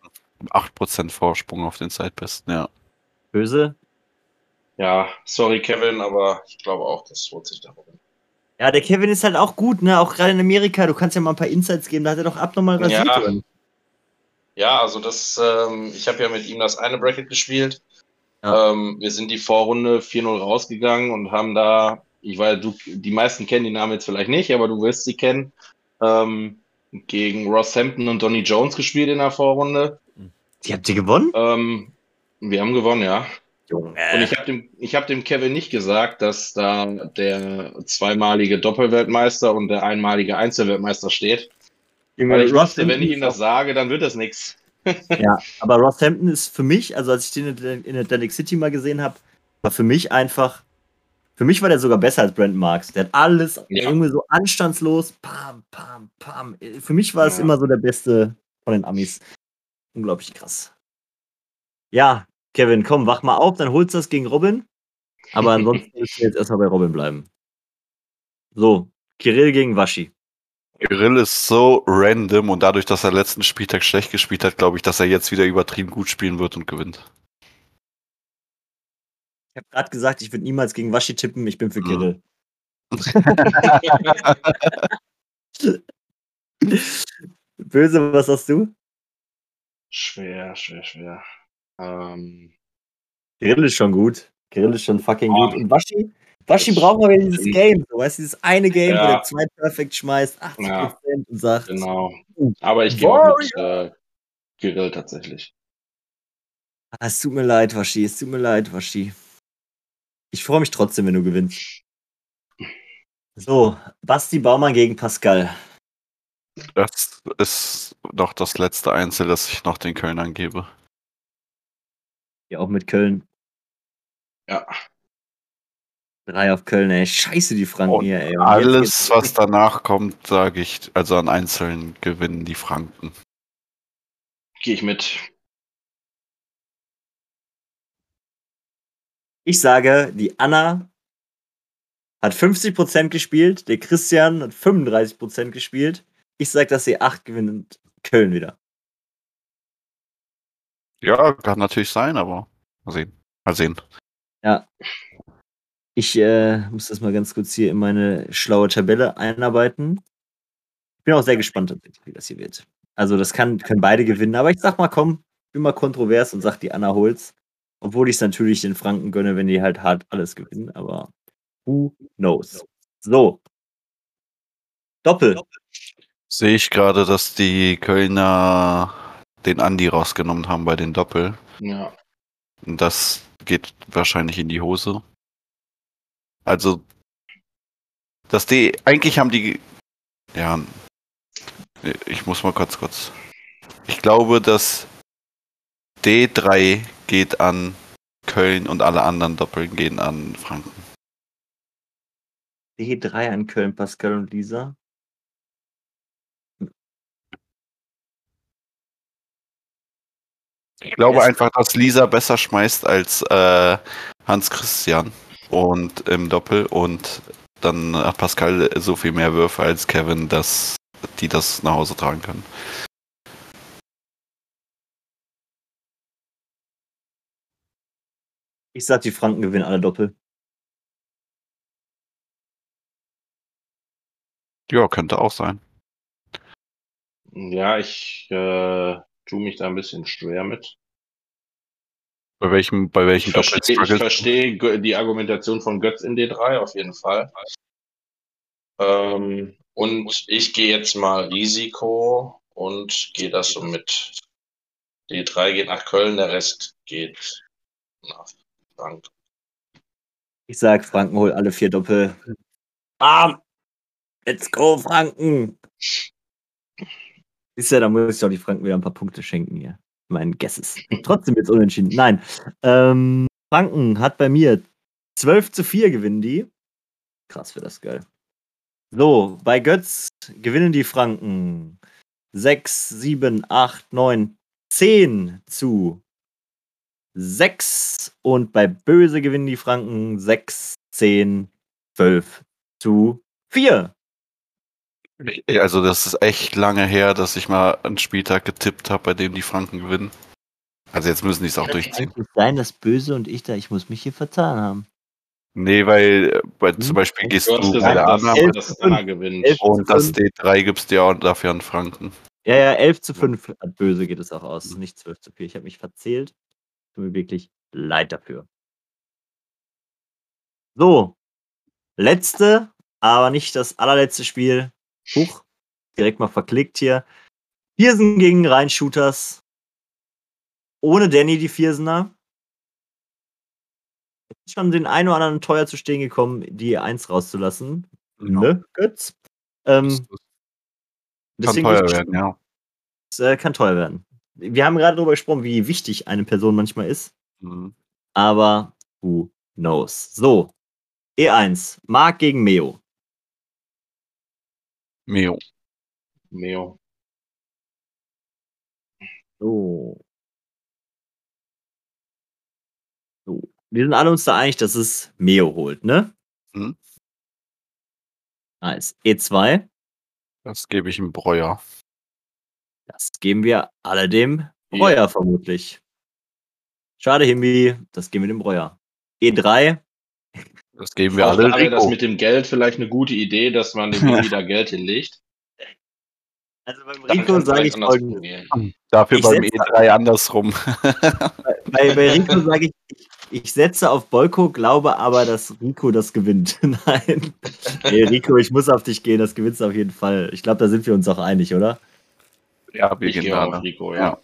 8% Vorsprung auf den Zeitbesten, ja. Böse. Ja, sorry Kevin, aber ich glaube auch, das holt sich darum. Ja, der Kevin ist halt auch gut, ne? Auch gerade in Amerika. Du kannst ja mal ein paar Insights geben. Da hat er doch abnormal rasiert. Ja. nicht? Ja, also das, ähm, ich habe ja mit ihm das eine Bracket gespielt. Ja. Ähm, wir sind die Vorrunde 4-0 rausgegangen und haben da, ich weiß, du, die meisten kennen die Namen jetzt vielleicht nicht, aber du wirst sie kennen, ähm, gegen Ross Hampton und Donny Jones gespielt in der Vorrunde. Die habt ihr gewonnen? Ähm, wir haben gewonnen, ja. Junge. Und ich habe dem, ich hab dem Kevin nicht gesagt, dass da der zweimalige Doppelweltmeister und der einmalige Einzelweltmeister steht. Weil ich wusste, wenn ich ihm das sage, dann wird das nichts. ja, aber Rosshampton ist für mich, also als ich den in Atlantic City mal gesehen habe, war für mich einfach, für mich war der sogar besser als Brandon Marks. Der hat alles Ja. irgendwie so anstandslos, pam, pam, pam. Für mich war es Ja. immer so der beste von den Amis. Unglaublich krass. Ja, Kevin, komm, wach mal auf, dann holst du das gegen Robin. Aber ansonsten müssen wir jetzt erstmal bei Robin bleiben. So, Kirill gegen Waschi. Grill ist so random und dadurch, dass er letzten Spieltag schlecht gespielt hat, glaube ich, dass er jetzt wieder übertrieben gut spielen wird und gewinnt. Ich habe gerade gesagt, ich würde niemals gegen Waschi tippen, ich bin für Mhm. Kirill. Böse, was hast du? Schwer, schwer, schwer. Ähm, Kirill ist schon gut. Kirill ist schon fucking Ah. gut. Und Waschi, Waschi braucht aber dieses. Game. So, weißt du, dieses eine Game, wo Ja. der zwei Perfect schmeißt, 80% und sagt, genau. Uh, Aber ich gehe auch mit äh, Kirill tatsächlich. ah, es tut mir leid, Waschi, es tut mir leid, Waschi. Ich freue mich trotzdem, wenn du gewinnst. So, Basti Baumann gegen Pascal. Das ist noch das letzte Einzel, das ich noch den Kölnern gebe. Ja, auch mit Köln. Ja. Drei auf Köln, ey. Scheiße, die Franken Und hier, ey. Und Alles, was danach kommt, sage ich, also an Einzelnen gewinnen die Franken. Gehe ich mit. Ich sage, die Anna hat 50% gespielt, der Christian hat 35% gespielt. Ich sage, dass sie 8 gewinnt Köln wieder. Ja, kann natürlich sein, aber mal sehen. Mal sehen. Ich äh, muss das mal ganz kurz hier in meine schlaue Tabelle einarbeiten. Ich bin auch sehr gespannt, wie das hier wird. Also, das kann, können beide gewinnen, aber ich sag mal, komm, bin mal kontrovers und sag, die Anna holt's. Obwohl ich es natürlich den Franken gönne, wenn die halt hart alles gewinnen, aber who knows? So. Doppel. Sehe ich gerade, dass die Kölner den Andi rausgenommen haben bei den Doppel. Ja. Und das geht wahrscheinlich in die Hose. Also, dass die, eigentlich haben die, ja, ich muss mal kurz, kurz. Ich glaube, dass D3 geht an Köln und alle anderen Doppeln gehen an Franken. D3 an Köln, Pascal und Lisa. Ich glaube einfach, dass Lisa besser schmeißt als äh, Hans Christian und im Doppel und dann hat Pascal so viel mehr Würfe als Kevin, dass die das nach Hause tragen können. Ich sag, die Franken gewinnen alle Doppel. Ja, könnte auch sein. Ja, ich äh, tue mich da ein bisschen schwer mit. Bei welchem, bei welchem Ich verstehe, ich verstehe die Argumentation von Götz in D3 auf jeden Fall. Ähm, und ich gehe jetzt mal Risiko und gehe das so mit. D3 geht nach Köln, der Rest geht nach Frank. Ich sag, Franken holt alle vier Doppel. Bam! Let's go, Franken! Ist ja, da muss ich doch die Franken wieder ein paar Punkte schenken hier. Mein Guesses. Trotzdem jetzt unentschieden. Nein. Ähm, Franken hat bei mir 12 zu 4 gewinnen die. Krass, wäre das geil. So, bei Götz gewinnen die Franken 6, 7, 8, 9, 10 zu 6 und bei Böse gewinnen die Franken 6, 10, 12 zu 4. Also das ist echt lange her, dass ich mal einen Spieltag getippt habe, bei dem die Franken gewinnen. Also jetzt müssen die es auch durchziehen. Kann es sein, dass Böse und ich da, ich muss mich hier vertan haben. Nee, weil bei, Hm? zum Beispiel gehst Du du bei der Annahme dass Anna gewinnt. Und das D3 gibst dir auch dafür an Franken. Ja, ja, 11 zu 5 hat Böse geht es auch aus, nicht 12 zu 4. Ich habe mich verzählt. Tut mir wirklich leid dafür. So, letzte, aber nicht das allerletzte Spiel. Huch, direkt mal verklickt hier. Viersen gegen Rheinshooters. Ohne Danny, die Viersener. Ist schon den einen oder anderen teuer zu stehen gekommen, die Eins rauszulassen. Ne, Götz? Ähm, Kann teuer werden, ja. es, äh, kann teuer werden. wir haben gerade darüber gesprochen, wie wichtig eine Person manchmal ist. Mhm. Aber who knows? So, E1, Marc gegen Meo. Meo. Meo. So. so. Wir sind alle uns da einig, dass es Meo holt, ne? Mhm. Nice. E2, Das gebe ich ihm Breuer. das geben wir alle dem Ja. Breuer vermutlich. Schade, Himbi, das geben wir dem Breuer. E3, Das geben wir alle wäre das mit dem Geld vielleicht eine gute Idee, dass man dem Mini da Geld hinlegt. also beim Rico sage vielleicht ich folgendes. gehen. Dafür Ich beim setz- E3 andersrum. Bei, bei Rico sage ich, ich, ich setze auf Bolko, glaube aber, dass Rico das gewinnt. Nein. Nee, Rico, ich muss auf dich gehen, das gewinnst du auf jeden Fall. Ich glaube, da sind wir uns auch einig, oder? ja, wir Ich gehen da. auf Rico, ja. Ja.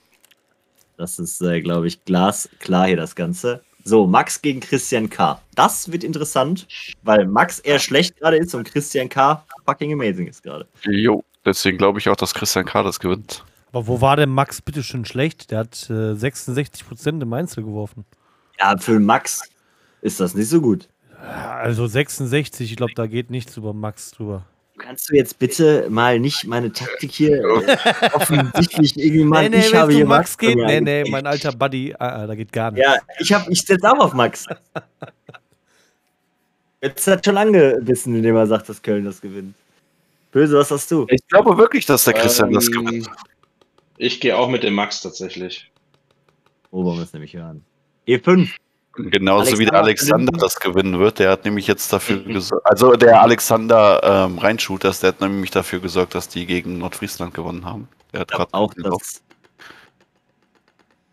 Das ist, äh, glaube ich, glasklar hier das Ganze. So, Max gegen Christian K. Das wird interessant, weil Max eher schlecht gerade ist und Christian K. fucking amazing ist gerade. Jo, deswegen glaube ich auch, dass Christian K. das gewinnt. Aber wo war denn Max bitte schön schlecht? Der hat äh, 66% im Einzel geworfen. Ja, für Max ist das nicht so gut. Also 66, ich glaube, da geht nichts über Max drüber. Kannst du jetzt bitte mal nicht meine Taktik hier äh, offensichtlich irgendwie mal. nee, nee, ich wenn habe hier Max bei geht, nee, nee, mein alter Buddy, ah, ah, da geht gar nichts. Ja, ich, hab, ich setze auch auf Max. Jetzt hat schon angebissen, indem er sagt, dass Köln das gewinnt. Böse, was hast du? Ich glaube wirklich, dass der Christian das Ähm, gewinnt. Ich gehe auch mit dem Max tatsächlich. Oh, wollen wir es nämlich hören. E5. Genauso wie der Alexander Alexander das gewinnen wird. Der hat nämlich jetzt dafür gesorgt. Also der Alexander ähm, Reinshooters, der hat nämlich dafür gesorgt, dass die gegen Nordfriesland gewonnen haben. Der hat gerade auch, dass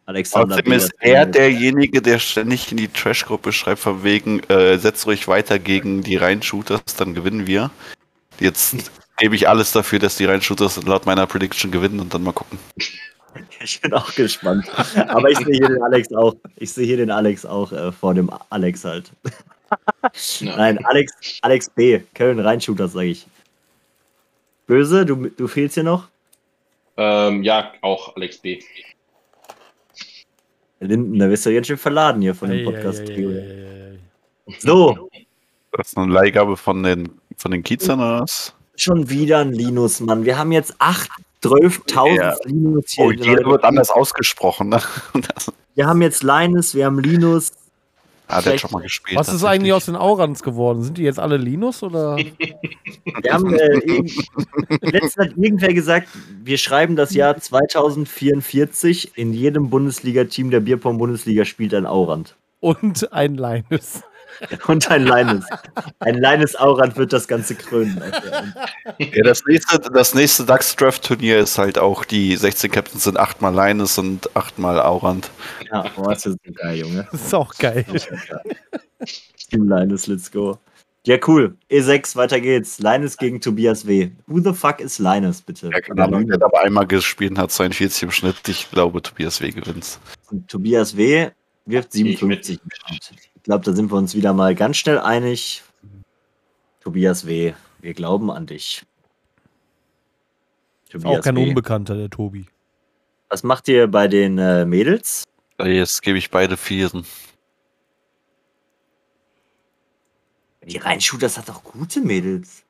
Alexander Außerdem ist er derjenige, der ständig in die Trash-Gruppe schreibt, von wegen, äh, setzt ruhig weiter gegen die Reinshooters, dann gewinnen wir. Jetzt gebe ich alles dafür, dass die Reinshooters laut meiner Prediction gewinnen und dann mal gucken. Ich bin auch gespannt. Aber ich sehe hier den Alex auch. Ich sehe hier den Alex auch äh, vor dem Alex halt. Nein, Alex, Alex B. Köln Reinshooter, sage ich. Böse, du, du fehlst hier noch? Ähm, ja, auch Alex B. Linden, da bist du ganz schön verladen hier von dem Podcast. ei, ei, ei, ei, ei. So, Das ist eine Leihgabe von den, von den Kiezern oder was? schon wieder ein Linus, Mann. Wir haben jetzt 8, 12.000 Ja. Linus hier. Oh, jeder wird anders ausgesprochen. Ne? Wir haben jetzt Linus, wir haben Linus. ah, der hat schon mal gespielt. Was ist eigentlich aus den Aurans geworden? Sind die jetzt alle Linus oder? Wir haben äh, letztens hat irgendwer gesagt, wir schreiben das Jahr 2044. In jedem Bundesliga-Team der Bierpong-Bundesliga spielt ein Aurand. Und ein Linus. Und ein Linus. Ein Linus Aurand wird das Ganze krönen. Ja, das nächste, das nächste DAX-Draft-Turnier ist halt auch, die 16 Captains sind achtmal Linus und achtmal Aurand. Ja, boah, das ist geil, Junge. Das ist auch geil. Team Linus, let's go. Ja, cool. E6, weiter geht's. Linus gegen Tobias W. Who the fuck is Linus, bitte? Ja, keine Ahnung, der aber einmal gespielt hat 42 im Schnitt. Ich glaube, Tobias W. gewinnt. Und Tobias W. wirft 57 im Schnitt. Ich glaube, da sind wir uns wieder mal ganz schnell einig. Tobias W., wir glauben an dich. Auch kein W. Unbekannter, der Tobi. Was macht ihr bei den äh, Mädels? Jetzt gebe ich beide Vieren. Die Reinshooters hat auch gute Mädels.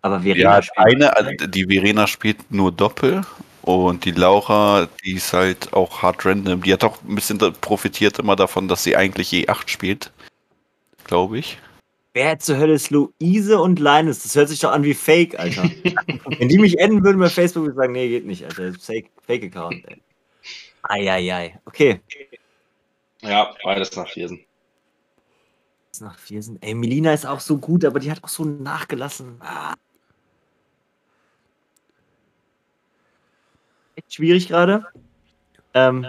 Aber wir Ja, eine, also die Verena spielt nur Doppel und die Laura, die ist halt auch hard random. Die hat auch ein bisschen profitiert immer davon, dass sie eigentlich E8 spielt. Glaube ich. Wer zur Hölle ist Luise und Linus? Das hört sich doch an wie Fake, Alter. Wenn die mich enden würden bei Facebook, würde ich sagen, nee, geht nicht, Alter. Das ist Fake, Fake Account, ey. Eieiei. Okay. Ja, beides nach Viersen. Jetzt Nach Viersen. Ey, Melina ist auch so gut, aber die hat auch so nachgelassen. Ah. Echt schwierig gerade. Ähm,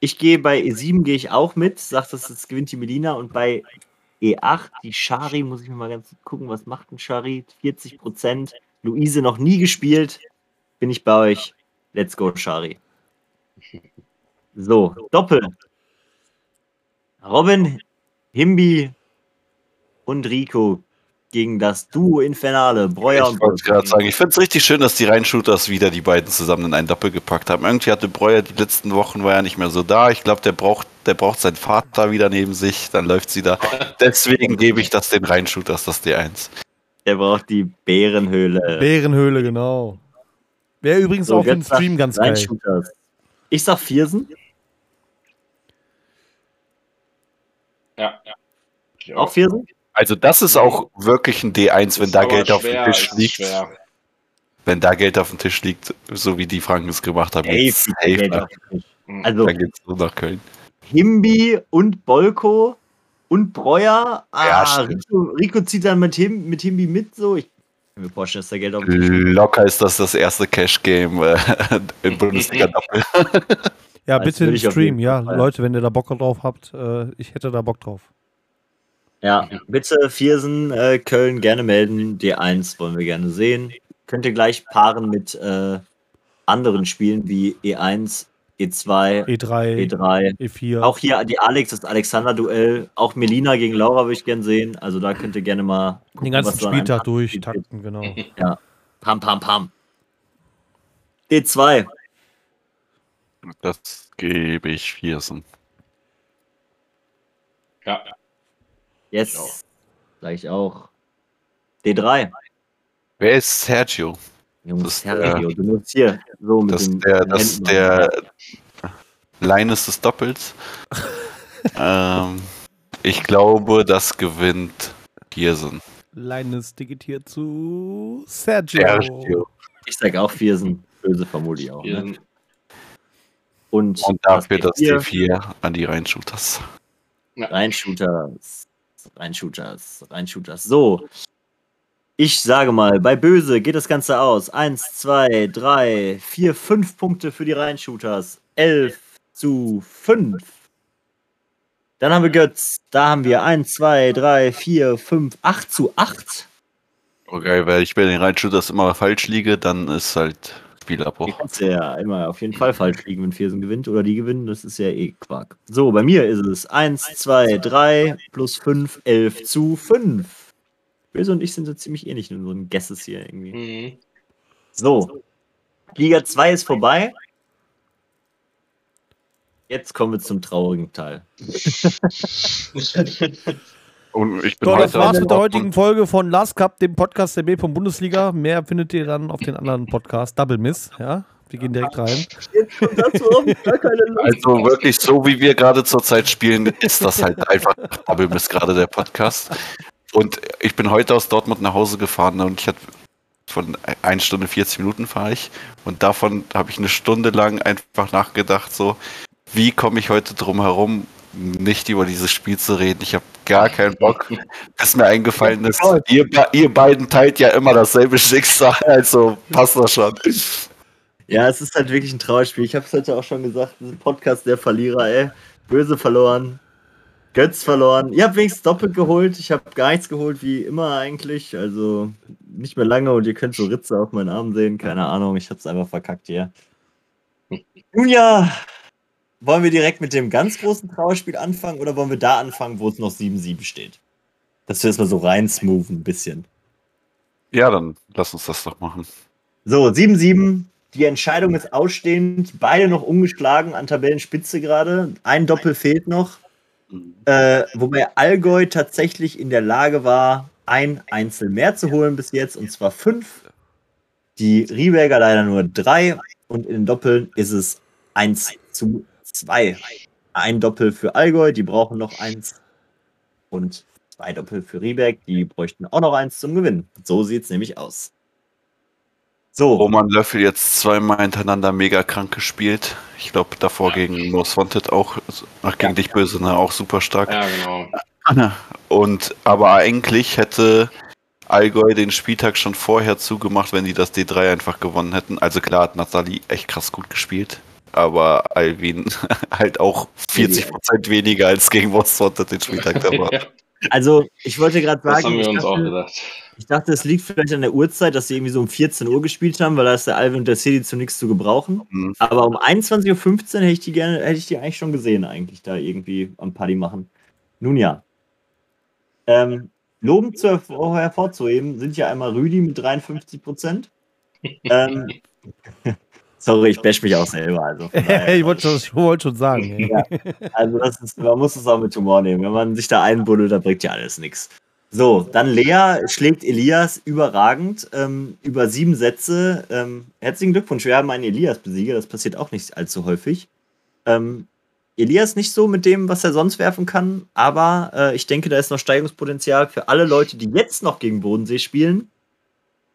ich gehe bei E7 gehe ich auch mit, sagt, dass es gewinnt die Melina und bei E8 die Shari muss ich mir mal ganz gucken, was macht ein Shari? 40 Prozent. Luise noch nie gespielt. Bin ich bei euch. Let's go Shari. So Doppel. Robin, Himbi und Rico gegen das Duo Infernale, Breuer Ich und gerade sagen, ich finde es richtig schön, dass die Reinshooters wieder die beiden zusammen in einen Doppel gepackt haben. Irgendwie hatte Breuer die letzten Wochen war ja nicht mehr so da. Ich glaube, der braucht, der braucht seinen Vater wieder neben sich, dann läuft sie da. Deswegen gebe ich das den Reinshooters, das D1. Der braucht die Bärenhöhle. Bärenhöhle, genau. Wäre übrigens So, auch für den jetzt sagt Stream ganz geil. Ich sag Viersen. Ja, ja. Auch Viersen? Also das ist auch wirklich ein D1, wenn da Geld auf dem schwer, Tisch liegt. schwer. Wenn da Geld auf dem Tisch liegt, so wie die Franken es gemacht haben, Tisch. Mhm. Also dann geht's nur nach Köln. Himbi und Bolko und Breuer. Ja, Ah, stimmt. Rico, Rico zieht dann mit, Him, mit Himbi mit so. Ich kann mir vorstellen, dass da Geld auf dem Tisch liegt. Locker ist das das erste Cash-Game äh, im Bundesliga-Doppel. Ja, Das bitte im Stream. Ja. Leute, wenn ihr da Bock drauf habt, äh, ich hätte da Bock drauf. Ja, bitte Viersen, äh, Köln gerne melden. D1 wollen wir gerne sehen. Könnt ihr gleich paaren mit äh, anderen Spielen wie E E1, E2, E3, E3. E4. Auch hier die Alex, das Alexander-Duell. Auch Melina gegen Laura würde ich gerne sehen. Also da könnt ihr gerne mal den ganzen Spieltag durchtakten, genau. Pam, pam, pam. D2. Das gebe ich Viersen. Ja, Yes. Ja. Sag ich auch. D3. Wer ist Sergio? Das Jungs, ist Sergio, du musst hier so mit Das den ist der, den das ist Händen der Linus des Doppels. ähm, ich glaube, das gewinnt Viersen. Linus digitiert zu Sergio. Sergio. Ich sag auch Viersen. Böse vermute ich auch. Ne? Und, Und dafür das D4. D4 an die Reinshooters. Reinshooters. Reinshooters. Reinshooters. So. Ich sage mal, bei Böse geht das Ganze aus. Eins, zwei, drei, vier, fünf Punkte für die Reinshooters. Elf zu fünf. Dann haben wir Götz. Da haben wir eins, zwei, drei, vier, fünf, acht zu acht. Okay, weil ich bei den Reinshooters immer falsch liege, dann ist halt Spielabbruch. kannst ja immer auf jeden Fall falsch liegen, wenn Viersen gewinnt oder die gewinnen. Das ist ja eh Quark. So, bei mir ist es 1, 2, 3 plus 5, 11 zu 5. Böse und ich sind so ziemlich ähnlich in unseren Guesses hier irgendwie. Mhm. So, Liga 2 ist vorbei. Jetzt kommen wir zum traurigen Teil. Und ich bin So, das heute war's mit der heutigen Folge von Last Cup, dem Podcast der B vom Bundesliga. Mehr findet ihr dann auf den anderen Podcast. Double Miss, ja. Wir gehen direkt rein. Also wirklich so, wie wir gerade zurzeit spielen, ist das halt einfach Double Miss gerade der Podcast. Und ich bin heute aus Dortmund nach Hause gefahren und ich hatte von 1 Stunde 40 Minuten fahre ich und davon habe ich eine Stunde lang einfach nachgedacht, so wie komme ich heute drum herum, nicht über dieses Spiel zu reden. Ich habe gar keinen Bock, bis mir eingefallen ist. Ihr, ihr beiden teilt ja immer dasselbe Schicksal, also passt das schon. Ja, es ist halt wirklich ein Trauerspiel. Ich habe es heute auch schon gesagt. Ist ein Podcast der Verlierer, ey. Böse verloren. Götz verloren. Ihr habt wenigstens doppelt geholt. Ich habe gar nichts geholt, wie immer eigentlich. Also nicht mehr lange und ihr könnt so Ritze auf meinen Arm sehen. Keine Ahnung, ich hab's einfach verkackt hier. Nun ja, wollen wir direkt mit dem ganz großen Trauerspiel anfangen oder wollen wir da anfangen, wo es noch 7-7 steht? Dass wir das mal so rein smoothen ein bisschen. Ja, dann lass uns das doch machen. So, 7-7. Die Entscheidung ist ausstehend. Beide noch ungeschlagen an Tabellenspitze gerade. Ein Doppel fehlt noch. Äh, wobei Allgäu tatsächlich in der Lage war, ein Einzel mehr zu holen bis jetzt, und zwar fünf. Die Rieberger leider nur drei. Und in den Doppeln ist es 1 zu 2. Ein Doppel für Allgäu, die brauchen noch eins. Und zwei Doppel für Rieberg, die bräuchten auch noch eins zum Gewinnen. So sieht es nämlich aus. So, Roman Löffel jetzt zweimal hintereinander mega krank gespielt. Ich glaube, davor gegen Most Wanted auch, ach, gegen dich böse, ne, auch super stark. Ja, genau. Und aber eigentlich hätte Allgäu den Spieltag schon vorher zugemacht, wenn die das D3 einfach gewonnen hätten. Also klar hat Nathalie echt krass gut gespielt, aber Alvin halt auch 40% weniger als gegen Wanted den Spieltag davor. also ich wollte gerade Das sagen, haben wir ich uns auch dachte, gedacht. ich dachte, es liegt vielleicht an der Uhrzeit, dass sie irgendwie so um 14 Uhr gespielt haben, weil da ist der Alvin und der City zu nichts zu gebrauchen. Mhm. Aber um 21.15 Uhr hätte ich die gerne, hätte ich die eigentlich schon gesehen, eigentlich da irgendwie am Party machen. Nun ja. Ähm, lobend zu hervor- hervorzuheben sind ja einmal Rüdi mit 53 Prozent. ähm, sorry, ich bash mich auch selber. Also, ich wollte schon, ich wollte schon sagen. Ja, also ist, man muss es auch mit Humor nehmen. Wenn man sich da einbuddelt, da bringt ja alles nichts. So, dann Lea schlägt Elias überragend ähm, über sieben Sätze. Ähm, herzlichen Glückwunsch, wir haben einen Elias besiegt. Das passiert auch nicht allzu häufig. Ähm, Elias nicht so mit dem, was er sonst werfen kann, aber äh, ich denke, da ist noch Steigungspotenzial für alle Leute, die jetzt noch gegen Bodensee spielen.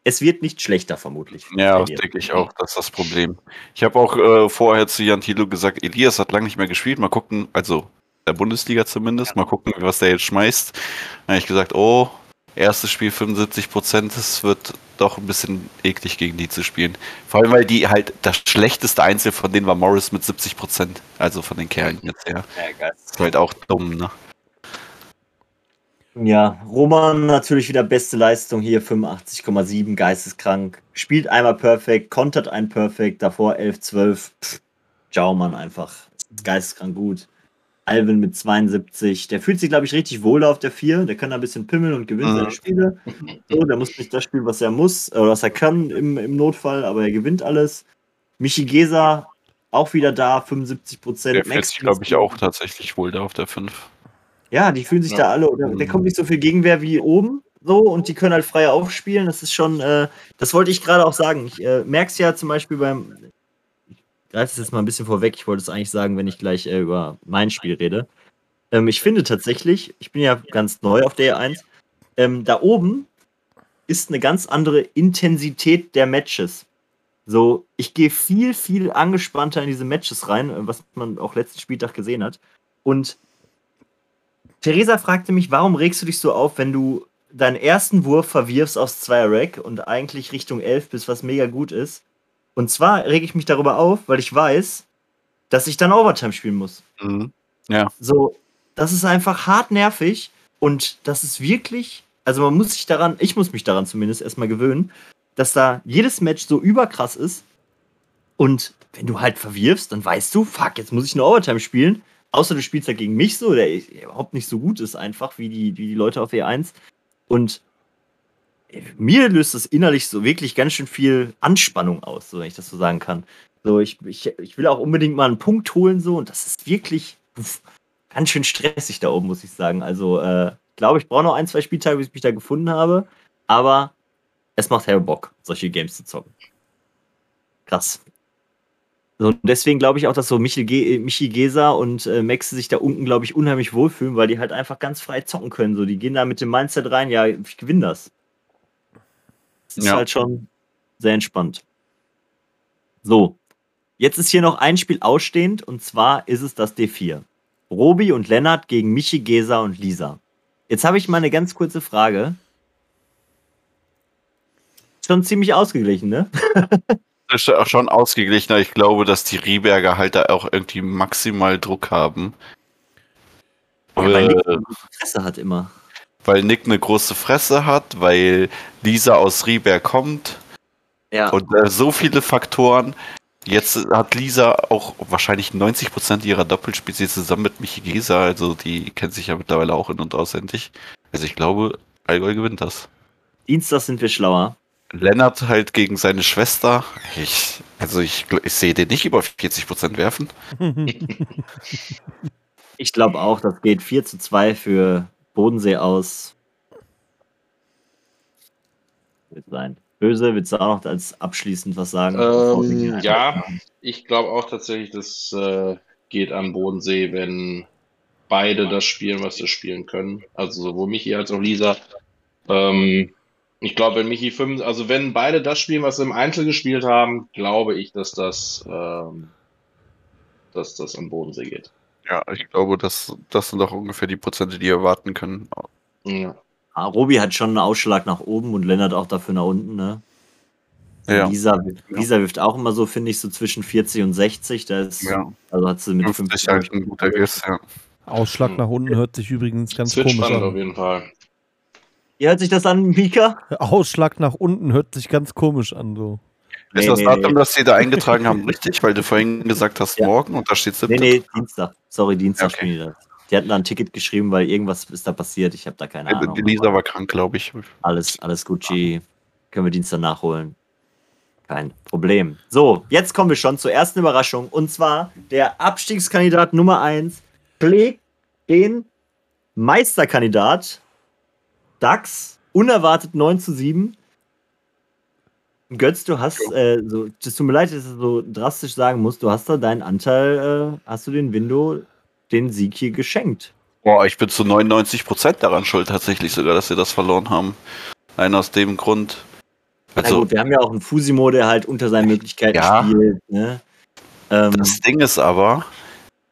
Es wird nicht schlechter, vermutlich. Ja, das denke ich auch, das ist das Problem. Ich habe auch äh, vorher zu Jan Thilo gesagt, Elias hat lange nicht mehr gespielt, mal gucken, also der Bundesliga zumindest, mal gucken, was der jetzt schmeißt. Dann habe ich gesagt, oh, erstes Spiel 75 Prozent, das wird doch ein bisschen eklig gegen die zu spielen. Vor allem, weil die halt, das schlechteste Einzel von denen war Morris mit 70 Prozent, also von den Kerlen jetzt her. Ja, geil. ist halt auch dumm, ne? Ja, Roman natürlich wieder beste Leistung hier, 85,7, geisteskrank. Spielt einmal perfekt, kontert ein perfekt, davor 11, 12. Pff, Ciao, Mann, einfach. Geisteskrank gut. Alvin mit 72, der fühlt sich, glaube ich, richtig wohl auf der 4. Der kann da ein bisschen pimmeln und gewinnt Mhm. seine Spiele. So, der muss nicht das spielen, was er muss, oder was er kann im, im Notfall, aber er gewinnt alles. Michi Gesa auch wieder da, 75 Prozent. Der fühlt sich, glaube ich, auch tatsächlich wohl da auf der 5. Ja, die fühlen sich Ja. da alle, oder da kommt nicht so viel Gegenwehr wie oben, so, und die können halt frei aufspielen. Das ist schon, äh, das wollte ich gerade auch sagen. Ich äh, merke es ja zum Beispiel beim, ich greife es jetzt mal ein bisschen vorweg, ich wollte es eigentlich sagen, wenn ich gleich äh, über mein Spiel rede. Ähm, ich finde tatsächlich, ich bin ja ganz neu auf der E1, ähm, da oben ist eine ganz andere Intensität der Matches. So, ich gehe viel, viel angespannter in diese Matches rein, was man auch letzten Spieltag gesehen hat. Und Theresa fragte mich, warum regst du dich so auf, wenn du deinen ersten Wurf verwirfst aus zweier Rack und eigentlich Richtung 11 bist, was mega gut ist. Und zwar rege ich mich darüber auf, weil ich weiß, dass ich dann Overtime spielen muss. Mhm. So, das ist einfach hart nervig und das ist wirklich, also man muss sich daran, ich muss mich daran zumindest erstmal gewöhnen, dass da jedes Match so überkrass ist und wenn du halt verwirfst, dann weißt du, fuck, jetzt muss ich eine Overtime spielen. Außer du spielst halt gegen mich so, der überhaupt nicht so gut ist, einfach wie die, wie die Leute auf E1. Und mir löst das innerlich so wirklich ganz schön viel Anspannung aus, so wenn ich das so sagen kann. So, ich, ich, ich will auch unbedingt mal einen Punkt holen, so, und das ist wirklich uff, ganz schön stressig da oben, muss ich sagen. Also, äh, glaube, ich brauche noch ein, zwei Spieltage, bis ich mich da gefunden habe, aber es macht hell Bock, solche Games zu zocken. Krass. So, und deswegen glaube ich auch, dass so Michi, Ge Michi Gesa und äh, Maxe sich da unten, glaube ich, unheimlich wohlfühlen, weil die halt einfach ganz frei zocken können. So, die gehen da mit dem Mindset rein, ja, ich gewinne das. Das ist Ja. halt schon sehr entspannt. So, jetzt ist hier noch ein Spiel ausstehend und zwar ist es das D4. Robi und Lennart gegen Michi, Gesa und Lisa. Jetzt habe ich mal eine ganz kurze Frage. Schon ziemlich ausgeglichen, ne? ist auch schon ausgeglichener. Ich glaube, dass die Rieberger halt da auch irgendwie maximal Druck haben. Ja, weil Äh, Nick eine Fresse hat immer. weil Nick eine große Fresse hat, weil Lisa aus Rieberg kommt Ja. und äh, so viele Faktoren. Jetzt hat Lisa auch wahrscheinlich 90% ihrer Doppelspiele zusammen mit Michi Gesa, also die kennt sich ja mittlerweile auch in- und auswendig. Also ich glaube, Allgäu gewinnt das. Dienstag sind wir schlauer. Lennart halt gegen seine Schwester. Ich, also ich, ich sehe den nicht über 40% werfen. Ich glaube auch, das geht 4 zu 2 für Bodensee aus. Wird sein. Böse, willst du auch noch als abschließend was sagen? Ähm, ja, ich glaube auch tatsächlich, das äh, geht am Bodensee, wenn beide das spielen, was sie spielen können. Also sowohl Michi als auch Lisa. Ähm, ich glaube, wenn Michi 5, also wenn beide das spielen, was sie im Einzel gespielt haben, glaube ich, dass das, ähm, dass das am Bodensee geht. Ja, ich glaube, das, das sind auch ungefähr die Prozente, die erwarten können. Ja. Ah, Robi hat schon einen Ausschlag nach oben und Lennart auch dafür nach unten, ne? Ja. Lisa, Lisa wirft auch immer so, finde ich, so zwischen 40 und 60. Da ist, Ja. Also hat sie mit 50 50. halt ein guter Guess, ja. Ausschlag nach unten hört sich übrigens ganz komisch spannend auf an. jeden Fall. Wie hört sich das an, Mika? Ausschlag nach unten hört sich ganz komisch an. So. Ist Nee, das nee, Datum, nee. das Sie da eingetragen haben, richtig? Weil du vorhin gesagt hast, Ja. morgen und da steht Nee, 7. nee, Dienstag. Sorry, Dienstag Okay. spielen die hatten da ein Ticket geschrieben, weil irgendwas ist da passiert. Ich habe da keine Ahnung. Die Lisa war krank, glaube ich. Alles, alles Gucci. Können wir Dienstag nachholen. Kein Problem. So, jetzt kommen wir schon zur ersten Überraschung. Und zwar der Abstiegskandidat Nummer 1 schlägt den Meisterkandidat DAX unerwartet 9 zu 7. Götz, du hast, äh, so, es tut mir leid, dass ich das so drastisch sagen muss, du hast da deinen Anteil, äh, hast du den Window den Sieg hier geschenkt. Boah, ich bin zu 99% daran schuld, tatsächlich sogar, dass sie das verloren haben. Allein aus dem Grund. Also, Na gut, wir haben ja auch einen Fusimo, der halt unter seinen Möglichkeiten ja, spielt. Ne? Ähm, das Ding ist aber,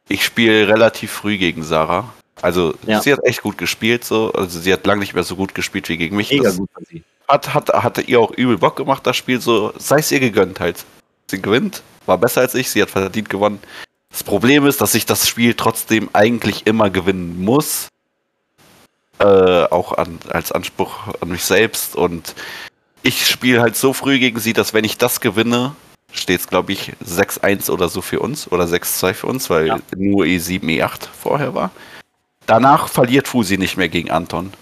ich spiele relativ früh gegen Sarah. Also ja. sie hat echt gut gespielt, so. Also sie hat lange nicht mehr so gut gespielt wie gegen mich. Mega das gut von sie. Hat, hat, hatte ihr auch übel Bock gemacht, das Spiel so. Sei es ihr gegönnt halt. Sie gewinnt, war besser als ich, sie hat verdient gewonnen. Das Problem ist, dass ich das Spiel trotzdem eigentlich immer gewinnen muss. Äh, auch an, als Anspruch an mich selbst. Und ich spiele halt so früh gegen sie, dass wenn ich das gewinne, steht es, glaube ich, 6-1 oder so für uns. Oder 6-2 für uns, weil ja. nur E7, E8 vorher war. Danach verliert Fusi nicht mehr gegen Anton.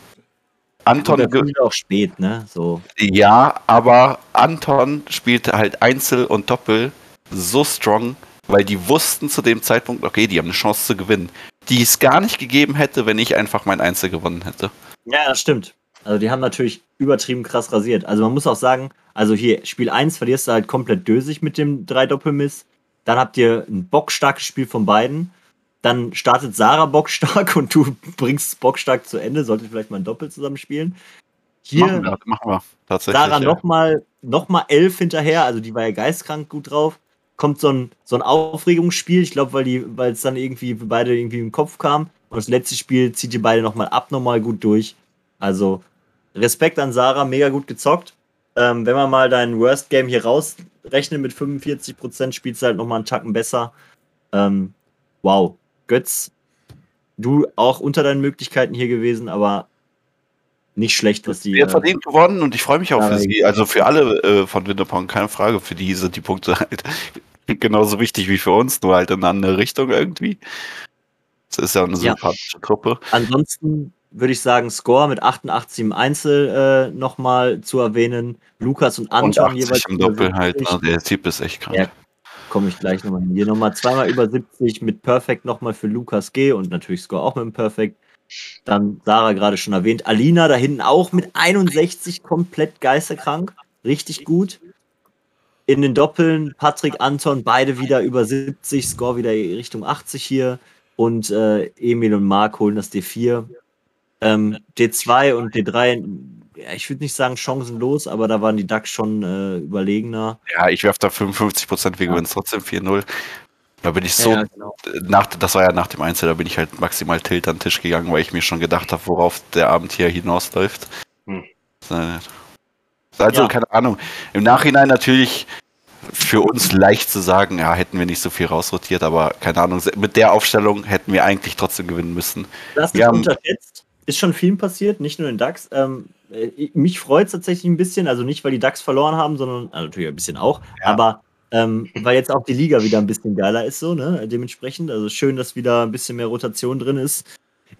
Anton ja, auch spät, ne? So. Ja, aber Anton spielte halt Einzel und Doppel so strong, weil die wussten zu dem Zeitpunkt, okay, die haben eine Chance zu gewinnen, die es gar nicht gegeben hätte, wenn ich einfach mein Einzel gewonnen hätte. Ja, das stimmt. Also die haben natürlich übertrieben krass rasiert. Also man muss auch sagen, also hier Spiel 1 verlierst du halt komplett dösig mit dem drei Doppelmiss. Dann habt ihr ein bockstarkes Spiel von beiden. Dann startet Sarah bockstark und du bringst bockstark zu Ende. Solltet vielleicht mal ein Doppel zusammen spielen. Hier machen wir, machen wir. tatsächlich. Sarah ja. nochmal noch mal elf hinterher, also die war ja geistkrank gut drauf. Kommt so ein, so ein Aufregungsspiel, ich glaube, weil es dann irgendwie für beide irgendwie im Kopf kam. Und das letzte Spiel zieht ihr beide nochmal abnormal gut durch. Also Respekt an Sarah, mega gut gezockt. Ähm, wenn man mal dein Worst Game hier rausrechnet mit 45%, spielst du halt nochmal einen Tacken besser. Ähm, wow, Götz, du auch unter deinen Möglichkeiten hier gewesen, aber nicht schlecht, was die. Sie hat verdient gewonnen und ich freue mich auch für sie. Also für alle äh, von Winterpong, keine Frage. Für die sind die Punkte halt genauso wichtig wie für uns, nur halt in eine andere Richtung irgendwie. Das ist ja eine sympathische ja. Truppe. Ansonsten würde ich sagen, Score mit 88 im Einzel äh, nochmal zu erwähnen. Lukas und Anton und 80 jeweils. im Doppel halt, ne? der Typ ist echt krank. Ja, komme ich gleich nochmal. Hier nochmal zweimal über 70 mit Perfect nochmal für Lukas G und natürlich Score auch mit dem Perfect. Dann Sarah gerade schon erwähnt. Alina da hinten auch mit 61 komplett geisterkrank. Richtig gut. In den Doppeln Patrick, Anton, beide wieder über 70, Score wieder Richtung 80 hier. Und äh, Emil und Marc holen das D4. Ähm, D2 und D3 ja, ich würde nicht sagen chancenlos, aber da waren die Ducks schon äh, überlegener. Ja, ich werfe da 55 Prozent, wir ja. gewinnen trotzdem 4-0. Da bin ich so, ja, genau. nach, das war ja nach dem Einzel, da bin ich halt maximal tilt an den Tisch gegangen, weil ich mir schon gedacht habe, worauf der Abend hier hinausläuft. Hm. Also, ja. keine Ahnung. Im Nachhinein natürlich für uns leicht zu sagen, ja, hätten wir nicht so viel rausrotiert, aber keine Ahnung, mit der Aufstellung hätten wir eigentlich trotzdem gewinnen müssen. Das ist unterschätzt. Ist schon viel passiert, nicht nur in DAX. Ähm, äh, mich freut es tatsächlich ein bisschen, also nicht, weil die DAX verloren haben, sondern also natürlich ein bisschen auch, ja. aber ähm, weil jetzt auch die Liga wieder ein bisschen geiler ist, so, ne? Dementsprechend. Also schön, dass wieder ein bisschen mehr Rotation drin ist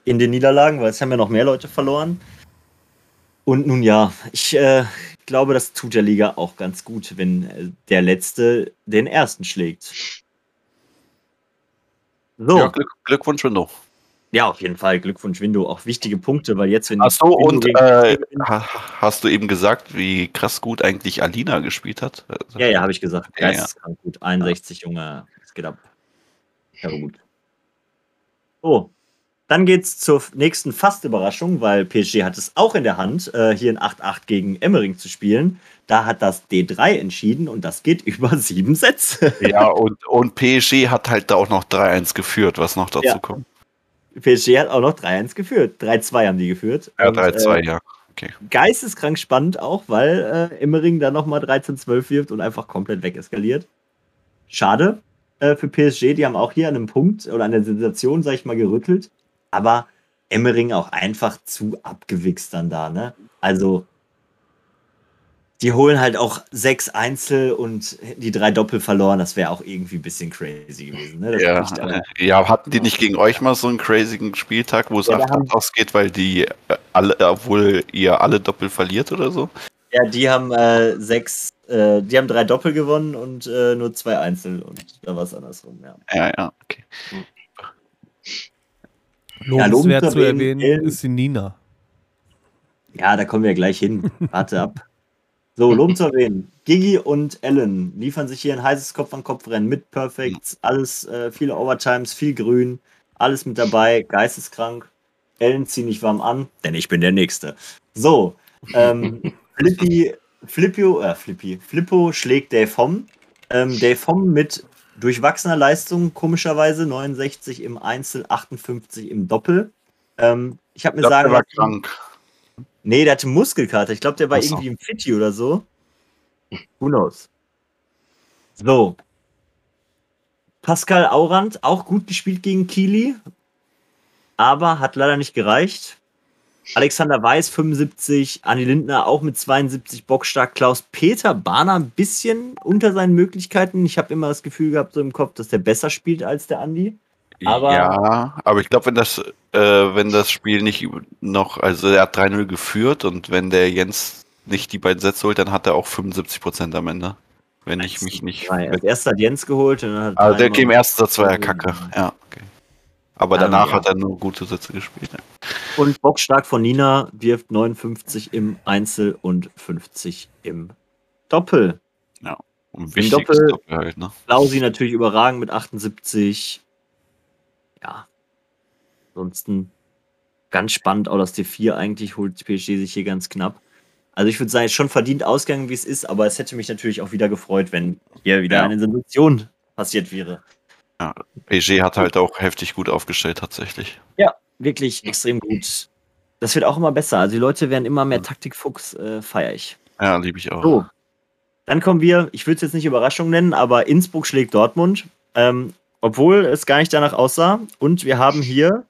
in den Niederlagen, weil es haben ja noch mehr Leute verloren. Und nun ja, ich äh, glaube, das tut der Liga auch ganz gut, wenn äh, der Letzte den Ersten schlägt. So. Ja, Glück, Glückwunsch, Window. Ja, auf jeden Fall. Glückwunsch, Window. Auch wichtige Punkte, weil jetzt, wenn. Ach so, und äh, hast du eben gesagt, wie krass gut eigentlich Alina gespielt hat? Ja, ja, habe ich gesagt. Ja, ja. gut. 61, Junge. Es geht ab. Ja, gut. So. Dann geht's zur nächsten Fast-Überraschung, weil PSG hat es auch in der Hand, äh, hier in 8-8 gegen Emmering zu spielen. Da hat das D3 entschieden und das geht über sieben Sätze. Ja, und, und PSG hat halt da auch noch 3-1 geführt, was noch dazu ja. kommt. PSG hat auch noch 3-1 geführt. 3-2 haben die geführt. Ja, 3-2, äh, ja. Okay. Geisteskrank spannend auch, weil äh, Immering dann nochmal 13-12 wirft und einfach komplett wegeskaliert. Schade äh, für PSG, die haben auch hier an einem Punkt oder an der Sensation, sag ich mal, gerüttelt. Aber Emmering auch einfach zu abgewichst dann da, ne? Also die holen halt auch sechs Einzel und die drei Doppel verloren. Das wäre auch irgendwie ein bisschen crazy gewesen. Ne? Ja, ja, hatten die nicht gegen euch mal so einen crazy Spieltag, wo es ja, 8 ausgeht, weil die äh, alle, obwohl ihr alle Doppel verliert oder so? Ja, die haben äh, sechs, äh, die haben drei Doppel gewonnen und äh, nur zwei Einzel und da war es andersrum, ja. Ja, ja, okay. Lobenswert ja, zu erwähnen ist die Nina. Ja, da kommen wir gleich hin. Warte ab. So, Lob zu erwähnen. Gigi und Ellen liefern sich hier ein heißes Kopf-an-Kopf-Rennen mit Perfects, alles, äh, viele Overtimes, viel Grün, alles mit dabei, geisteskrank. Ellen zieh nicht warm an, denn ich bin der Nächste. So, ähm, Flippy, Flippio, äh, Flippy, Flippo schlägt Dave Homm. Ähm, Dave Homm mit durchwachsener Leistung, komischerweise 69 im Einzel, 58 im Doppel. Ähm, ich habe mir ich glaub, sagen. Der war krank. Nee, der hatte Muskelkater. Ich glaube, der war Achso. irgendwie im Fitti oder so. Who knows? So. Pascal Aurand, auch gut gespielt gegen Kili, aber hat leider nicht gereicht. Alexander Weiß 75, Anni Lindner auch mit 72 bockstark, Klaus Peter Bahner ein bisschen unter seinen Möglichkeiten. Ich habe immer das Gefühl gehabt so im Kopf, dass der besser spielt als der Andi. Aber ja, aber ich glaube, wenn das, äh, wenn das Spiel nicht noch, also er hat 3-0 geführt und wenn der Jens nicht die beiden Sätze holt, dann hat er auch 75 Prozent am Ende. Wenn ich mich nicht. Als erster hat Jens geholt und dann hat Also der im ersten Satz war ja kacke. Ja, okay. Aber danach ja. hat er nur gute Sätze gespielt. Ja. Und bockstark von Nina wirft 59 im Einzel und 50 im Doppel. Ja, und wichtig Doppel, Doppel halt, ne? Lausi natürlich überragend mit 78 ja, ansonsten ganz spannend, auch das T4 eigentlich holt PSG sich hier ganz knapp. Also ich würde sagen, schon verdient ausgegangen, wie es ist, aber es hätte mich natürlich auch wieder gefreut, wenn hier wieder ja. eine Sensation passiert wäre. Ja, PSG hat halt auch heftig gut aufgestellt, tatsächlich. Ja, wirklich extrem gut. Das wird auch immer besser. Also die Leute werden immer mehr Taktikfuchs, äh, feiere ich. Ja, liebe ich auch. So, dann kommen wir, ich würde es jetzt nicht Überraschung nennen, aber Innsbruck schlägt Dortmund. Ähm, obwohl es gar nicht danach aussah. Und wir haben hier,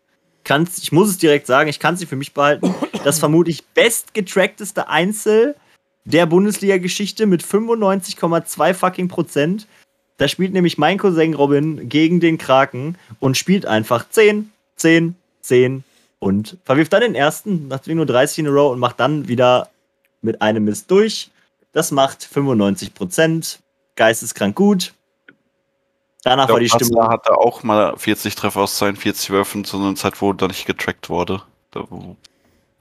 kann's, ich muss es direkt sagen, ich kann es für mich behalten, das vermutlich bestgetrackteste Einzel der Bundesliga-Geschichte mit 95,2 fucking Prozent. Da spielt nämlich mein Cousin Robin gegen den Kraken und spielt einfach 10, 10, 10 und verwirft dann den ersten, nachdem nur 30 in a row und macht dann wieder mit einem Mist durch. Das macht 95 Prozent. Geisteskrank gut. Danach glaub, war die Stimme. hatte auch mal 40 Treffer aus 42 Würfen zu einer Zeit, wo da nicht getrackt wurde. Da, wo,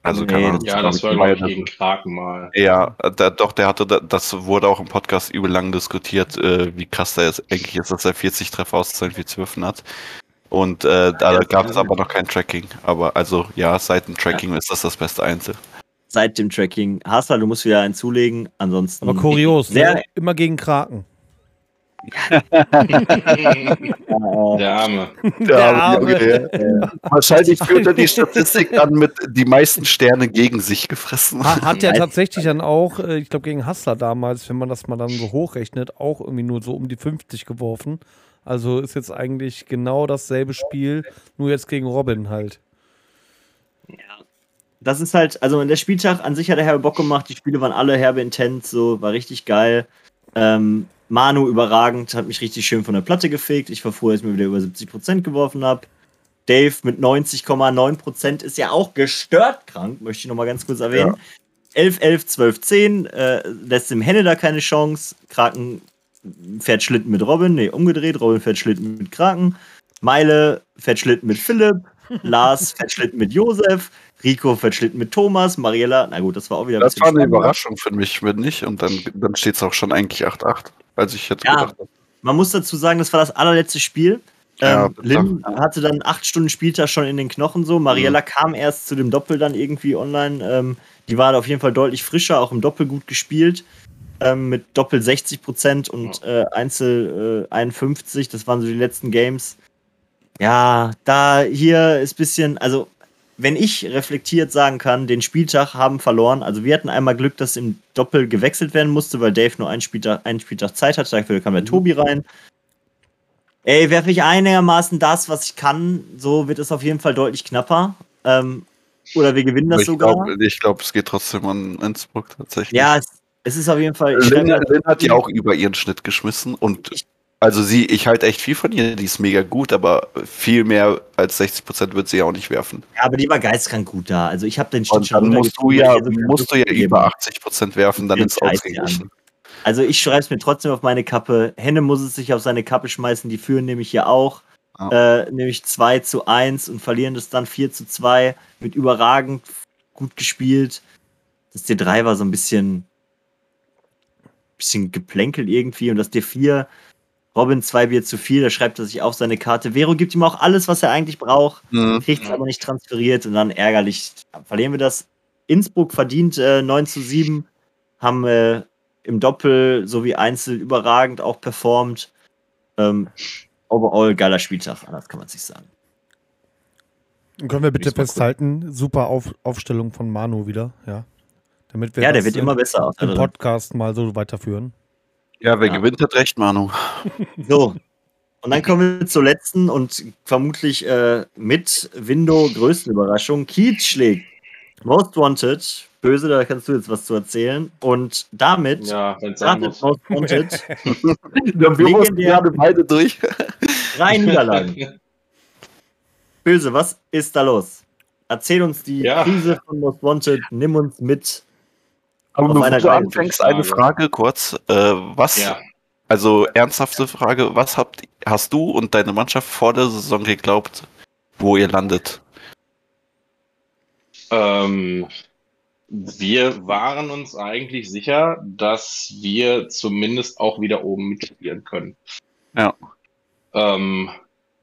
also nee, Ahnung, Ja, das war, glaube ich, gegen Kraken mal. Ja, da, doch, der hatte, das wurde auch im Podcast übel lang diskutiert, äh, wie krass der ist, eigentlich ist, dass er 40 Treffer aus 42 Würfen hat. Und äh, da ja, gab es aber noch kein Tracking. Aber also ja, seit dem Tracking ja. ist das das beste Einzel. Seit dem Tracking. Hasla, du musst wieder einen zulegen, ansonsten. Aber kurios, ne? immer gegen Kraken. Der Arme. Der Arme. Okay. Ja. Wahrscheinlich führt er die Statistik an mit die meisten Sterne gegen sich gefressen. Hat er tatsächlich dann auch, äh, ich glaube gegen Hassler damals, wenn man das mal dann so hochrechnet, auch irgendwie nur so um die 50 geworfen. Also ist jetzt eigentlich genau dasselbe Spiel, nur jetzt gegen Robin halt. Ja. Das ist halt, also der Spieltag an sich hat der Herbe Bock gemacht, die Spiele waren alle herbe intens, so, war richtig geil. Ähm, Manu überragend, hat mich richtig schön von der Platte gefegt. Ich war froh, dass ich mir wieder über 70% geworfen habe. Dave mit 90,9% ist ja auch gestört krank, möchte ich nochmal ganz kurz erwähnen. Ja. 11, 11, 12, 10, äh, lässt dem Henne da keine Chance. Kraken fährt Schlitten mit Robin, nee, umgedreht. Robin fährt Schlitten mit Kraken. Meile fährt Schlitten mit Philipp. Lars fährt Schlitten mit Josef. Rico fährt Schlitten mit Thomas. Mariella, na gut, das war auch wieder. Das war eine Überraschung für mich, wenn nicht. Und dann, dann steht es auch schon eigentlich 8-8 als ich jetzt ja, gedacht habe. Man muss dazu sagen, das war das allerletzte Spiel. Ja, ähm, Lynn hatte dann acht Stunden Spieltag schon in den Knochen so. Mariella mhm. kam erst zu dem Doppel dann irgendwie online. Ähm, die war auf jeden Fall deutlich frischer, auch im Doppel gut gespielt. Ähm, mit Doppel 60 Prozent und äh, Einzel äh, 51. Das waren so die letzten Games. Ja, da hier ist ein bisschen, also wenn ich reflektiert sagen kann, den Spieltag haben verloren. Also wir hatten einmal Glück, dass im Doppel gewechselt werden musste, weil Dave nur einen Spieltag, einen Spieltag Zeit hatte. Dafür kam der mhm. Tobi rein. Ey, werfe ich einigermaßen das, was ich kann, so wird es auf jeden Fall deutlich knapper. Ähm, oder wir gewinnen das ich sogar. Glaub, ich glaube, es geht trotzdem an Innsbruck tatsächlich. Ja, Es ist auf jeden Fall. ich Lynn, Lynn hat ja auch über ihren Schnitt geschmissen und also sie, ich halte echt viel von ihr, die ist mega gut, aber viel mehr als 60% wird sie ja auch nicht werfen. Ja, aber die war geistkrank gut da. Also ich habe den Schnitt dann musst du ja, musst du ja über habe. 80% werfen, dann ist es ausgeglichen. Also ich schreibe es mir trotzdem auf meine Kappe. Henne muss es sich auf seine Kappe schmeißen. Die führen nämlich hier auch. Äh, nämlich 2 zu 1 und verlieren das dann 4 zu 2. Mit überragend gut gespielt. Das D3 war so ein bisschen, bisschen geplänkelt irgendwie. Und das D4, Robin 2 Bier zu viel, da schreibt er sich auf seine Karte. Vero gibt ihm auch alles, was er eigentlich braucht. Mhm. kriegt es aber nicht transferiert und dann ärgerlich verlieren wir das. Innsbruck verdient äh, 9 zu 7, haben äh, im Doppel sowie Einzel überragend auch performt. Ähm, overall geiler Spieltag, anders kann man es nicht sagen. Und können wir bitte festhalten, super Auf Aufstellung von Manu wieder, ja. Damit wir Ja, der wird im- immer besser. Im Podcast mal so weiterführen. Ja, wer Ja. gewinnt, hat recht, Manu. So. Und dann kommen wir zur letzten und vermutlich äh, mit Window größten Überraschung. Kiez schlägt Most Wanted. Böse, da kannst du jetzt was zu erzählen. Und damit Ja, startet. Most Wanted Wir mussten mussten gerade beide durch. drei Niederlagen. Böse, was ist da los? Erzähl uns die Ja. Krise von Most Wanted, nimm uns mit. Aber bevor du anfängst, eine Frage kurz. Äh, was, Ja, also ernsthafte Frage, was habt, hast du und deine Mannschaft vor der Saison geglaubt, wo ihr landet? ähm, wir waren uns eigentlich sicher, dass wir zumindest auch wieder oben mitspielen können. Ja. Ähm,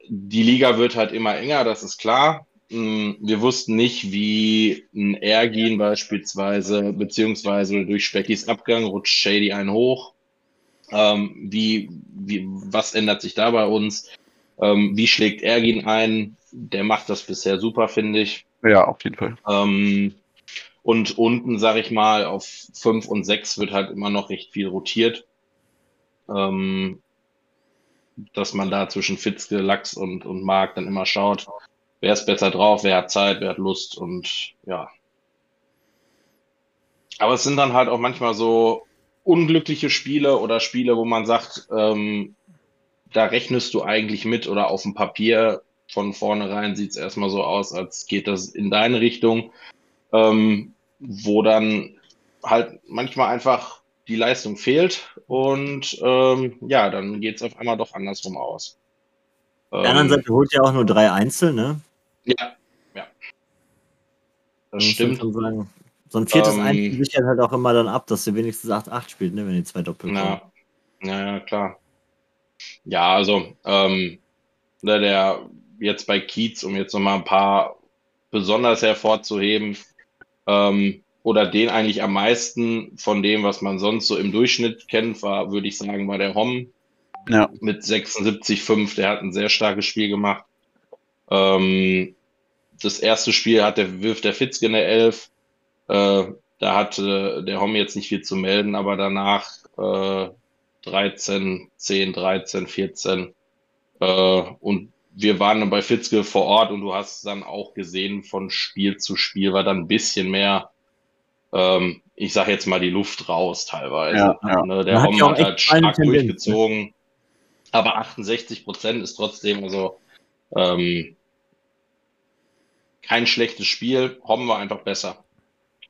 die Liga wird halt immer enger, das ist klar. Mm, Wir wussten nicht, wie ein Ergin beispielsweise, beziehungsweise durch Speckys Abgang rutscht Shady ein hoch. Ähm, wie, wie, was ändert sich da bei uns? Ähm, wie schlägt Ergin ein? Der macht das bisher super, finde ich. Ja, auf jeden Fall. Ähm, und unten, sag ich mal, auf 5 und 6 wird halt immer noch recht viel rotiert. Ähm, dass man da zwischen Fitzke, Lachs und, und Mark dann immer schaut, wer ist besser drauf, wer hat Zeit, wer hat Lust und ja. Aber es sind dann halt auch manchmal so unglückliche Spiele oder Spiele, wo man sagt, ähm, da rechnest du eigentlich mit oder auf dem Papier von vornherein sieht es erstmal so aus, als geht das in deine Richtung, ähm, wo dann halt manchmal einfach die Leistung fehlt und ähm, ja, dann geht es auf einmal doch andersrum aus. Auf der anderen Ähm, Seite holt ja auch nur drei Einzel, ne? Ja, ja. Das muss stimmt. schon sagen. So ein viertes Ähm, Einzel sichert halt auch immer dann ab, dass du wenigstens 8-8 spielt, ne? Wenn die zwei Doppel kommen. Ja, ja, ja, klar. Ja, also, ähm, der, der jetzt bei Kiez, um jetzt nochmal ein paar besonders hervorzuheben, ähm, oder den eigentlich am meisten von dem, was man sonst so im Durchschnitt kennt, war, würde ich sagen, war der Hom Ja. mit 76,5. Der hat ein sehr starkes Spiel gemacht. Ähm, das erste Spiel hat der, wirft der Fitzke eine 11. Äh, da hatte der Hom jetzt nicht viel zu melden, aber danach äh, 13, 10, 13, 14. Äh, und wir waren dann bei Fitzke vor Ort und du hast dann auch gesehen, von Spiel zu Spiel war dann ein bisschen mehr, ähm, ich sag jetzt mal, die Luft raus teilweise. Ja, ja. Ne, der Man hat hat halt stark ne? durchgezogen. Aber 68 Prozent ist trotzdem also ähm, kein schlechtes Spiel. Hom war einfach besser,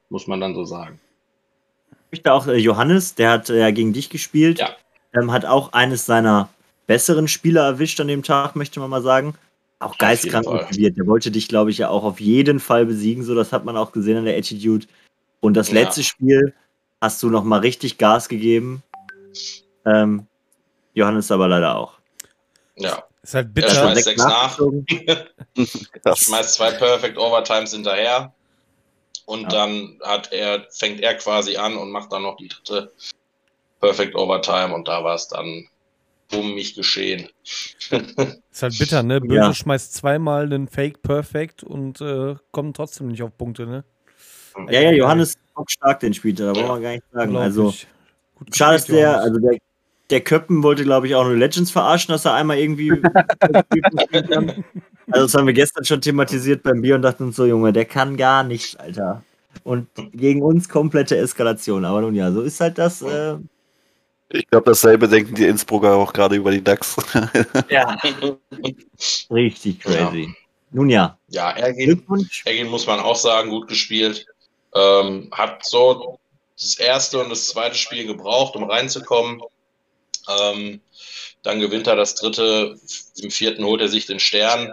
muss man dann so sagen. Ich möchte auch äh, Johannes, der hat äh, ja gegen dich gespielt, Ja. ähm, hat auch eines seiner besseren Spieler erwischt an dem Tag, möchte man mal sagen. Auch geistkrank motiviert. Der wollte dich, glaube ich, ja auch auf jeden Fall besiegen. So, das hat man auch gesehen an der Attitude. Und das Ja. letzte Spiel hast du noch mal richtig Gas gegeben. Ähm, Johannes aber leider auch. Ja, Ist halt Ja, bitter. schmeißt Sechs nach. schmeißt zwei Perfect Overtimes hinterher. Und Ja. dann hat er, fängt er quasi an und macht dann noch die dritte Perfect Overtime und da war es dann um mich geschehen. Ist halt bitter, ne? Böse Ja. schmeißt zweimal einen Fake Perfect und äh, kommt trotzdem nicht auf Punkte, ne? Ja, ja, Johannes ist stark den Spiel, da wollen wir gar nicht sagen. Also, Schade, dass der, also der, der Köppen wollte, glaube ich, auch nur Legends verarschen, dass er einmal irgendwie. also, das haben wir gestern schon thematisiert beim Bier und dachten uns so, Junge, der kann gar nichts, Alter. Und gegen uns komplette Eskalation. Aber nun ja, so ist halt das. Äh, Ich glaube, dasselbe denken die Innsbrucker auch gerade über die DAX. ja, richtig crazy. Nun ja, Ja, Ergin, Glückwunsch. Ergin muss man auch sagen, gut gespielt. Ähm, hat so das erste und das zweite Spiel gebraucht, um reinzukommen. Ähm, dann gewinnt er das dritte, im vierten holt er sich den Stern,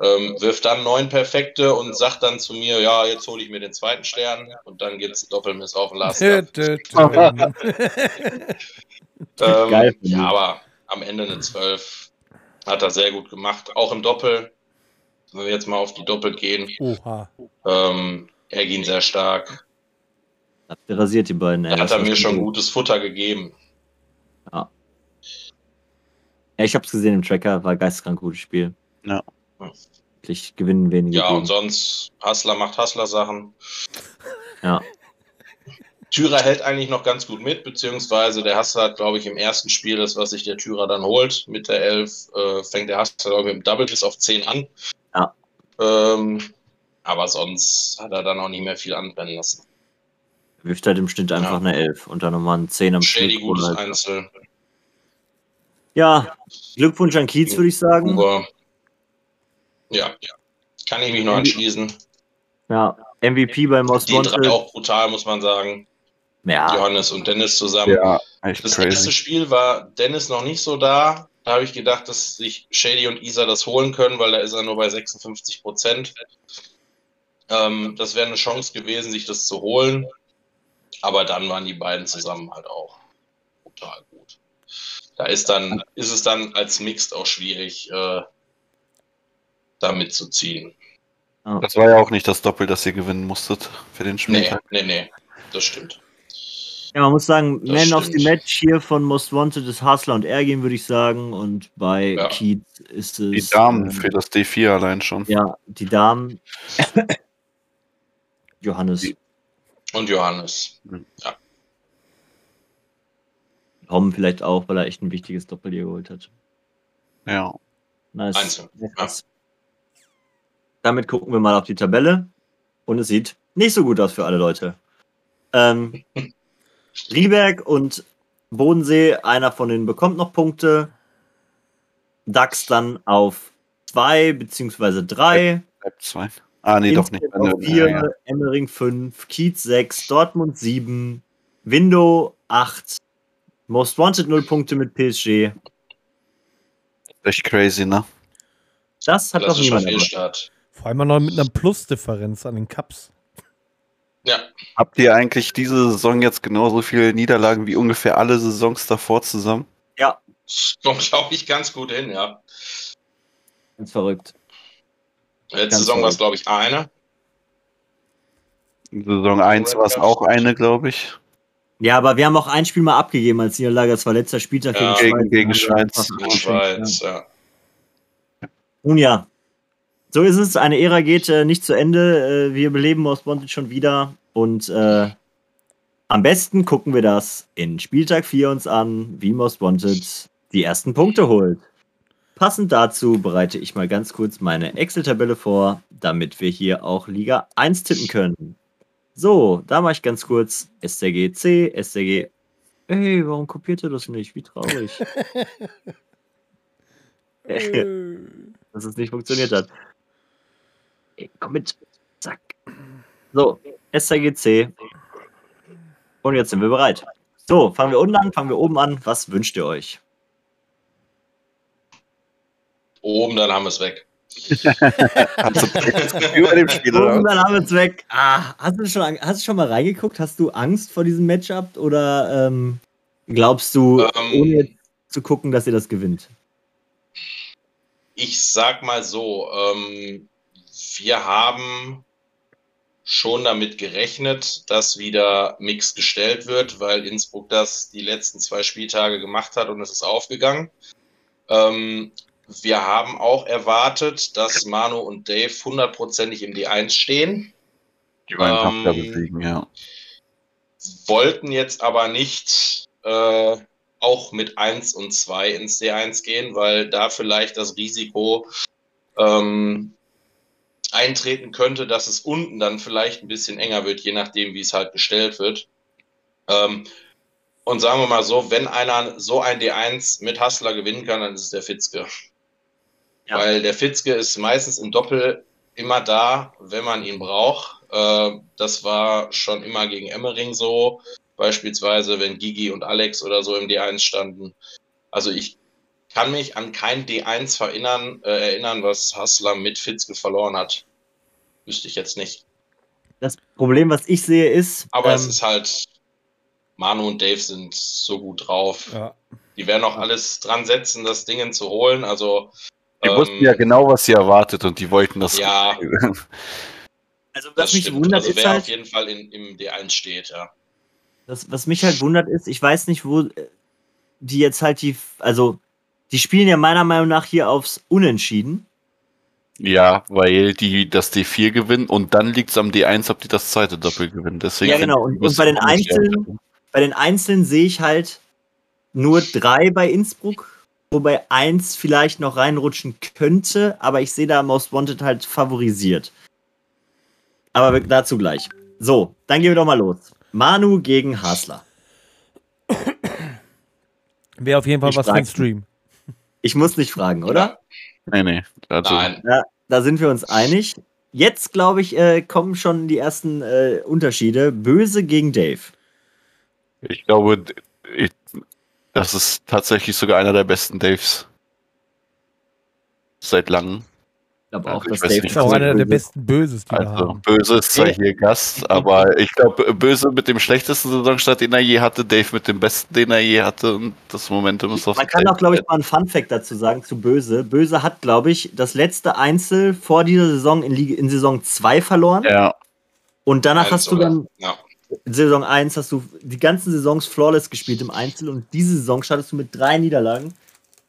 ähm, wirft dann neun perfekte und sagt dann zu mir, ja, jetzt hole ich mir den zweiten Stern und dann gibt es Doppelmiss auf den Last. Ähm, ja, aber am Ende eine 12 hat er sehr gut gemacht. Auch im Doppel, wenn wir jetzt mal auf die Doppel gehen, Oha. ähm, er ging sehr stark. Ihr rasiert, die beiden. ey. Da hat er mir schon gut. gutes Futter gegeben. Ja, ich hab's gesehen im Tracker, war geisteskrank gutes Spiel. Ja. Wirklich gewinnen wenige. Ja, gegen. und sonst, Hassler macht Hassler-Sachen. Ja. Thürer hält eigentlich noch ganz gut mit, beziehungsweise der Hassler hat, glaube ich, im ersten Spiel, das, was sich der Thürer dann holt, mit der 11, äh, fängt der Hassler, glaube ich, mit dem Double bis auf 10 an. Ja. Ähm, aber sonst hat er dann auch nicht mehr viel anbrennen lassen. Wirft halt im Schnitt einfach Ja. eine 11 und dann nochmal ein 10 am Schnitt. gutes Halt. Einzel. Ja, Glückwunsch an Kiez, würde ich sagen. Ja, ja. Kann ich mich nur anschließen. Ja, MVP bei Most Die drei auch brutal, muss man sagen. Ja, Johannes und Dennis zusammen. echt Das erste crazy. Spiel war Dennis noch nicht so da. Da habe ich gedacht, dass sich Shady und Isa das holen können, weil da ist er nur bei 56 Prozent. Ähm, das wäre eine Chance gewesen, sich das zu holen. Aber dann waren die beiden zusammen halt auch brutal. Da ist dann, ist es dann als Mixed auch schwierig, äh, da mitzuziehen. Das war ja auch nicht das Doppel, das ihr gewinnen musstet für den Nee, Spieltag. nee, nee. Das stimmt. ja, man muss sagen, Das Man of the stimmt. Match hier von Most Wanted ist Hustler und Ergin, würde ich sagen. Und bei Ja. Kiez ist es. Die Damen ähm, für das D4 allein schon. Ja, die Damen. Johannes. Und Johannes. Tom vielleicht auch, weil er echt ein wichtiges Doppel hier geholt hat. Ja. Nice. Einzel, krass. Damit gucken wir mal auf die Tabelle. Und es sieht nicht so gut aus für alle Leute. Ähm, Rieberg und Bodensee, einer von denen bekommt noch Punkte. DAX dann auf zwei beziehungsweise drei. Bleibt zwei. Ah, nee, doch nicht. Auf vier, Ja, ja. Emmering 5, Kiez 6, Dortmund 7, Window 8, Most Wanted 0 Punkte mit PSG. Echt crazy, ne? Das hat doch niemand. erwartet. Vor allem noch mit einer Plusdifferenz an den Cups. Ja, Habt ihr eigentlich diese Saison jetzt genauso viele Niederlagen wie ungefähr alle Saisons davor zusammen? das kommt, glaube ich, ganz gut hin, ja. Ganz verrückt. Letzte Ganz Saison war es, glaube ich, eine. In Saison 1 war es auch eine, glaube ich. Ja, aber wir haben auch ein Spiel mal abgegeben als Niederlage. Das war letzter Spieltag Ja. gegen, Gegen- Schweiz. gegen Schweiz. Ja. Nun ja, so ist es. Eine Ära geht äh, nicht zu Ende. Äh, wir beleben Most Wanted schon wieder. Und äh, am besten gucken wir das in Spieltag 4 uns an, wie Most Wanted die ersten Punkte holt. Passend dazu bereite ich mal ganz kurz meine Excel-Tabelle vor, damit wir hier auch Liga 1 tippen können. So, da mache ich ganz kurz STG C, STG. Ey, warum kopiert er das nicht? Wie traurig. dass es nicht funktioniert hat. Ey, komm mit. Zack. So, STGC. Und jetzt sind wir bereit. So, fangen wir unten an, fangen wir oben an. Was wünscht ihr euch? Oben, dann haben wir es weg. Bei dem Spiel, oder? Oben, dann haben wir es weg. Ah, hast du, schon, hast du schon mal reingeguckt? Hast du Angst vor diesem Matchup? Oder ähm, glaubst du, Ähm. ohne jetzt zu gucken, dass ihr das gewinnt? Ich sag mal so, ähm, wir haben schon damit gerechnet, dass wieder Mix gestellt wird, weil Innsbruck das die letzten zwei Spieltage gemacht hat und es ist aufgegangen. Ähm, wir haben auch erwartet, dass Manu und Dave hundertprozentig im D1 stehen, Die beiden Ähm, besiegen, ja. wollten jetzt aber nicht äh, auch mit 1 und 2 ins D1 gehen, weil da vielleicht das Risiko ähm, eintreten könnte, dass es unten dann vielleicht ein bisschen enger wird, je nachdem, wie es halt gestellt wird. Ähm, und sagen wir mal so, wenn einer so ein D1 mit Hustler gewinnen kann, dann ist es der Fitzke. Ja. Weil der Fitzke ist meistens im Doppel immer da, wenn man ihn braucht. Äh, das war schon immer gegen Emmering so. Beispielsweise, wenn Gigi und Alex oder so im D1 standen. Also ich kann mich an kein D1 erinnern, äh, erinnern, was Hustler mit Fitzke verloren hat. Wüsste ich jetzt nicht. Das Problem, was ich sehe, ist. Aber ähm, es ist halt, Manu und Dave sind so gut drauf. Ja. Die werden auch alles dran setzen, das Ding zu holen. Also. Die ähm, wussten ja genau, was sie erwartet und die wollten das. Ja. also, was das mich stimmt. wundert, also, wer ist halt, auf jeden Fall in, im D1 steht, ja. Das, was mich halt wundert, ist, ich weiß nicht, wo äh, die jetzt halt die. Also, die spielen ja meiner Meinung nach hier aufs Unentschieden. Ja, weil die das D4 gewinnen und dann liegt es am D1, ob die das zweite Doppel gewinnen. Deswegen ja, genau. Und, und bei den Einzelnen, bei den Einzelnen sehe ich halt nur drei bei Innsbruck, wobei eins vielleicht noch reinrutschen könnte, aber ich sehe da Most Wanted halt favorisiert. Aber dazu gleich. So, dann gehen wir doch mal los. Manu gegen Hasler. Wäre auf jeden Fall ich was für den Stream. Ich muss nicht fragen, oder? Nee, nee. Dazu. Nein. Ja, da sind wir uns einig. Jetzt, glaube ich, äh, kommen schon die ersten äh, Unterschiede. Böse gegen Dave. Ich glaube, ich, das ist tatsächlich sogar einer der besten Daves. Seit langem glaube auch, also dass Dave ist auch einer der besten Böses, die also, wir haben. Böse ist zwar hier Gast, aber ich glaube, Böse mit dem schlechtesten Saisonstart, den er je hatte, Dave mit dem besten, den er je hatte und das Momentum ist auf Man kann auch, glaube ich, mal ein Fun-Fact dazu sagen zu Böse. Böse hat, glaube ich, das letzte Einzel vor dieser Saison in, Liga, in Saison 2 verloren. Ja. Und danach hast du dann. Ja. Saison 1 hast du die ganzen Saisons flawless gespielt im Einzel und diese Saison startest du mit drei Niederlagen.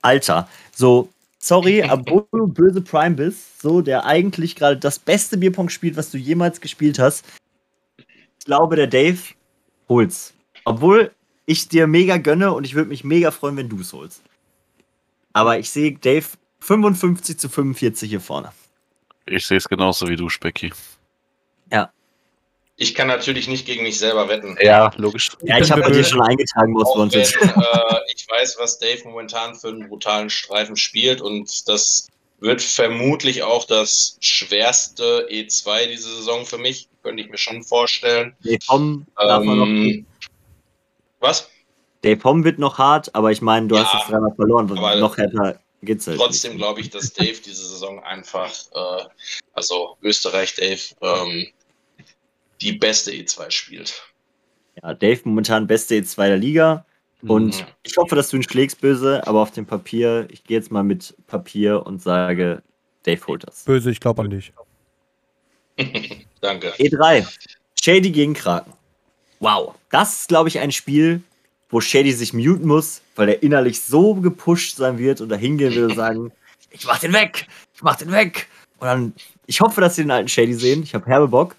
Alter, so sorry, obwohl du böse Prime bist, so, der eigentlich gerade das beste Bierpong spielt, was du jemals gespielt hast. Ich glaube, der Dave holt's. Obwohl ich dir mega gönne und ich würde mich mega freuen, wenn du es holst. Aber ich sehe Dave 55 zu 45 hier vorne. Ich sehe es genauso wie du, Specki. Ich kann natürlich nicht gegen mich selber wetten. Ja, logisch. Ja, ich habe bei dir schon eingetragen, was wir uns jetzt. Äh, ich weiß, was Dave momentan für einen brutalen Streifen spielt und das wird vermutlich auch das schwerste E2 diese Saison für mich. Könnte ich mir schon vorstellen. Dave Hom ähm, Was? Dave Hom wird noch hart, aber ich meine, du ja, hast jetzt dreimal verloren. noch härter geht's halt. Trotzdem glaube ich, dass Dave diese Saison einfach, äh, also Österreich Dave, ähm, die beste E2 spielt. Ja, Dave momentan beste E2 der Liga. Und mhm. ich hoffe, dass du ihn schlägst, böse, aber auf dem Papier, ich gehe jetzt mal mit Papier und sage, Dave holt das. Böse, ich glaube an dich. Danke. E3. Shady gegen Kraken. Wow. Das ist, glaube ich, ein Spiel, wo Shady sich muten muss, weil er innerlich so gepusht sein wird und da hingehen will und sagen, ich mach den weg, ich mach den weg. Und dann, ich hoffe, dass sie den alten Shady sehen. Ich habe herbe Bock.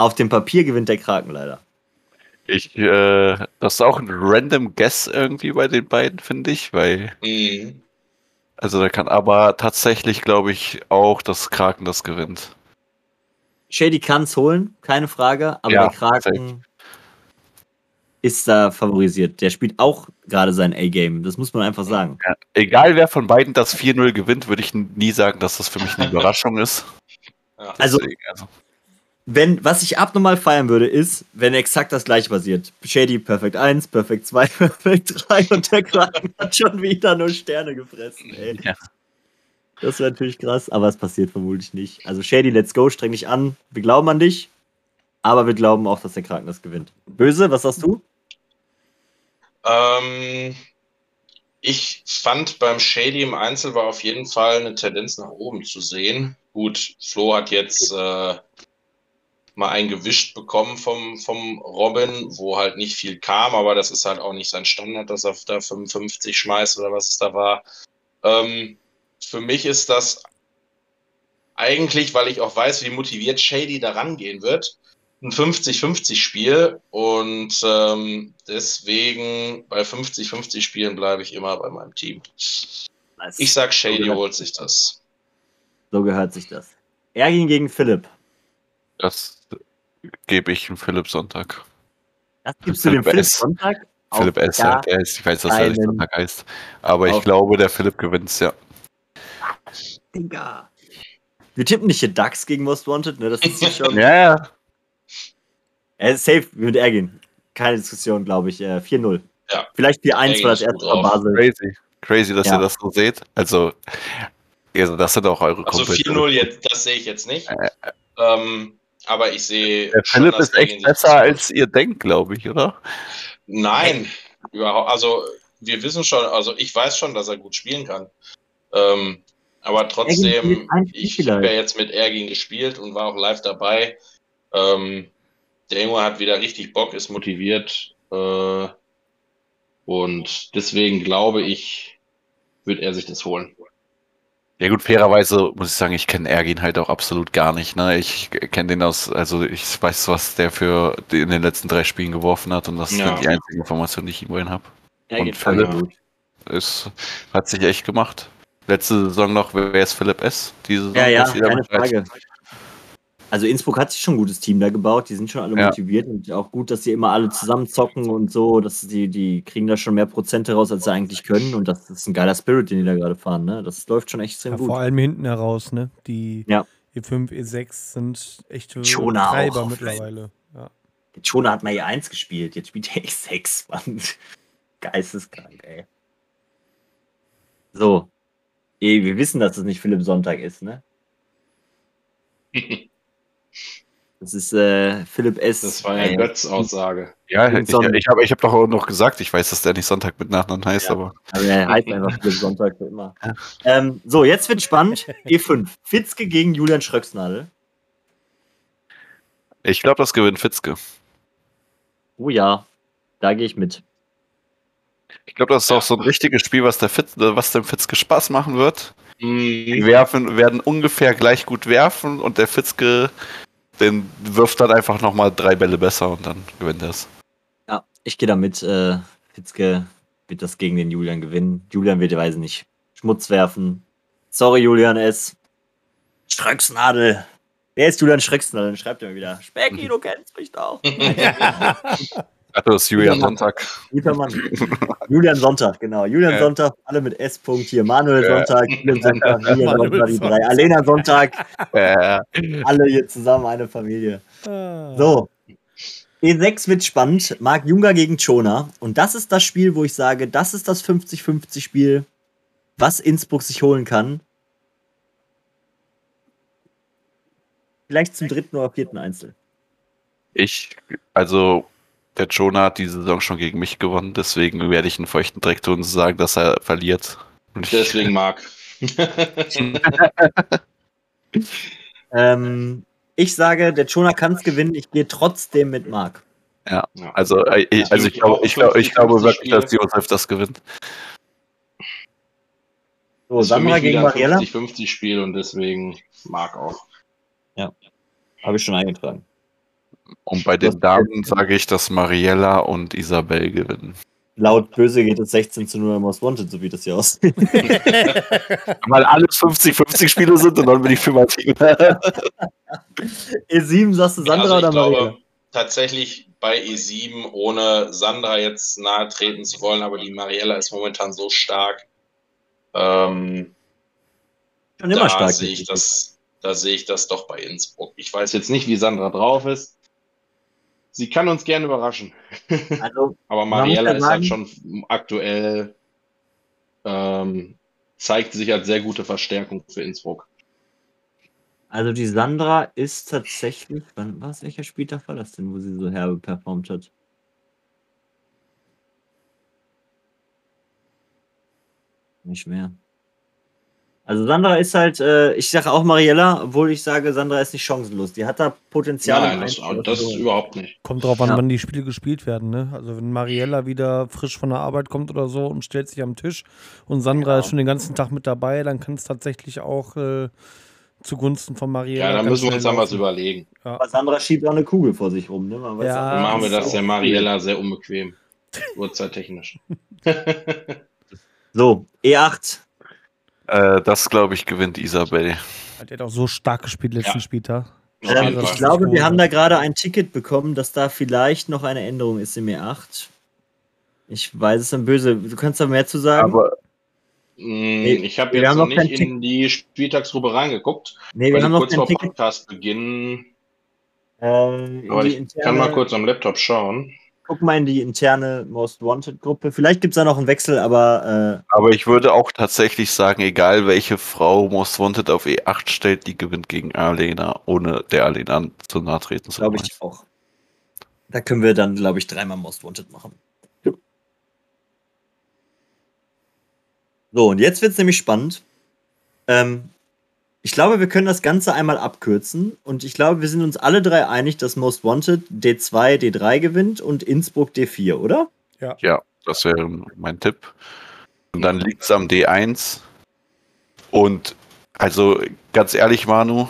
Auf dem Papier gewinnt der Kraken leider. Ich, äh, das ist auch ein random Guess irgendwie bei den beiden, finde ich, weil. Mhm. Also da kann aber tatsächlich, glaube ich, auch, dass Kraken das gewinnt. Shady kann es holen, keine Frage, aber ja, der Kraken safe. ist da favorisiert. Der spielt auch gerade sein A-Game, das muss man einfach sagen. Ja, egal wer von beiden das 4-0 gewinnt, würde ich nie sagen, dass das für mich eine Überraschung ist. Ja. Also, also, wenn, was ich abnormal feiern würde, ist, wenn exakt das gleiche passiert. Shady Perfekt 1, Perfekt 2, Perfekt 3 und der Kraken hat schon wieder nur Sterne gefressen, ey. Ja. Das wäre natürlich krass, aber es passiert vermutlich nicht. Also Shady, let's go, streng dich an. Wir glauben an dich, aber wir glauben auch, dass der Kraken das gewinnt. Böse, was sagst du? Ähm, ich fand beim Shady im Einzel war auf jeden Fall eine Tendenz nach oben zu sehen. Gut, Flo hat jetzt äh, mal eingewischt bekommen vom, vom Robin, wo halt nicht viel kam, aber das ist halt auch nicht sein Standard, dass er da 55 schmeißt oder was es da war. Ähm, für mich ist das eigentlich, weil ich auch weiß, wie motiviert Shady da rangehen wird, ein 50-50-Spiel und ähm, deswegen bei 50-50 Spielen bleibe ich immer bei meinem Team. Ich sag, Shady holt sich das. So gehört sich das. Ergin gegen Philipp. Das gebe ich dem Philipp Sonntag. Das gibst du dem Philipp Philipp S. Sonntag? Philipp S. gar halt, er ist, ich weiß, dass er nicht Sonntag heißt. Aber ich glaube, der Philipp gewinnt ja. Digga. Wir tippen nicht hier DAX gegen Most Wanted, ne? Das ist ja schon. Ja, ja. Er ist safe mit Ergin. Keine Diskussion, glaube ich. Äh, 4-0. Ja. Vielleicht 4-1, Ergin weil das erste war drauf. Basel. Crazy. Crazy, dass Ja. ihr das so seht. Also, also das sind auch eure Also Kumpels. 4-0 jetzt, das sehe ich jetzt nicht. Äh, Ähm, aber ich sehe. Der schon, Philipp dass ist echt besser, als ihr denkt, glaube ich, oder? Nein, überhaupt. Also wir wissen schon, also ich weiß schon, dass er gut spielen kann. Ähm, aber trotzdem, ich habe ja jetzt mit Ergin gespielt und war auch live dabei. Ähm, der Junge hat wieder richtig Bock, ist motiviert. Äh, und deswegen glaube ich, wird er sich das holen. Ja gut, fairerweise muss ich sagen, ich kenne Ergin halt auch absolut gar nicht. Ne? Ich kenne den aus, also ich weiß, was der für in den letzten drei Spielen geworfen hat und das Ja. sind die einzige Information, die ich über ihn habe. Und Philipp? gut. Es hat sich echt gemacht. Letzte Saison noch, wer ist Philipp S? Diese Saison Ja, ja, ist keine mit 13. Frage. Also Innsbruck hat sich schon ein gutes Team da gebaut, die sind schon alle Ja. motiviert und auch gut, dass sie immer alle zusammen zocken und so, dass die, die kriegen da schon mehr Prozente raus, als sie eigentlich können und das ist ein geiler Spirit, den die da gerade fahren, ne? Das läuft schon extrem Ja, gut. vor allem hinten heraus, ne? Die Ja. E5, E6 sind echte Schoner auch Treiber mittlerweile. Ja. Schon hat man hier 1 gespielt, jetzt spielt er X6, Mann. Geisteskrank, ey. So. Eh, wir wissen, dass es nicht Philipp Sonntag ist, ne? Das ist äh, Philipp S. Das war ja Ey, Götz-Aussage. Ja, ich, ich habe ich hab doch auch noch gesagt, ich weiß, dass der nicht Sonntag mit Nachnamen heißt, Ja. aber Aber er heißt einfach Philipp Sonntag für immer. Ähm, so, jetzt wird spannend. E5. Fitzke gegen Julian Schröcksnadel. ich glaube, das gewinnt Fitzke. Oh ja, da gehe ich mit. Ich glaube, das ist auch so ein richtiges Spiel, was, der Fitz, was dem Fitzke Spaß machen wird. Die Mhm. werfen, werden ungefähr gleich gut werfen und der Fitzke, den wirft dann einfach nochmal drei Bälle besser und dann gewinnt er es. Ja, ich gehe da mit. Äh, Fitzke wird das gegen den Julian gewinnen. Julian wird, weiß ich nicht, Schmutz werfen. Sorry, Julian S. Schröcksnadel. Wer ist Julian Schröcksnadel? Dann schreibt er mir wieder. Specki, du kennst mich doch. Ach, das ist Julian Ja. Sonntag. Guter Mann. Julian Sonntag, genau. Julian Ja. Sonntag, alle mit S. -Punkt hier. Manuel Ja. Sonntag, Julian Sonntag, Julian Manuel Sonntag, die drei. Sonntag. Alena Sonntag, Äh, alle hier zusammen, eine Familie. Ah. So. E6 wird spannend. Marc Junger gegen Chona. Und das ist das Spiel, wo ich sage, das ist das 50-50-Spiel, was Innsbruck sich holen kann. Vielleicht zum dritten oder vierten Einzel. ich, also der Jonah hat diese Saison schon gegen mich gewonnen, deswegen werde ich einen feuchten Dreck tun und sagen, dass er verliert. Und ich, Deswegen Marc. Ähm, ich sage, der Chona kann es gewinnen. Ich gehe trotzdem mit Marc. Ja. also, äh, ich, also ich, glaube, ich, glaube, ich glaube wirklich, dass Josef das gewinnt. So, Das ist für Sandra gegen Mariella. 50-50 Spiel und deswegen Marc auch. Habe ich schon eingetragen. Und bei den Damen sage ich, dass Mariella und Isabel gewinnen. Laut Böse geht es 16 zu 0 im Most Wanted, so wie das hier aussieht. Weil alles 50-50 Spiele sind und dann bin ich für mein Team. E7 sagst du Sandra also ich oder glaube Mariella? tatsächlich bei E7, ohne Sandra jetzt nahe treten zu wollen, aber die Mariella ist momentan so stark. Ähm, Schon immer da stark. sehe ich das, da sehe ich das doch bei Innsbruck. Ich weiß jetzt nicht, wie Sandra drauf ist. Sie kann uns gerne überraschen. Also, Aber Mariella ja ist halt schon aktuell, ähm, zeigt sich als sehr gute Verstärkung für Innsbruck. also die Sandra ist tatsächlich, wann war es, welcher Spieltag war das denn, wo sie so herbe performt hat? Nicht mehr. Also Sandra ist halt, äh, ich sage auch Mariella, obwohl ich sage, Sandra ist nicht chancenlos. Die hat da Potenzial. Nein, das, das überhaupt nicht. Kommt drauf an, Ja. wann die Spiele gespielt werden, ne? Also wenn Mariella wieder frisch von der Arbeit kommt oder so und stellt sich am Tisch und Sandra Genau. ist schon den ganzen Tag mit dabei, dann kann es tatsächlich auch äh, zugunsten von Mariella. Ja, da ganz müssen wir uns dann was überlegen. Aber Sandra schiebt auch eine Kugel vor sich rum. Ne? Man weiß Ja. auch Dann machen wir das der cool. Mariella sehr unbequem. Uhrzeittechnisch. So, E E8. Äh, das, glaube ich, gewinnt Isabel. Hat er doch so stark gespielt letzten Ja. Spieltag. Ähm, ich glaube, wir haben da gerade ein Ticket bekommen, dass da vielleicht noch eine Änderung ist im E8. Ich weiß es dann böse. Du kannst da mehr zu sagen? Aber Nee, ich habe wir jetzt haben noch nicht in die Spieltagsgruppe reingeguckt, nee, wir weil haben noch kurz vor Ticket. Podcastbeginn. Äh, in Aber ich interne, kann mal kurz am Laptop schauen. Guck mal in die interne Most Wanted Gruppe. Vielleicht gibt es da noch einen Wechsel, aber äh, Aber ich würde auch tatsächlich sagen, egal welche Frau Most Wanted auf E8 stellt, die gewinnt gegen Alena, ohne der Alena zu nahe treten zu glaube ich auch. Da können wir dann, glaube ich, dreimal Most Wanted machen. So, und jetzt wird es nämlich spannend. Ähm, ich glaube, wir können das Ganze einmal abkürzen. Und ich glaube, wir sind uns alle drei einig, dass Most Wanted D2, D3 gewinnt und Innsbruck D4, oder? Ja, das wäre mein Tipp. Und dann liegt es am D1. Und also ganz ehrlich, Manu,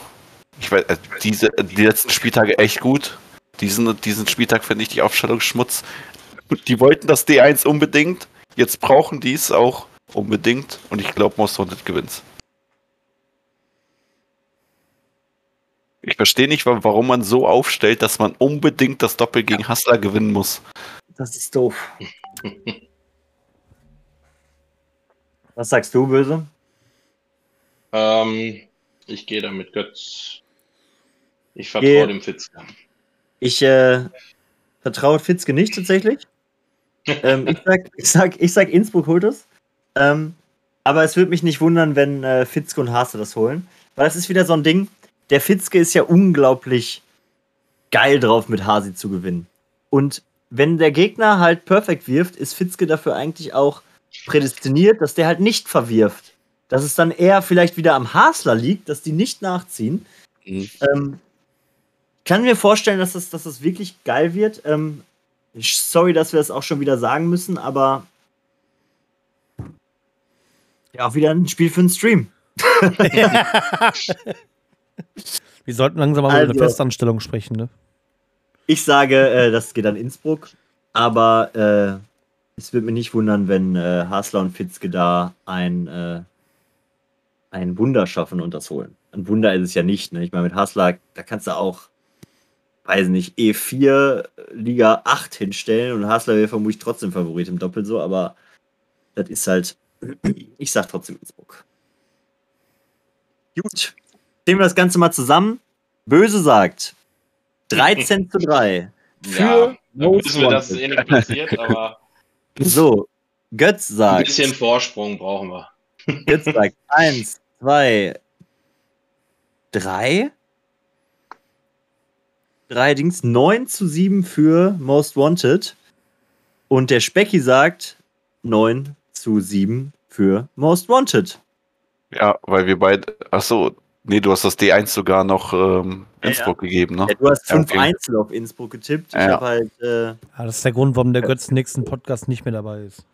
ich weiß, äh, diese, die letzten Spieltage echt gut. Diesen, diesen Spieltag finde ich die Aufstellung Schmutz. Die wollten das D1 unbedingt. Jetzt brauchen die es auch unbedingt. Und ich glaube, Most Wanted gewinnt. Ich verstehe nicht, wa- warum man so aufstellt, dass man unbedingt das Doppel gegen Hassler gewinnen muss. Das ist doof. Was sagst du, Böse? Ähm, ich gehe da mit Götz. Ich Geh. vertraue dem Fitzke. Ich äh, vertraue Fitzke nicht tatsächlich. ähm, ich, sag, ich, sag, ich sag, Innsbruck holt es. Ähm, aber es würde mich nicht wundern, wenn äh, Fitzke und Haase das holen. Weil das ist wieder so ein Ding. Der Fitzke ist ja unglaublich geil drauf, mit Hasi zu gewinnen. Und wenn der Gegner halt perfekt wirft, ist Fitzke dafür eigentlich auch prädestiniert, dass der halt nicht verwirft. Dass es dann eher vielleicht wieder am Hasler liegt, dass die nicht nachziehen. Mhm. Ähm, kann mir vorstellen, dass das, dass das wirklich geil wird. Ähm, sorry, dass wir das auch schon wieder sagen müssen, aber ja, auch wieder ein Spiel für den Stream. Wir sollten langsam mal über eine Also. Festanstellung sprechen, ne? Ich sage, äh, das geht an Innsbruck, aber äh, es würde mich nicht wundern, wenn äh, Hasler und Fitzke da ein, äh, ein Wunder schaffen und das holen. Ein Wunder ist es ja nicht. Ne? Ich meine, mit Hasler, da kannst du auch, weiß nicht, E4 Liga 8 hinstellen und Hasler wäre vermutlich trotzdem Favorit im Doppel so, aber das ist halt, ich sag trotzdem Innsbruck. Gut, nehmen wir das Ganze mal zusammen. Böse sagt 13 zu 3 für Ja, Most wissen wir, dass es Wanted. eh nicht passiert, aber So, Götz ein sagt, bisschen Vorsprung brauchen wir. Götz sagt 1, 2, 3. Drei Dings, 9 zu 7 für Most Wanted. Und der Specki sagt 9 zu 7 für Most Wanted. Ja, weil wir beide. Achso, nee, du hast das D1 sogar noch ähm, Ja, Innsbruck gegeben, ne? Ja, du hast Ja, 5 okay. Einzel auf Innsbruck getippt. Ich Ja. habe halt, äh, Ja, das ist der Grund, warum der Götz nächsten Podcast nicht mehr dabei ist.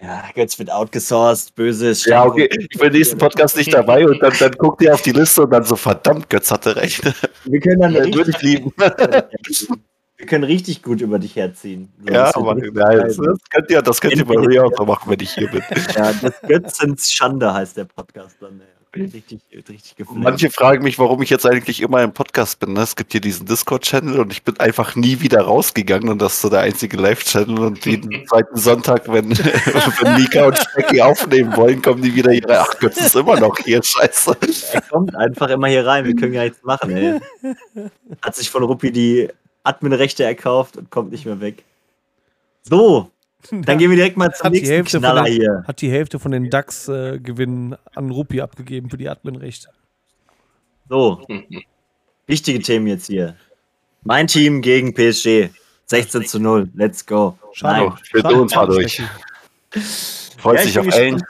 ja, Götz wird outgesourced, böses Ja, okay, ich bin im nächsten Podcast nicht dabei und dann, dann guckt ihr auf die Liste und dann so, verdammt, Götz hatte recht. Wir können dann Dann würde richtig, ich lieben. wir können richtig gut über dich herziehen. So, Ja, das aber richtig nein, das, das könnt ihr, das könnt ihr bei mir auch so machen, wenn ich hier bin. Ja, des Götzens Schande heißt der Podcast dann. Ja. Richtig, richtig geflasht. Manche fragen mich, warum ich jetzt eigentlich immer im Podcast bin. Ne? Es gibt hier diesen Discord-Channel und ich bin einfach nie wieder rausgegangen und das ist so der einzige Live-Channel und jeden zweiten Sonntag, wenn, wenn Mika und Specky aufnehmen wollen, kommen die wieder hier rein. Ach Gott, ist immer noch hier, scheiße. Er kommt einfach immer hier rein. Wir können ja nichts machen, ey. Hat sich von Ruppi die Admin-Rechte erkauft und kommt nicht mehr weg. So, dann gehen wir direkt mal zum Hat nächsten Hälfte Knaller den- hier. Hat die Hälfte von den DAX-Gewinnen an Rupi abgegeben für die Adminrechte. So, wichtige Themen jetzt hier. Mein Team gegen PSG. 16 zu 0. Let's go. Schade. Nein. wir tun uns mal durch. Freut Ja, ich sich auf Ellen.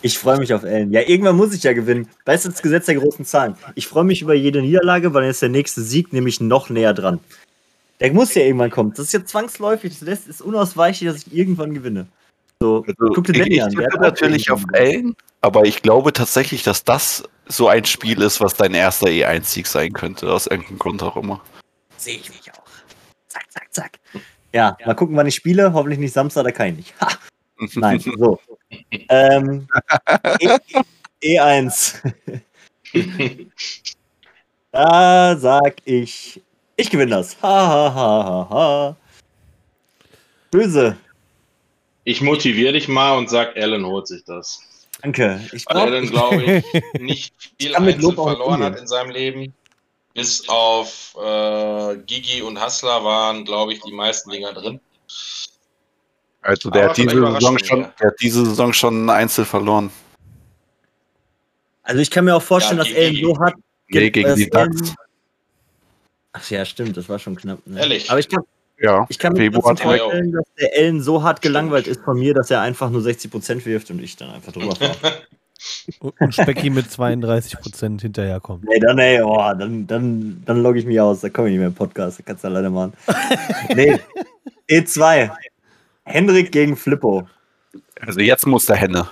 Ich freue mich auf Ellen. Ja, irgendwann muss ich ja gewinnen. Weißt du, das Gesetz der großen Zahlen. Ich freue mich über jede Niederlage, weil dann ist der nächste Sieg nämlich noch näher dran. Der muss ja irgendwann kommen. Das ist ja zwangsläufig. Das ist unausweichlich, dass ich irgendwann gewinne. So, Also, guck dir ich Danny ich an. Der tippe natürlich auf. Ellen, aber ich glaube tatsächlich, dass das so ein Spiel ist, was dein erster E1-Sieg sein könnte, aus irgendeinem Grund auch immer. Sehe ich mich auch. Zack, zack, zack. Ja, mal gucken, wann ich spiele. Hoffentlich nicht Samstag, da kann ich nicht. Ha! Nein, so. ähm, ich, E1. da sag ich, ich gewinne das. Ha, ha, ha, ha, ha. Böse. Ich motiviere dich mal und sag, Alan holt sich das. Danke. Ich Weil glaub, Alan, glaube ich, nicht viel Einzel verloren hat in seinem Leben. Bis auf äh, Gigi und Hassler waren, glaube ich, die meisten Dinger drin. Also der hat, diese Saison schon, der hat diese Saison schon ein Einzel verloren. also ich kann mir auch vorstellen, Ja, dass die- so hat. Nee, gegen die Ducks. Ach ja, stimmt, das war schon knapp. Ne? Ehrlich? Aber ich kann, Ja, ich kann mir vorstellen, dass der Ellen so hart gelangweilt ist von mir, dass er einfach nur 60% wirft und ich dann einfach drüber fahre. Und und Specki mit 32% hinterherkommt. nee, dann, ey, oh, dann, dann, dann logge ich mich aus, da komme ich nicht mehr im Podcast, da kannst du alleine machen. nee, E2. Henrik gegen Flippo. also jetzt muss der Henne.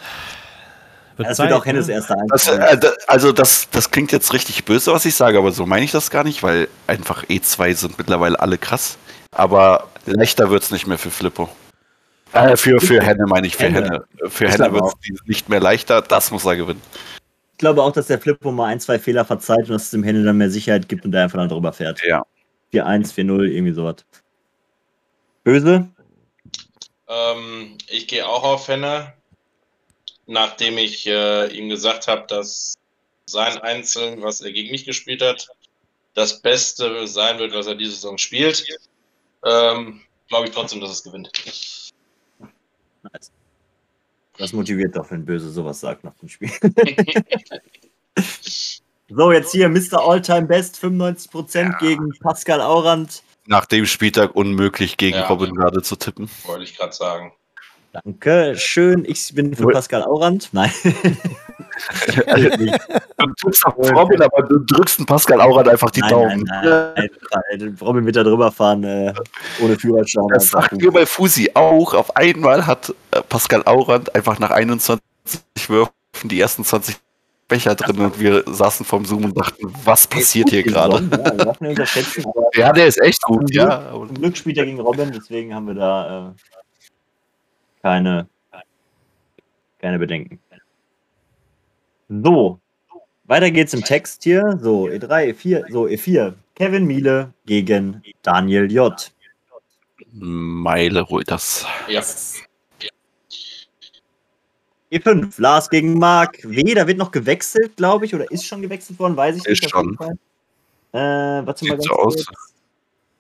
Das wird auch Hennes ne? erster Das, Einzel. äh, also das, das klingt jetzt richtig böse, was ich sage, aber so meine ich das gar nicht, weil einfach E2 sind mittlerweile alle krass. Aber leichter wird es nicht mehr für Flippo. Äh, für, für Henne meine ich, für Henne. Henne. Für Ich Henne wird es nicht mehr leichter, das muss er gewinnen. Ich glaube auch, dass der Flippo mal ein, zwei Fehler verzeiht und dass es dem Händler dann mehr Sicherheit gibt und der einfach dann drüber fährt. Ja. 4-1, 4-0, irgendwie sowas. Böse? Ähm, ich gehe auch auf Henne, nachdem ich äh, ihm gesagt habe, dass sein Einzel, was er gegen mich gespielt hat, das Beste sein wird, was er diese Saison spielt. Ähm, Glaube ich trotzdem, dass es gewinnt. Nice. Das motiviert doch, wenn Böse sowas sagt nach dem Spiel. so, jetzt hier Mr. Alltime Best, 95% gegen Pascal Aurand. Nach dem Spieltag unmöglich gegen Ja. Robin gerade zu tippen. Wollte ich gerade sagen. Danke, schön. Ich bin für Pascal Aurand. Nein. Du tippst auf Robin, aber du drückst den Pascal Aurat einfach die nein, Daumen. nein, nein, nein. Robin wird da drüber fahren, äh, ohne Führerschein. Das sagten wir bei Fusi auch. Auf einmal hat äh, Pascal Aurand einfach nach 21 Würfen die ersten 20 Becher drin und wir saßen vorm Zoom und dachten, was passiert hier gerade? Ja, der ist echt gut, ja. Zum Glück spielt er gegen Robin, deswegen haben wir da äh, keine, keine Bedenken. So, weiter geht's im Text hier. So, E3, E4, so E4. Kevin Miele gegen Daniel J. Meile holt das. Ja. E5, Lars gegen Marc W. Da wird noch gewechselt, glaube ich, oder ist schon gewechselt worden, weiß ich Ist nicht. jeden schon. Äh, warte mal ganz so aus. kurz.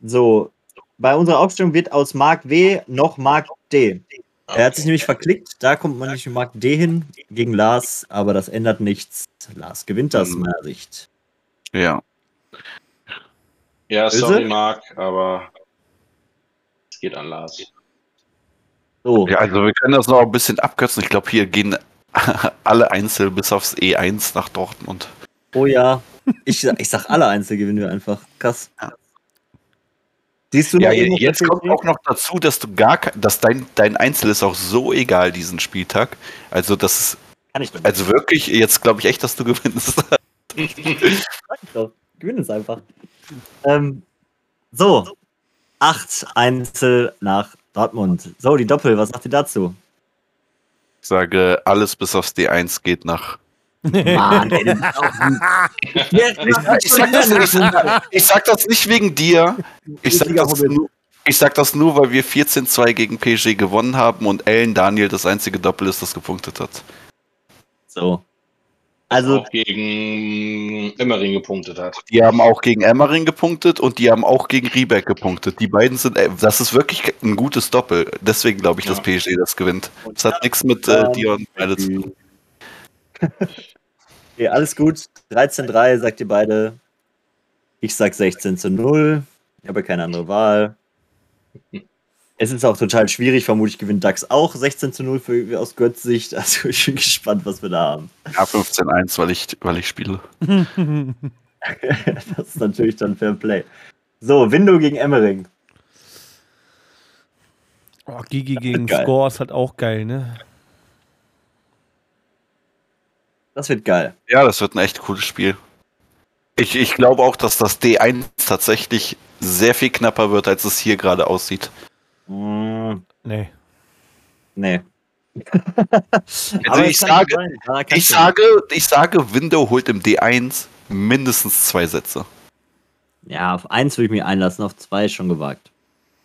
So, bei unserer Aufstellung wird aus Marc W. noch Marc D. Er hat sich nämlich verklickt, da kommt man nicht mit Mark D hin gegen Lars, aber das ändert nichts. Lars gewinnt das, Mhm. in meiner Sicht. Ja. Ja, Böse? sorry, Marc, aber es geht an Lars. So, ja, also wir können das noch ein bisschen abkürzen. Ich glaube, hier gehen alle Einzel bis aufs E1 nach Dortmund. oh ja, ich, sag- ich sag alle Einzel gewinnen wir einfach. Krass. Ja. Siehst du Ja, jetzt kommt auch noch dazu, dass du gar dass dein, dein Einzel ist auch so egal diesen Spieltag. Also das ist Kann ich doch. also wirklich, jetzt glaube ich echt, dass du gewinnst. Gewinn es einfach. Ähm, so, acht Einzel nach Dortmund. So, die Doppel, was sagt ihr dazu? Ich sage, alles bis aufs D1 geht nach. Mann, ey, Ich sag, das, ich, sag, ich sag das nicht wegen dir. Ich sag, das nur, ich sag das nur, weil wir 14-2 gegen PSG gewonnen haben und Ellen Daniel das einzige Doppel ist, das gepunktet hat. So. Also, auch gegen Immering gepunktet hat. Die haben auch gegen Emmering gepunktet und die haben auch gegen Riebeck gepunktet. Die beiden sind, äh, das ist wirklich ein gutes Doppel. Deswegen glaube ich, dass Ja. PSG das gewinnt. Das hat nichts mit äh, dir und beide zu tun. okay, alles gut. 13-3 sagt ihr beide. Ich sag 16 zu 0. Ich habe keine andere Wahl. Es ist auch total schwierig. Vermutlich gewinnt DAX auch 16 zu 0 für, aus Götz Sicht. Also ich bin gespannt, was wir da haben. Ja, 15-1, weil ich, weil ich spiele. das ist natürlich dann Fair Play. So, Window gegen Emmering. Oh, Gigi gegen Geil. Score ist halt auch geil, ne? Das wird geil. Ja, das wird ein echt cooles Spiel. Ich, ich glaube auch, dass das D1 tatsächlich sehr viel knapper wird, als es hier gerade aussieht. Mm, Nee. nee. Also ich sage, sein. Ja, ich sage, ich sage, Window holt im D1 mindestens zwei Sätze. Ja, auf eins würde ich mich einlassen, auf zwei ist schon gewagt.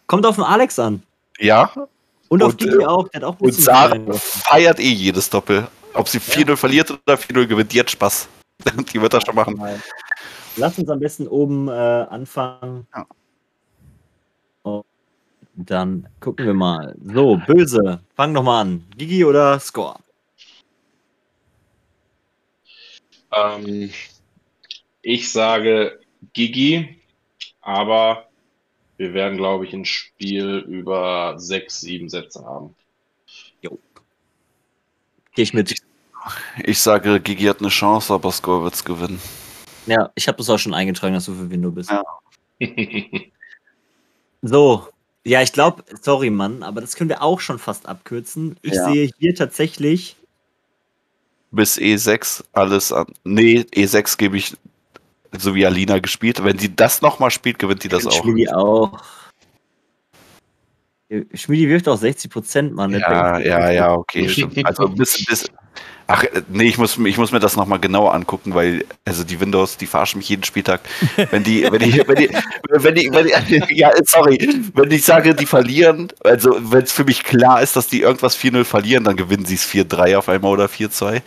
Kommt auf den Alex an. Ja. Und, auf Und, Digi äh, auch. Der hat auch Und Sarah feiert eh jedes Doppel. Ob sie 4-0 verliert oder 4-0 gewinnt, die hat Spaß. Die wird das schon machen. Lass uns am besten oben äh, anfangen. Ja. Und dann gucken wir mal. So, böse. Fang doch mal an. Gigi oder Score? Ähm, ich sage Gigi, aber wir werden, glaube ich, ein Spiel über sechs, sieben Sätze haben. Gehe ich mit. Ich sage, Gigi hat eine Chance, aber Score wird's gewinnen. Ja, ich habe das auch schon eingetragen, dass du für wen du bist. Ja. So. Ja, ich glaube, sorry, Mann, aber das können wir auch schon fast abkürzen. Ich Ja. sehe hier tatsächlich. Bis E6 alles an. Nee, E6 gebe ich so wie Alina gespielt. Wenn sie das nochmal spielt, gewinnt die das auch. Schmidi auch. Schmidi wirft auch 60 Prozent, Mann. Ja, ja, ja, okay. stimmt. Also bis, bis. Ach, äh, nee, ich muss, ich muss mir das nochmal genauer angucken, weil, also die Windows, die verarschen mich jeden Spieltag. Wenn die, wenn die, wenn die, wenn die, wenn die ja, sorry, wenn ich sage, die verlieren, also wenn es für mich klar ist, dass die irgendwas 4-0 verlieren, dann gewinnen sie es 4-3 auf einmal oder 4-2.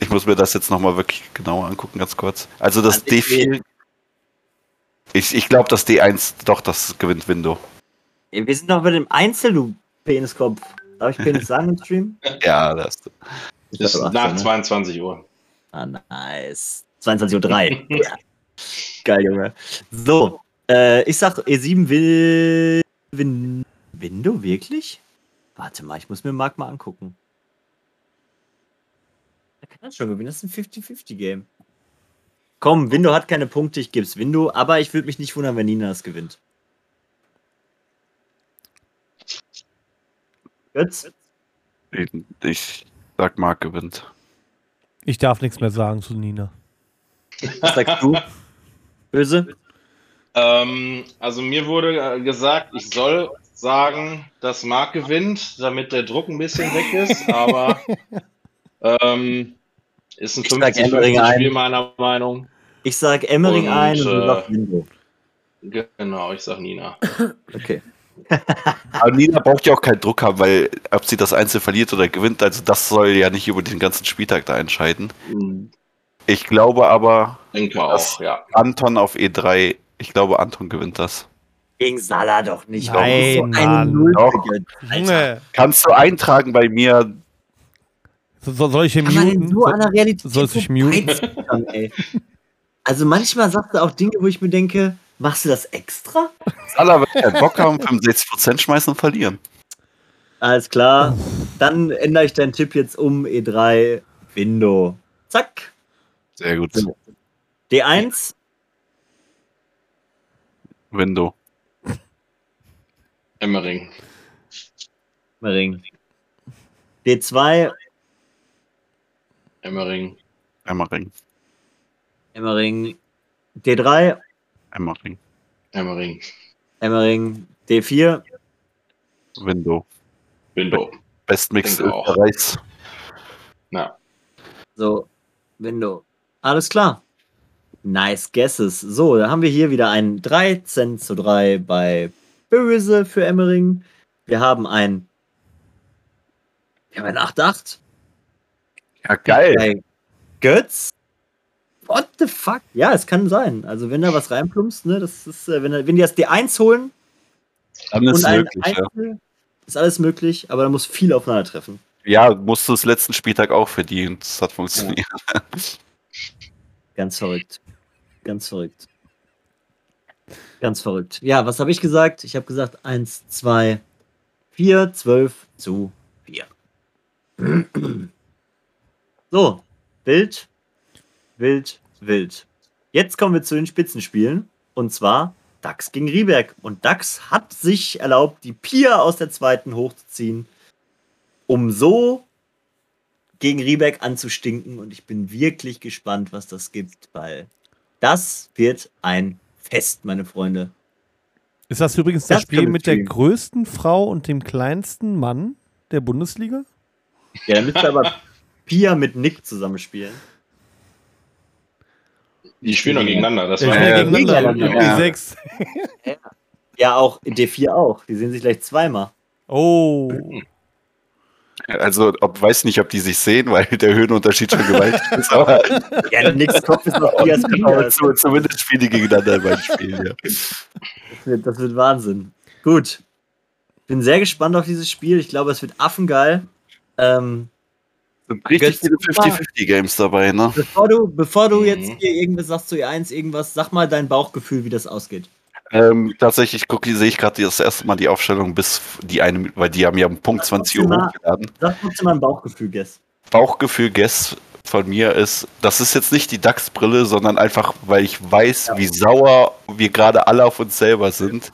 Ich muss mir das jetzt nochmal wirklich genauer angucken, ganz kurz. Also das Also ich D4. Ich, ich glaube, das D1, doch, das gewinnt Window. Wir sind doch bei dem Einzel, du Peniskopf. Darf ich Penis sagen im Stream? Ja, das. Ist doch nach 18, ne? 22 Uhr. Ah, nice. 22.03 Uhr. ja. Geil, Junge. So, äh, ich sag, E7 will. Win Window, wirklich? Warte mal, ich muss mir Marc mal angucken. Er kann das schon gewinnen, das ist ein 50-50-Game. Komm, Window hat keine Punkte, ich geb's Window, aber ich würde mich nicht wundern, wenn Nina das gewinnt. Götz? Ich sag, Marc gewinnt. Ich darf nichts mehr sagen zu Nina. Was sagst du? Böse? Ähm, also mir wurde äh, gesagt, ich soll sagen, dass Marc gewinnt, damit der Druck ein bisschen weg ist, aber ähm, ist ein Ich sag Emmering 50-50 ein. Spiel meiner Meinung. Ich sag Emmering Und, ein und du äh, sagst Window. Genau, ich sag Nina. Okay. Aber Nina braucht ja auch keinen Druck haben, weil ob sie das Einzel verliert oder gewinnt, also das soll ja nicht über den ganzen Spieltag da entscheiden. Ich glaube aber, Denke auch, ja. Anton auf E3, ich glaube, Anton gewinnt das. Gegen Salah doch nicht. Nein, ist so eine Mann. Doch. Kannst du eintragen bei mir? so, so- soll ich denn muten? so an der Realität sollst du dich muten? Also manchmal sagt er auch Dinge, wo ich mir denke, machst du das extra? Salah wird keinen Bock haben, 65% schmeißen und verlieren. Alles klar. Dann ändere ich deinen Tipp jetzt um E3 Window. Zack. Sehr gut. So. D1 Window. Emmering. Ring. D2 Emmering. Emmering. Emmering. D3 Emmering. Emmering. Emmering. D4 Window. Window. Denke auch. Österreichs. Na, So, Window. Alles klar. Nice guesses. So, dann haben wir hier wieder ein 13 zu 3 bei Böse für Emmering. Wir haben ein. Wir haben ein 8-8 Ja, geil. bei Götz. What the fuck? Ja, es kann sein. Also, wenn da was reinplumpst, ne, das ist, äh, wenn, wenn die das D1 holen Dann ist und ein möglich, ja. Einzel, ist alles möglich, aber da muss viel aufeinandertreffen. Ja, musst du es letzten Spieltag auch verdienen. Das hat funktioniert. Ganz verrückt. Ganz verrückt. Ganz verrückt. Ja, was habe ich gesagt? Ich habe gesagt 1, 2, 4, 12 zu 4. So, wild, wild, wild. Jetzt kommen wir zu den Spitzenspielen. Und zwar DAX gegen Rieberg. Und DAX hat sich erlaubt, die Pia aus der zweiten hochzuziehen, um so gegen Rieberg anzustinken. Und ich bin wirklich gespannt, was das gibt, weil das wird ein Fest, meine Freunde. Ist das übrigens das, Das Spiel mit der größten Frau und dem kleinsten Mann der Bundesliga? Ja, dann müsste aber Pia mit Nick zusammenspielen. Die spielen noch gegeneinander. Das war ja, gegeneinander. ja. Die sechs. Ja, auch D4 auch. Die sehen sich gleich zweimal. Oh. Also, ob, weiß nicht, ob die sich sehen, weil der Höhenunterschied schon gewaltig ist, aber, Ja, Nicks Kopf ist noch Pias Das zu, zumindest spielen die gegeneinander in beiden Spielen. Ja. wird, das wird Wahnsinn. Gut. Bin sehr gespannt auf dieses Spiel. Ich glaube, es wird affengeil. Ähm, richtig viele guck mal. 50-50-Games dabei, ne? bevor du, bevor du Mhm. jetzt hier irgendwas sagst zu E1, irgendwas, sag mal dein Bauchgefühl, wie das ausgeht. Ähm, tatsächlich gucke, sehe ich gerade das erste Mal die Aufstellung bis die eine, weil die haben ja um Punkt 20 Uhr hochgeladen. Sag mal ein Bauchgefühl, Guess. Bauchgefühl Guess von mir ist, das ist jetzt nicht die DAX-Brille, sondern einfach, weil ich weiß, wie sauer wir gerade alle auf uns selber sind,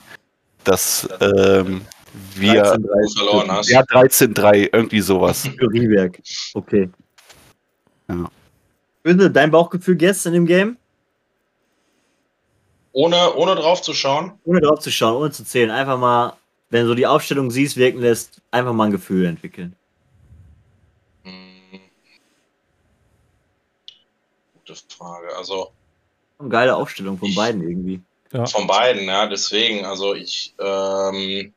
dass ähm, wir 13-3 du verloren hast. ja 13-3, irgendwie sowas. für Rieberg. Okay. Ja. Böse, dein Bauchgefühl, in dem Game? Ohne, ohne drauf zu schauen. Ohne drauf zu schauen, ohne zu zählen. Einfach mal, wenn du so die Aufstellung siehst, wirken lässt, einfach mal ein Gefühl entwickeln. Hm. Gute Frage. Also Eine geile Aufstellung von beiden irgendwie. Ja. von beiden, ja, deswegen. Also ich ähm,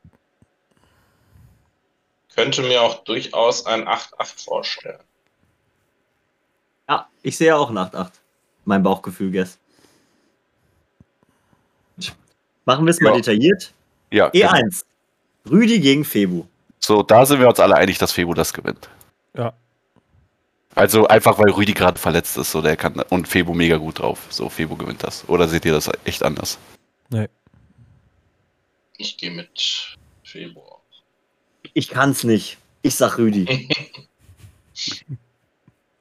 könnte mir auch durchaus ein 8-8 vorstellen. Ja, ich sehe auch ein 8-8. Mein Bauchgefühl, Guess. Machen wir es mal Ja. detailliert. Ja, genau. E1. Rüdi gegen Febu. so da sind wir uns alle einig, dass Febo das gewinnt. Ja. Also einfach, weil Rüdi gerade verletzt ist, so der kann und Febo mega gut drauf. So Febo gewinnt das. Oder seht ihr das echt anders? Ich gehe mit Februar. Ich kann's nicht. Ich sag Rüdi.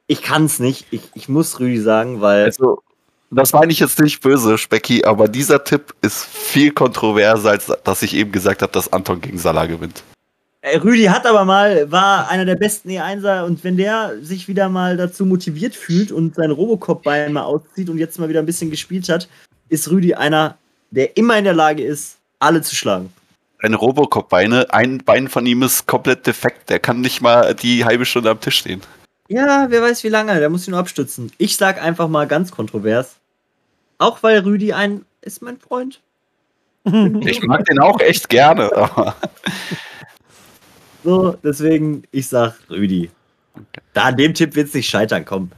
ich kann's nicht. Ich, ich muss Rüdi sagen, weil. Also, das meine ich jetzt nicht böse, Specki, aber dieser Tipp ist viel kontroverser, als dass ich eben gesagt habe, dass Anton gegen Salah gewinnt. Rüdi hat aber mal, war einer der besten E1er und wenn der sich wieder mal dazu motiviert fühlt und sein Robocop-Bein mal auszieht und jetzt mal wieder ein bisschen gespielt hat, ist Rüdi einer, der immer in der Lage ist, alle zu schlagen. Seine Robocop-Beine, ein Bein von ihm ist komplett defekt. Der kann nicht mal die halbe Stunde am Tisch stehen. Ja, wer weiß wie lange, der muss ihn nur abstützen. Ich sag einfach mal ganz kontrovers. Auch weil Rüdi ein ist mein Freund. Ich mag den auch echt gerne, aber So, deswegen, ich sag Rüdi. Da an dem Tipp wird's nicht scheitern, komm.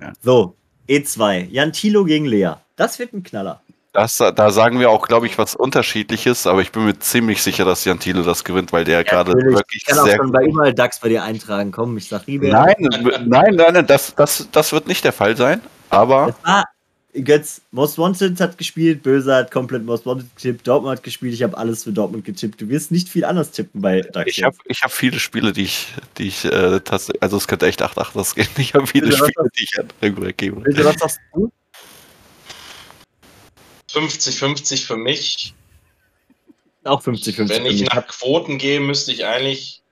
Ja. So, E2. Jan Thilo gegen Lea. Das wird ein Knaller. Das, da sagen wir auch, glaube ich, was Unterschiedliches. Aber ich bin mir ziemlich sicher, dass Jan Thiele das gewinnt, weil der gerade Natürlich. wirklich Ich kann auch sehr schon bei überall DAX bei dir eintragen. Komm, ich sag Rieberg. Nein, nein, nein, nein das, das, das wird nicht der Fall sein. Aber war, Götz, Most Wanted hat gespielt, Böse hat komplett Most Wanted getippt, Dortmund hat gespielt, ich habe alles für Dortmund getippt. Du wirst nicht viel anders tippen bei DAX. ich habe ich hab viele Spiele, die ich, die ich äh, tatsächlich, also es könnte echt 8-8 das gehen. Ich habe viele was Spiele, die ich an gebe. Böse, was sagst du? 50-50 für mich. Auch 50-50. Wenn ich nach Quoten gehe, müsste ich eigentlich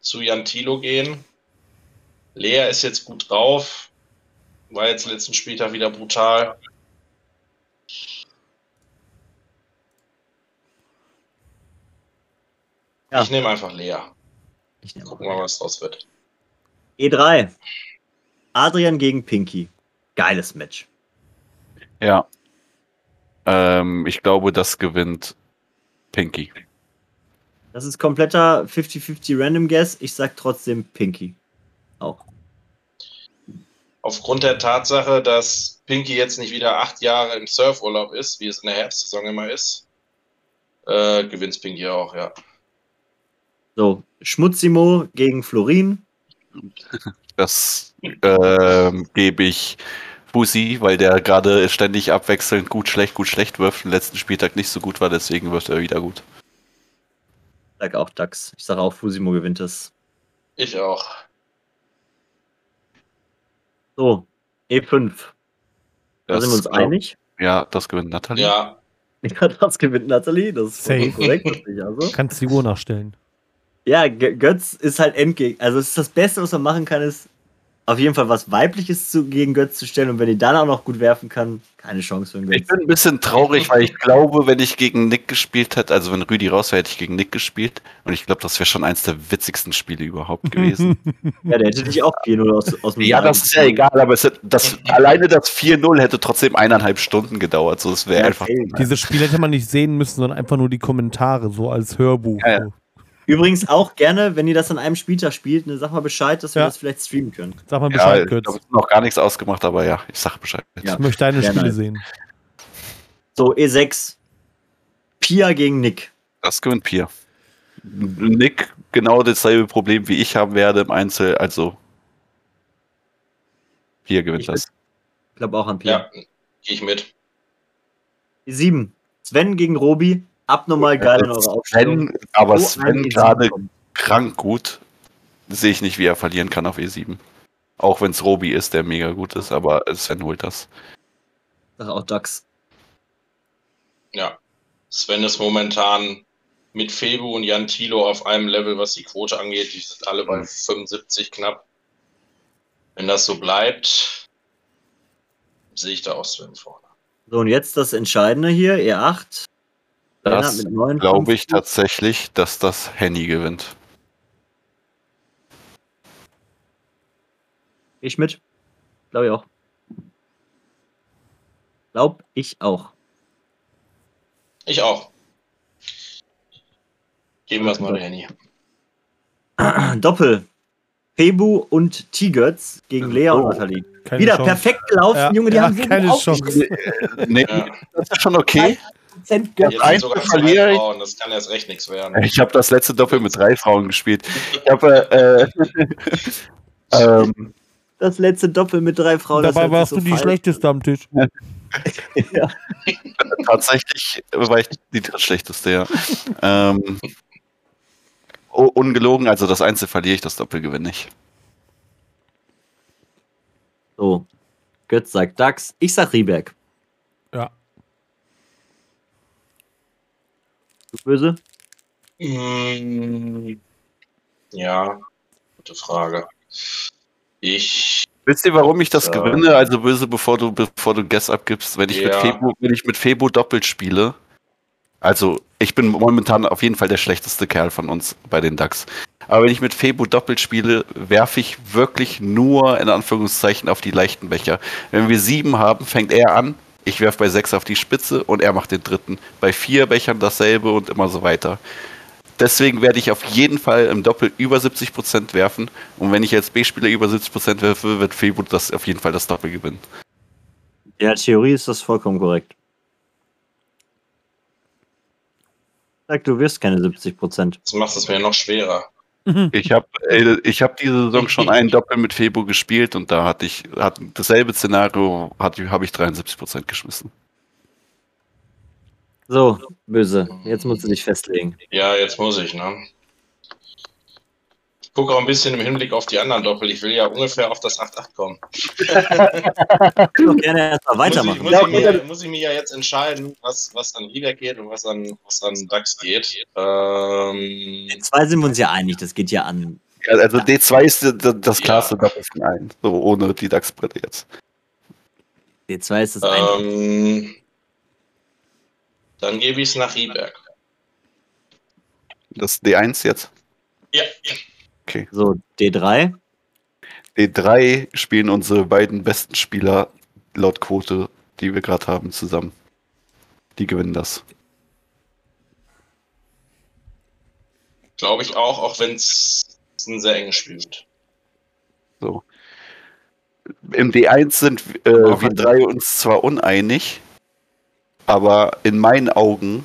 zu Jan Thilo gehen. Lea ist jetzt gut drauf. War jetzt letzten Spieltag wieder brutal. Ja. Ich nehme einfach Lea. Ich nehm Gucken wir mal, was draus wird. E3. Adrian gegen Pinky. Geiles Match. Ja. Ähm, ich glaube, das gewinnt Pinky. Das ist kompletter 50-50 Random Guess. Ich sag trotzdem Pinky. Auch. Aufgrund der Tatsache, dass Pinky jetzt nicht wieder acht Jahre im Surfurlaub ist, wie es in der Herbstsaison immer ist, äh, gewinnt Pinky auch, ja. So, Schmutzimo gegen Florin. Das ähm, gebe ich Fusi, weil der gerade ständig abwechselnd gut, schlecht, gut, schlecht wirft. Den letzten Spieltag nicht so gut war, deswegen wird er wieder gut. Sag auch DAX. Ich sage auch, Fusimo gewinnt das. Ich auch. So, E5. Da Das sind wir uns einig. Ja, das gewinnt Nathalie. Ja, Ja, das gewinnt Nathalie. Das ist Safe. korrekt. richtig, Also. Kannst die Uhr nachstellen. Ja, Gö- Götz ist halt Endgegner. Also, es ist das Beste, was man machen kann, ist auf jeden Fall was Weibliches zu, gegen Götz zu stellen und wenn die dann auch noch gut werfen kann, keine Chance für Ich Götz. bin ein bisschen traurig, weil ich glaube, wenn ich gegen Nick gespielt hätte, also wenn Rüdi raus wäre, hätte ich gegen Nick gespielt. Und ich glaube, das wäre schon eins der witzigsten Spiele überhaupt gewesen. Ja, der hätte dich auch 4-0 aus, aus dem ja, Saal das ist ja egal, aber es hätte, das, alleine das 4-0 hätte trotzdem eineinhalb Stunden gedauert. So, es wäre Ja, einfach. okay. Dieses Spiel hätte man nicht sehen müssen, sondern einfach nur die Kommentare, so als Hörbuch. Ja, ja. Übrigens auch gerne, wenn ihr das an einem Spieltag spielt, ne, sag mal Bescheid, dass wir Ja. das vielleicht streamen können. Sag mal Ja, Bescheid, ich habe noch gar nichts ausgemacht, aber ja, ich sag Bescheid. Ja. Ich möchte deine Sehr Spiele sehen. So, E6. Pia gegen Nick. Das gewinnt Pier. Nick genau dasselbe Problem wie ich haben werde im Einzel, also Pier gewinnt Ich das. Ich glaube auch an Pia. Ja, gehe ich mit. E7. Sven gegen Robi. Abnormal geil in eurer Aufstellung. Sven, aber So Sven E7 gerade krank gut. Sehe ich nicht, wie er verlieren kann auf E7. Auch wenn es Robi ist, der mega gut ist, aber Sven holt das. Sag auch Dax. Ja. Sven ist momentan mit Febu und Jan Thilo auf einem Level, was die Quote angeht. Die sind alle bei 75 knapp. Wenn das so bleibt, sehe ich da auch Sven vorne. So, und jetzt das Entscheidende hier, E8. Das mit 59. glaube ich tatsächlich, dass das Henny gewinnt. Ich mit. Glaube ich auch. Glaub ich auch. Ich auch. Geben wir es mal der Henny. Doppel. Febu und Tigötz gegen Lea und Oh. Nathalie. Keine Wieder Chance. perfekt gelaufen, Ja, Junge. Die ja, haben so keine gut Chance. Nee, das ist schon okay. Prozent sind eins sogar verliere zwei. Frauen, das kann erst recht nichts werden. Ich habe das letzte Doppel mit drei Frauen gespielt. Ich habe äh, ähm, Das letzte Doppel mit drei Frauen. das Dabei warst so du die falsch schlechteste am Tisch. Ja. tatsächlich war ich die drittschlechteste, ja. Ähm, oh, ungelogen, also das Einzel verliere ich, das Doppel gewinne ich. So. Götz sagt Dax. Ich sag Rieberg. Ja. Du böse? Mm, Ja, gute Frage. Ich, Wisst ihr, warum ich das Ja. gewinne? Also böse, bevor du, bevor du Guess abgibst, wenn ich mit Ja. Febo, wenn ich mit Febo doppelt spiele. Also, ich bin momentan auf jeden Fall der schlechteste Kerl von uns bei den DAX. Aber wenn ich mit Febo doppelt spiele, werfe ich wirklich nur in Anführungszeichen auf die leichten Becher. Wenn wir sieben haben, fängt er an. Ich werfe bei sechs auf die Spitze und er macht den dritten. Bei vier Bechern dasselbe und immer so weiter. Deswegen werde ich auf jeden Fall im Doppel über 70% werfen. Und wenn ich als B-Spieler über 70% werfe, wird Febo das auf jeden Fall das Doppel gewinnen. Ja, Theorie ist das vollkommen korrekt. Sag, du wirst keine 70 Prozent. das macht es mir noch schwerer. Ich habe ich hab diese Saison schon einen Doppel mit Febo gespielt und da hatte ich hat dasselbe Szenario, habe ich 73% geschmissen. So, böse. Jetzt musst du dich festlegen. Ja, jetzt muss ich, ne? Ich gucke auch ein bisschen im Hinblick auf die anderen Doppel. Ich will ja ungefähr auf das 8-8 kommen. Ich gerne erstmal weitermachen. Muss ich, muss, ich mir, muss ich mir ja jetzt entscheiden, was, was an Liga geht und was an, was an DAX geht. Ähm, In zwei sind wir uns ja einig, das geht ja an. Ja, also D2 ist das, das Ja. klarste Doppel von allen, so ohne die DAX-Brille jetzt. D2 ist das eine. ähm, dann gebe ich es nach Rieberg. Das D1 jetzt. Ja, So, D3. D3 spielen unsere beiden besten Spieler laut Quote, die wir gerade haben, zusammen. Die gewinnen das. glaube ich auch, auch wenn es ein sehr enges Spiel wird. So. Im D1 sind äh, wir drei uns zwar uneinig, aber in meinen Augen,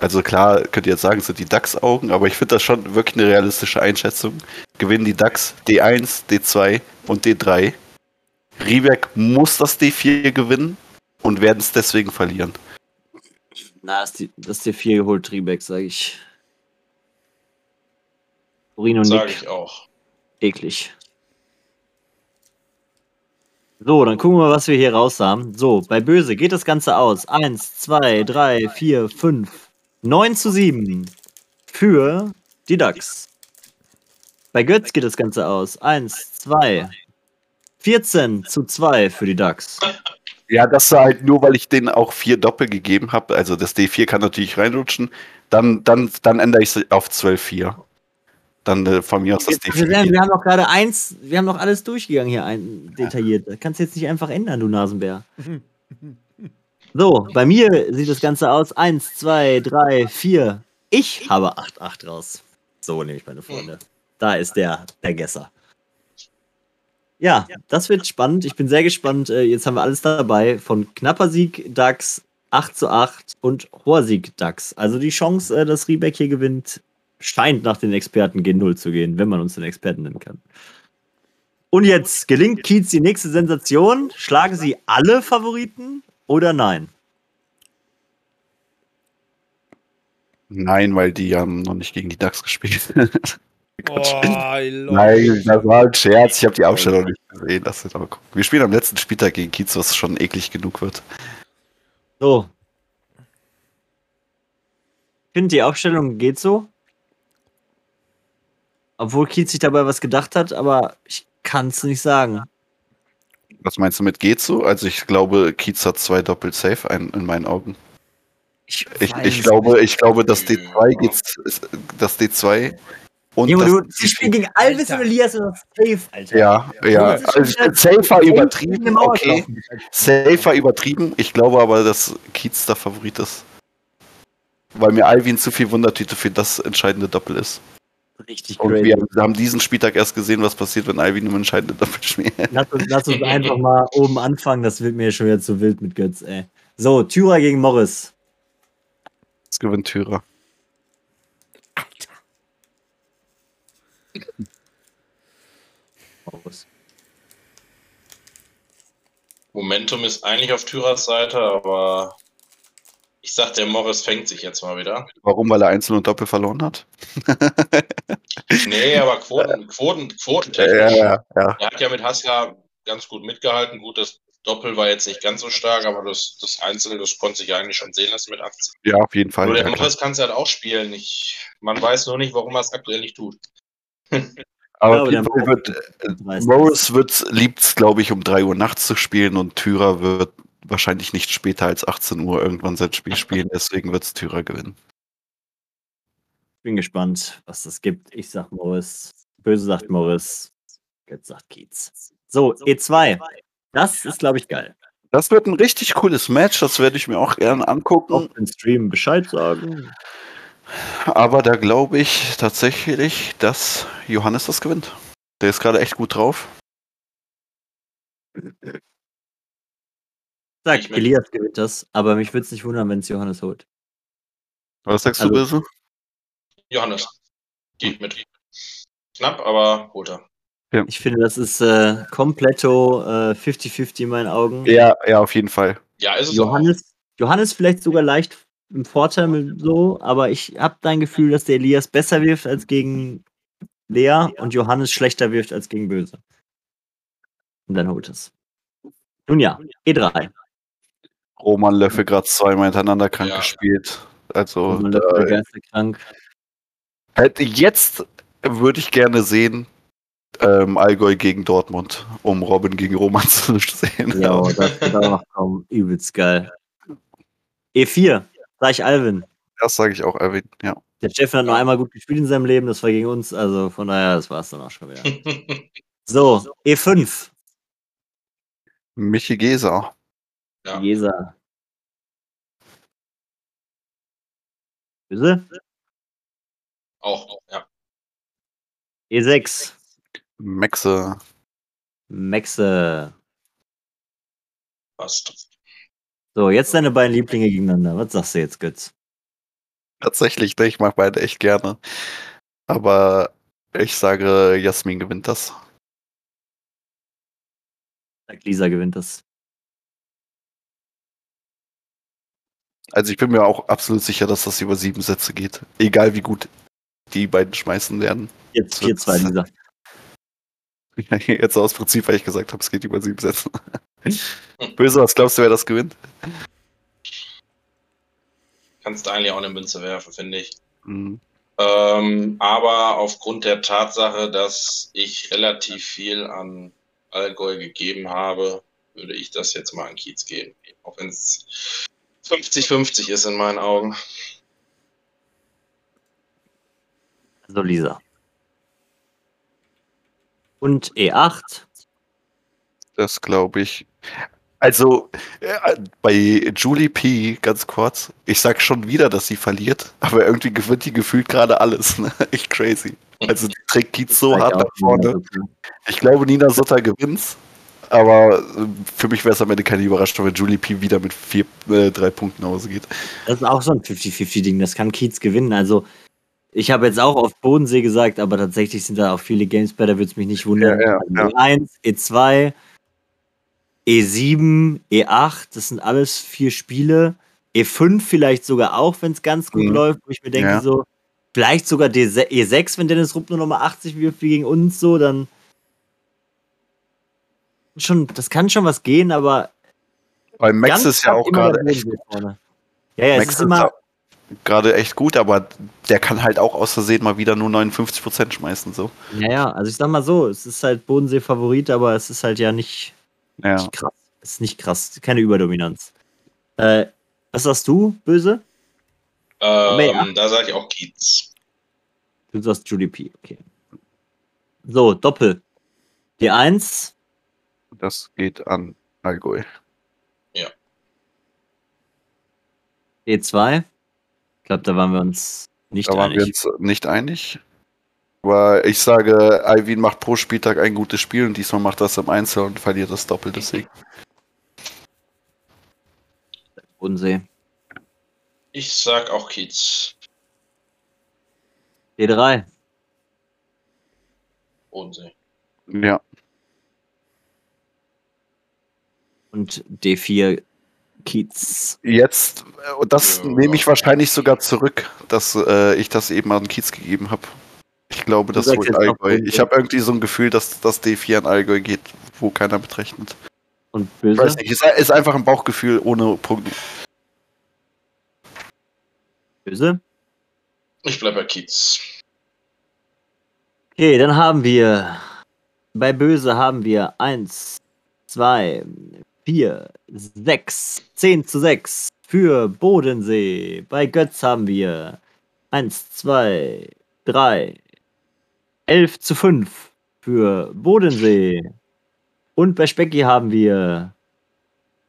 also klar, könnt ihr jetzt sagen, es sind die DAX-Augen, aber ich finde das schon wirklich eine realistische Einschätzung. Gewinnen die DAX D1, D2 und D3. Rieberg muss das D4 gewinnen und werden es deswegen verlieren. Na, ist die, das D4 geholt, Triebeck, sage ich. Urin und Sage ich auch. eklig. So, dann gucken wir mal, was wir hier raus haben. So, bei Böse geht das Ganze aus. 1, 2, 3, 4, 5, 9 zu 7 für die DAX. Bei Götz geht das Ganze aus. 1, 2, 14 zu 2 für die Ducks. Ja, das war halt nur, weil ich denen auch vier Doppel gegeben habe. Also das D4 kann natürlich reinrutschen. Dann, dann, dann ändere ich es auf 12-4. Dann äh, von mir aus das Jetzt, wir, D4. wir haben noch gerade eins, wir haben noch alles durchgegangen hier ein, detailliert. Das kannst du jetzt nicht einfach ändern, du Nasenbär. So, bei mir sieht das Ganze aus. Eins, zwei, drei, vier. Ich habe 8-8 raus. So nehme ich meine Freunde. Da ist der, der Gesser. Ja, das wird spannend. Ich bin sehr gespannt. Äh, Jetzt haben wir alles dabei. Von knapper Sieg DAX 8 zu 8 und hoher Sieg DAX. Also die Chance, äh, dass Riebeck hier gewinnt, scheint nach den Experten G0 zu gehen, wenn man uns den Experten nennen kann. Und jetzt gelingt Kiez die nächste Sensation. Schlagen sie alle Favoriten oder nein? Nein, weil die haben noch nicht gegen die DAX gespielt. Boah. Nein, das war ein Scherz. Ich habe die Aufstellung nicht gesehen. Lass uns aber gucken. Wir spielen am letzten Spieltag gegen Kiez, was schon eklig genug wird. So. Ich finde, die Aufstellung geht so. Obwohl Kiez sich dabei was gedacht hat, aber ich kann es nicht sagen. Was meinst du mit geht so? Also ich glaube, Kiez hat zwei doppelt safe ein, in meinen Augen. Ich, Ich, ich glaube, nicht. ich glaube, das D2 geht, das D2 und Junge, das, du, sie spielen gegen Alvis und Elias und das Safe, Alter. ja, ja, also safer übertrieben, okay. Safer übertrieben. Ich glaube aber, dass Kiez der Favorit ist. Weil mir Alvin zu viel Wundertüte für das entscheidende Doppel ist. Richtig Und crazy. wir haben diesen Spieltag erst gesehen, was passiert, wenn Alvin im entscheidenden Doppel spielt. Lass uns, lass uns einfach mal oben anfangen, das wird mir schon wieder zu wild mit Götz, ey. So, Tyra gegen Morris. Das gewinnt Tyrer. Morris. Momentum ist eigentlich auf Tyras Seite, aber ich sag, der Morris fängt sich jetzt mal wieder. Warum? Weil er Einzel und Doppel verloren hat? Nee, aber Quoten, Quoten, Quotentechnisch. ja, ja. ja. Er hat ja mit Hassler ganz gut mitgehalten. Gut, das Doppel war jetzt nicht ganz so stark, aber das, das Einzel, das konnte sich eigentlich schon sehen lassen mit 18. Ja, auf jeden Fall. Nur der Ja. Morris kann es halt auch spielen. Ich, man weiß nur nicht, warum er es aktuell nicht tut. Aber wird, Weiß Morris wird, liebt glaube ich, um 3 Uhr nachts zu spielen und Tyrer wird wahrscheinlich nicht später als 18 Uhr irgendwann sein Spiel spielen, deswegen wird es Tyrer gewinnen. bin gespannt, was das gibt. Ich sag Morris. Böse sagt Morris. Götz sagt Kiez. So, E2. Das ist, glaube ich, geil. Das wird ein richtig cooles Match, das werde ich mir auch gerne angucken. Auf den Stream Bescheid sagen. Aber da glaube ich tatsächlich, dass Johannes das gewinnt. Der ist gerade echt gut drauf. Sag, Ich mit. Elias gewinnt das, aber mich würde es nicht wundern, wenn es Johannes holt. Was sagst Also- du, Böse? Johannes geht mit. Knapp, aber holt er. Ich finde, das ist äh, kompletto äh, 50-50 in meinen Augen. Ja, ja, auf jeden Fall. Ja, ist es Johannes, Johannes vielleicht sogar leicht im Vorteil mit so, aber ich habe dein Gefühl, dass der Elias besser wirft als gegen Lea und Johannes schlechter wirft als gegen Böse. Und dann holt es. Nun ja, E3. Roman Löffel gerade zweimal hintereinander krank Ja. gespielt. Also Und da, der Geisterkrank. hätte jetzt würde ich gerne sehen, ähm, Allgäu gegen Dortmund, um Robin gegen Roman zu sehen. Ja, das wird auch noch kommen. Übelst geil. E4, sag ich Alvin. Das sage ich auch, Erwin. Ja. Der Steffen hat nur einmal gut gespielt in seinem Leben, das war gegen uns, also von daher, das war es dann auch schon wieder. So, E5, Michi Geser. Ja. Jesa. Böse? auch, ja. E6, Maxe. Maxe. Passt. So, jetzt deine beiden Lieblinge gegeneinander. Was sagst du jetzt, Götz? Tatsächlich, ne? ich mag beide echt gerne. Aber ich sage, Jasmin gewinnt das. Sagt Lisa gewinnt das. Also ich bin mir auch absolut sicher, dass das über sieben Sätze geht. Egal wie gut die beiden schmeißen werden. Jetzt 4-2, Lisa. Jetzt aus Prinzip, weil ich gesagt habe, es geht über sieben Sätze. Böse, was glaubst du, wer das gewinnt? Kannst du eigentlich auch eine Münze werfen, finde ich. Mhm. Ähm, aber aufgrund der Tatsache, dass ich relativ viel an Allgäu gegeben habe, würde ich das jetzt mal an Kiez geben. Auch wenn es 50-50 ist in meinen Augen. Also Lisa. Und E E8. Das glaube ich. Also äh, bei Julie P, ganz kurz, ich sag schon wieder, dass sie verliert, aber irgendwie gewinnt die gefühlt gerade alles. Ne? Echt crazy. Also die trägt Kiez so hart nach vorne. Ich glaube, Nina Sutter gewinnt's, aber äh, für mich wäre es am Ende keine Überraschung, wenn Julie P wieder mit vier, äh, drei Punkten nach Hause geht. Das ist auch so ein 50-50-Ding. Das kann Kiez gewinnen. Also, ich habe jetzt auch auf Bodensee gesagt, aber tatsächlich sind da auch viele Games bei, da würde es mich nicht wundern. Ja, ja, also E1, E2, E7, E8, das sind alles vier Spiele. E5 vielleicht sogar auch, wenn es ganz gut Mhm. läuft, wo ich mir denke, so, vielleicht sogar D6, E6, wenn Dennis Rupp nur nochmal 80 wirft wie gegen uns, so, dann. Schon, das kann schon was gehen, aber. Weil Max ist ja auch gerade echt. Ja, ja, es Max ist ist immer. gerade echt gut, aber der kann halt auch aus Versehen mal wieder nur 59% schmeißen. So. Ja, ja, also ich sag mal so, es ist halt Bodensee-Favorit, aber es ist halt ja nicht, Ja. nicht krass. Es ist nicht krass, keine Überdominanz. Äh, was sagst du, Böse? Ähm, ja. Da sage ich auch Kiez. Du sagst Julie P, okay. So, Doppel. Die 1, Das geht an Allgäu. E2. Ich glaube, da waren wir uns nicht Da waren wir einig. uns nicht einig. Aber ich sage, Alvin macht pro Spieltag ein gutes Spiel und diesmal macht das im Einzel und verliert das Doppel deswegen. Bodensee. Ich sag auch Kiez. D3. Bodensee. Ja. Und D4 Kiez. Jetzt, äh, und das Ja. nehme ich wahrscheinlich sogar zurück, dass äh, ich das eben an Kiez gegeben habe. Ich glaube, das noch Allgäu. Ich habe irgendwie so ein Gefühl, dass das D4 an Allgäu geht, wo keiner mitrechnet. Und Ich Böse. weiß nicht, es ist einfach ein Bauchgefühl ohne Punkt. Böse. Ich bleibe bei Kiez. Okay, dann haben wir bei Böse haben wir 1, 2, 4, 6, 10 zu 6 für Bodensee. Bei Götz haben wir 1, 2, 3, 11 zu 5 für Bodensee. Und bei Specki haben wir,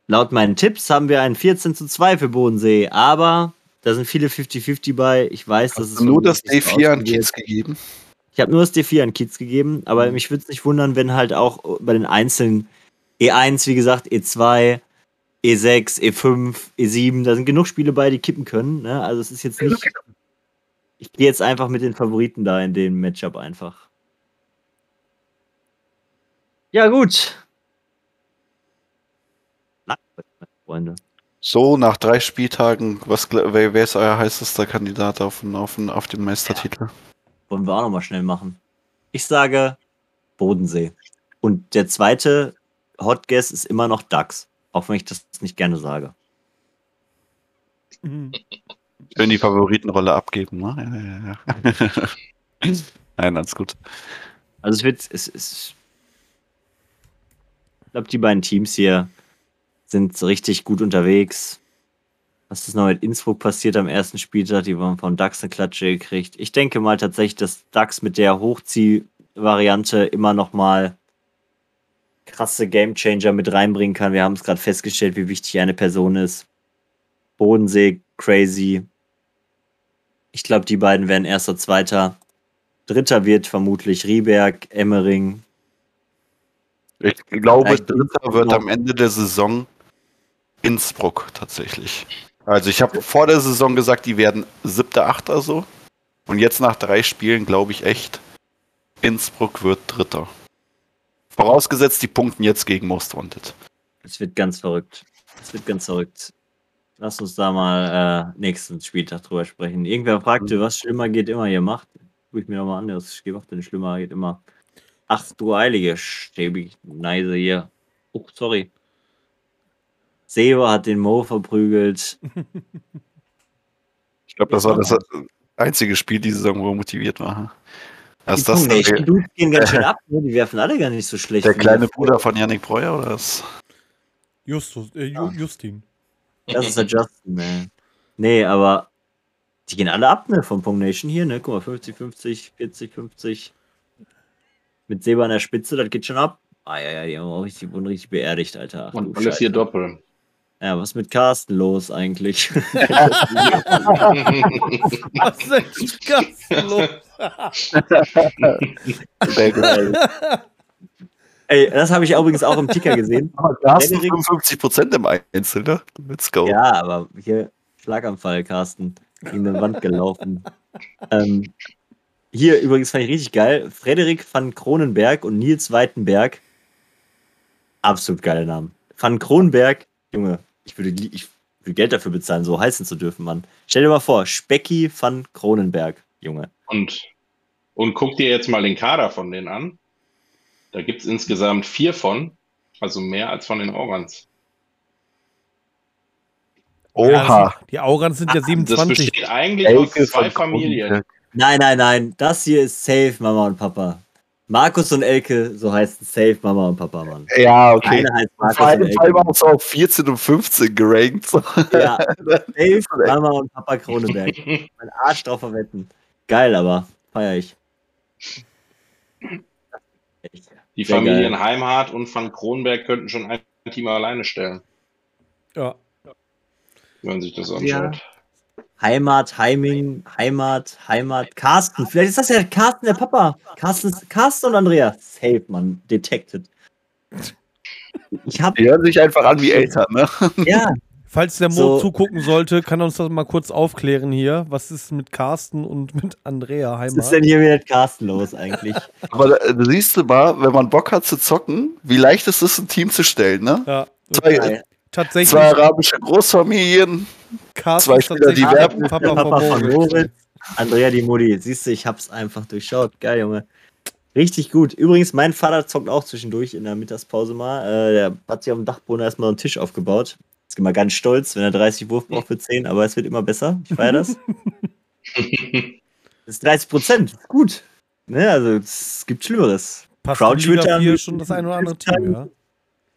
laut meinen Tipps, haben wir ein 14 zu 2 für Bodensee. Aber da sind viele 50-50 bei. Ich weiß, dass es nur das vermutlich so D4 an. Kiez gegeben? Ich habe nur das D4 an Kiez gegeben, aber Mhm. mich würde es nicht wundern, wenn halt auch bei den einzelnen E1, wie gesagt, E2, E6, E5, E7, da sind genug Spiele bei, die kippen können. Ne? Also es ist jetzt nicht. Ich gehe jetzt einfach mit den Favoriten da in dem Matchup einfach. Ja, gut. Freunde. So, nach drei Spieltagen, was, wer, wer ist euer heißester Kandidat auf, auf, den- auf den Meistertitel? Wollen wir auch nochmal schnell machen. Ich sage Bodensee. Und der zweite Hot Guess ist immer noch DAX. Auch wenn ich das nicht gerne sage. Mhm. Schön die Favoritenrolle abgeben, ne? Ja, ja, ja. Nein, alles gut. Also es wird, es ist. Ich glaube, die beiden Teams hier sind richtig gut unterwegs. Was ist noch mit Innsbruck passiert am ersten Spieltag? Die haben von DAX eine Klatsche gekriegt. Ich denke mal tatsächlich, dass DAX mit der Hochzieh-Variante immer noch mal krasse Gamechanger mit reinbringen kann. Wir haben es gerade festgestellt, wie wichtig eine Person ist. Bodensee, crazy. Ich glaube, die beiden werden erster, zweiter. Dritter wird vermutlich Rieberg, Emmering. Ich glaube, Vielleicht Dritter wird am Ende der Saison Innsbruck tatsächlich. Also ich habe vor der Saison gesagt, die werden siebter, achter so. Und jetzt nach drei Spielen glaube ich echt, Innsbruck wird Dritter. Vorausgesetzt, die punkten jetzt gegen Most Wanted. Es wird ganz verrückt. Es wird ganz verrückt. Lass uns da mal äh, nächsten Spieltag drüber sprechen. Irgendwer fragte, was schlimmer geht immer ihr macht. Guck ich mir nochmal an, was macht denn schlimmer geht immer. Ach du heilige Stäbig, Neise hier. Oh, sorry. Seo hat den Mo verprügelt. Ich glaube, das war das einzige Spiel diese Saison, wo er motiviert war. Ist die das Dudes gehen ganz schön ab, ne? Die werfen alle gar nicht so schlecht. der kleine. Bruder von Yannick Breuer oder was? Justus, äh, Ju, Justin. Das ist der Justin, man. Nee, aber die gehen alle ab, ne? Von Pong Nation hier, ne? Guck mal, 50, 50, 40, 50. Mit Seba an der Spitze, das geht schon ab. Ah ja, ja, die haben auch richtig, wurden richtig beerdigt, Alter. Und alle vier Scheiße. Doppel. Ja, was ist mit Carsten los eigentlich? Was ist denn ganz los? Der geil. Ey, das habe ich übrigens auch im Ticker gesehen. Aber Carsten Frederik- 55% im Einzel, ne? Let's go. Ja, aber hier Schlaganfall, Carsten. Gegen eine Wand gelaufen. ähm, hier übrigens fand ich richtig geil. Frederik van Kronenberg und Nils Weitenberg. Absolut geile Namen. Van Kronenberg, Junge, ich würde, ich würde Geld dafür bezahlen, so heißen zu dürfen, Mann. Stell dir mal vor, Specki van Kronenberg, Junge. Und, und guck dir jetzt mal den Kader von denen an. Da gibt es insgesamt vier von, also mehr als von den Organs. Ja, Oha. das sind- die Aurans sind ja Das 27. besteht eigentlich Elke aus zwei Familien. Nein, nein, nein, das hier ist safe, Mama und Papa. Markus und Elke, so heißt es safe, Mama und Papa, Mann. Ja, okay. Einer heißt Markus allem Fall Elke. war es auf 14 und 15 gerankt. Ja, safe, Mama und Papa Kronenberg. Mein Arsch drauf verwetten. Geil, aber feier ich. Echt. Die Sehr Familien geil. Heimhardt und Van Kronberg könnten schon ein Team alleine stellen, Ja. wenn man sich das Ja. Heimat, Heiming, Heimat, Heimat, Carsten. Vielleicht ist das ja Carsten, der Papa. Carsten, Carsten und Andrea. Safe, Mann. Detected. Ich hab, Die hören sich einfach an wie Eltern, ne? ja, Falls der Mo So. zugucken sollte, kann er uns das mal kurz aufklären hier. Was ist mit Carsten und mit Andrea was ist Heimat? denn hier mit Carsten los eigentlich? Aber äh, da siehst du mal, wenn man Bock hat zu zocken, wie leicht ist es, ein Team zu stellen, ne? Ja, Zwei, tatsächlich. zwei arabische Großfamilien. Carsten zwei Spieler, die werben. Papa, Papa von Moritz. Moritz. Andrea die Mutti. Siehst du, ich hab's einfach durchschaut. Geil, Junge. Richtig gut. Übrigens, mein Vater zockt auch zwischendurch in der Mittagspause mal. Äh, der hat sich auf dem Dachboden erstmal einen Tisch aufgebaut. Ist immer ganz stolz, wenn er 30 Wurf braucht für 10, aber es wird immer besser. Ich feiere das. Das ist 30 Prozent. Gut. Ne, also es gibt Schlimmeres. Passt Crouch in Liga wird ja 4 mit- schon das ein oder andere Team, ja.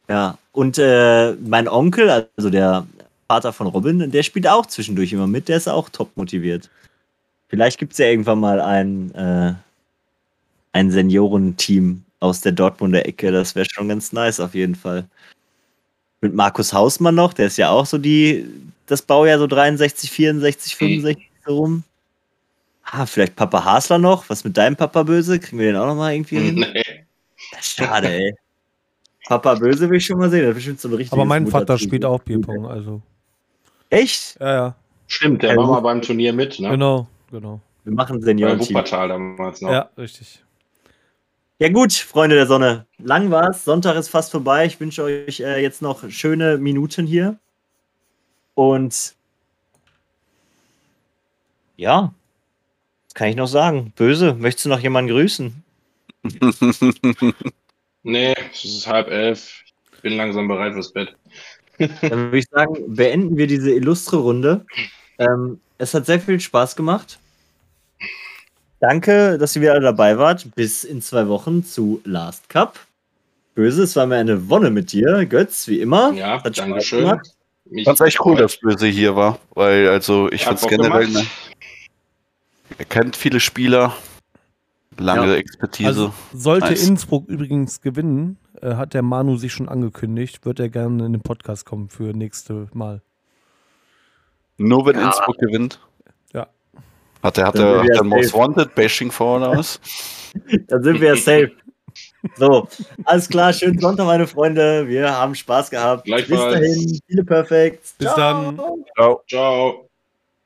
Ja. Und äh, mein Onkel, also der Vater von Robin, der spielt auch zwischendurch immer mit. Der ist auch top motiviert. Vielleicht gibt es ja irgendwann mal ein, äh, ein Seniorenteam aus der Dortmunder Ecke. Das wäre schon ganz nice auf jeden Fall. Mit Markus Hausmann noch, der ist ja auch so die, das Baujahr so 63, 64, 65 so rum. Ah, vielleicht Papa Hasler noch. Was mit deinem Papa böse? Kriegen wir den auch noch mal irgendwie hin? nee. Das ist schade, ey. Papa Böse will ich schon mal sehen. Das ist bestimmt so ein richtiges Aber mein Vater spielt auch Bierpong, also. Echt? Ja, ja. Stimmt, der war mal beim Turnier mit, ne? Genau, genau. Wir machen Bei Seniorenteam. Wuppertal damals noch. Ja, richtig. Ja gut, Freunde der Sonne. Lang war's. Sonntag ist fast vorbei. Ich wünsche euch äh, jetzt noch schöne Minuten hier. Und ja, was kann ich noch sagen? Böse, möchtest du noch jemanden grüßen? Nee, es ist halb elf. Ich bin langsam bereit fürs Bett. Dann würde ich sagen, beenden wir diese illustre Runde. Ähm, es hat sehr viel Spaß gemacht. Danke, dass ihr wieder dabei wart. Bis in zwei Wochen zu Last Cup. Böse, es war mir eine Wonne mit dir. Götz, wie immer. Ja, Hat Spaß danke schön. gemacht. Mich Fand's echt cool, dass Böse hier war, weil also ich Bock generell, ne, er kennt viele Spieler, lange Ja. Expertise. Also, sollte Nice. Innsbruck übrigens gewinnen, äh, hat der Manu sich schon angekündigt, wird er gerne in den Podcast kommen für nächste Mal. Nur wenn Ja. Innsbruck gewinnt. Ja. Hat er, hat er, hat er Most. Wanted Bashing vor oder was? Dann sind wir ja safe. So, alles klar, schönen Sonntag, meine Freunde. Wir haben Spaß gehabt. Bis dahin, viele perfekt. Bis dann. Ciao. Ciao.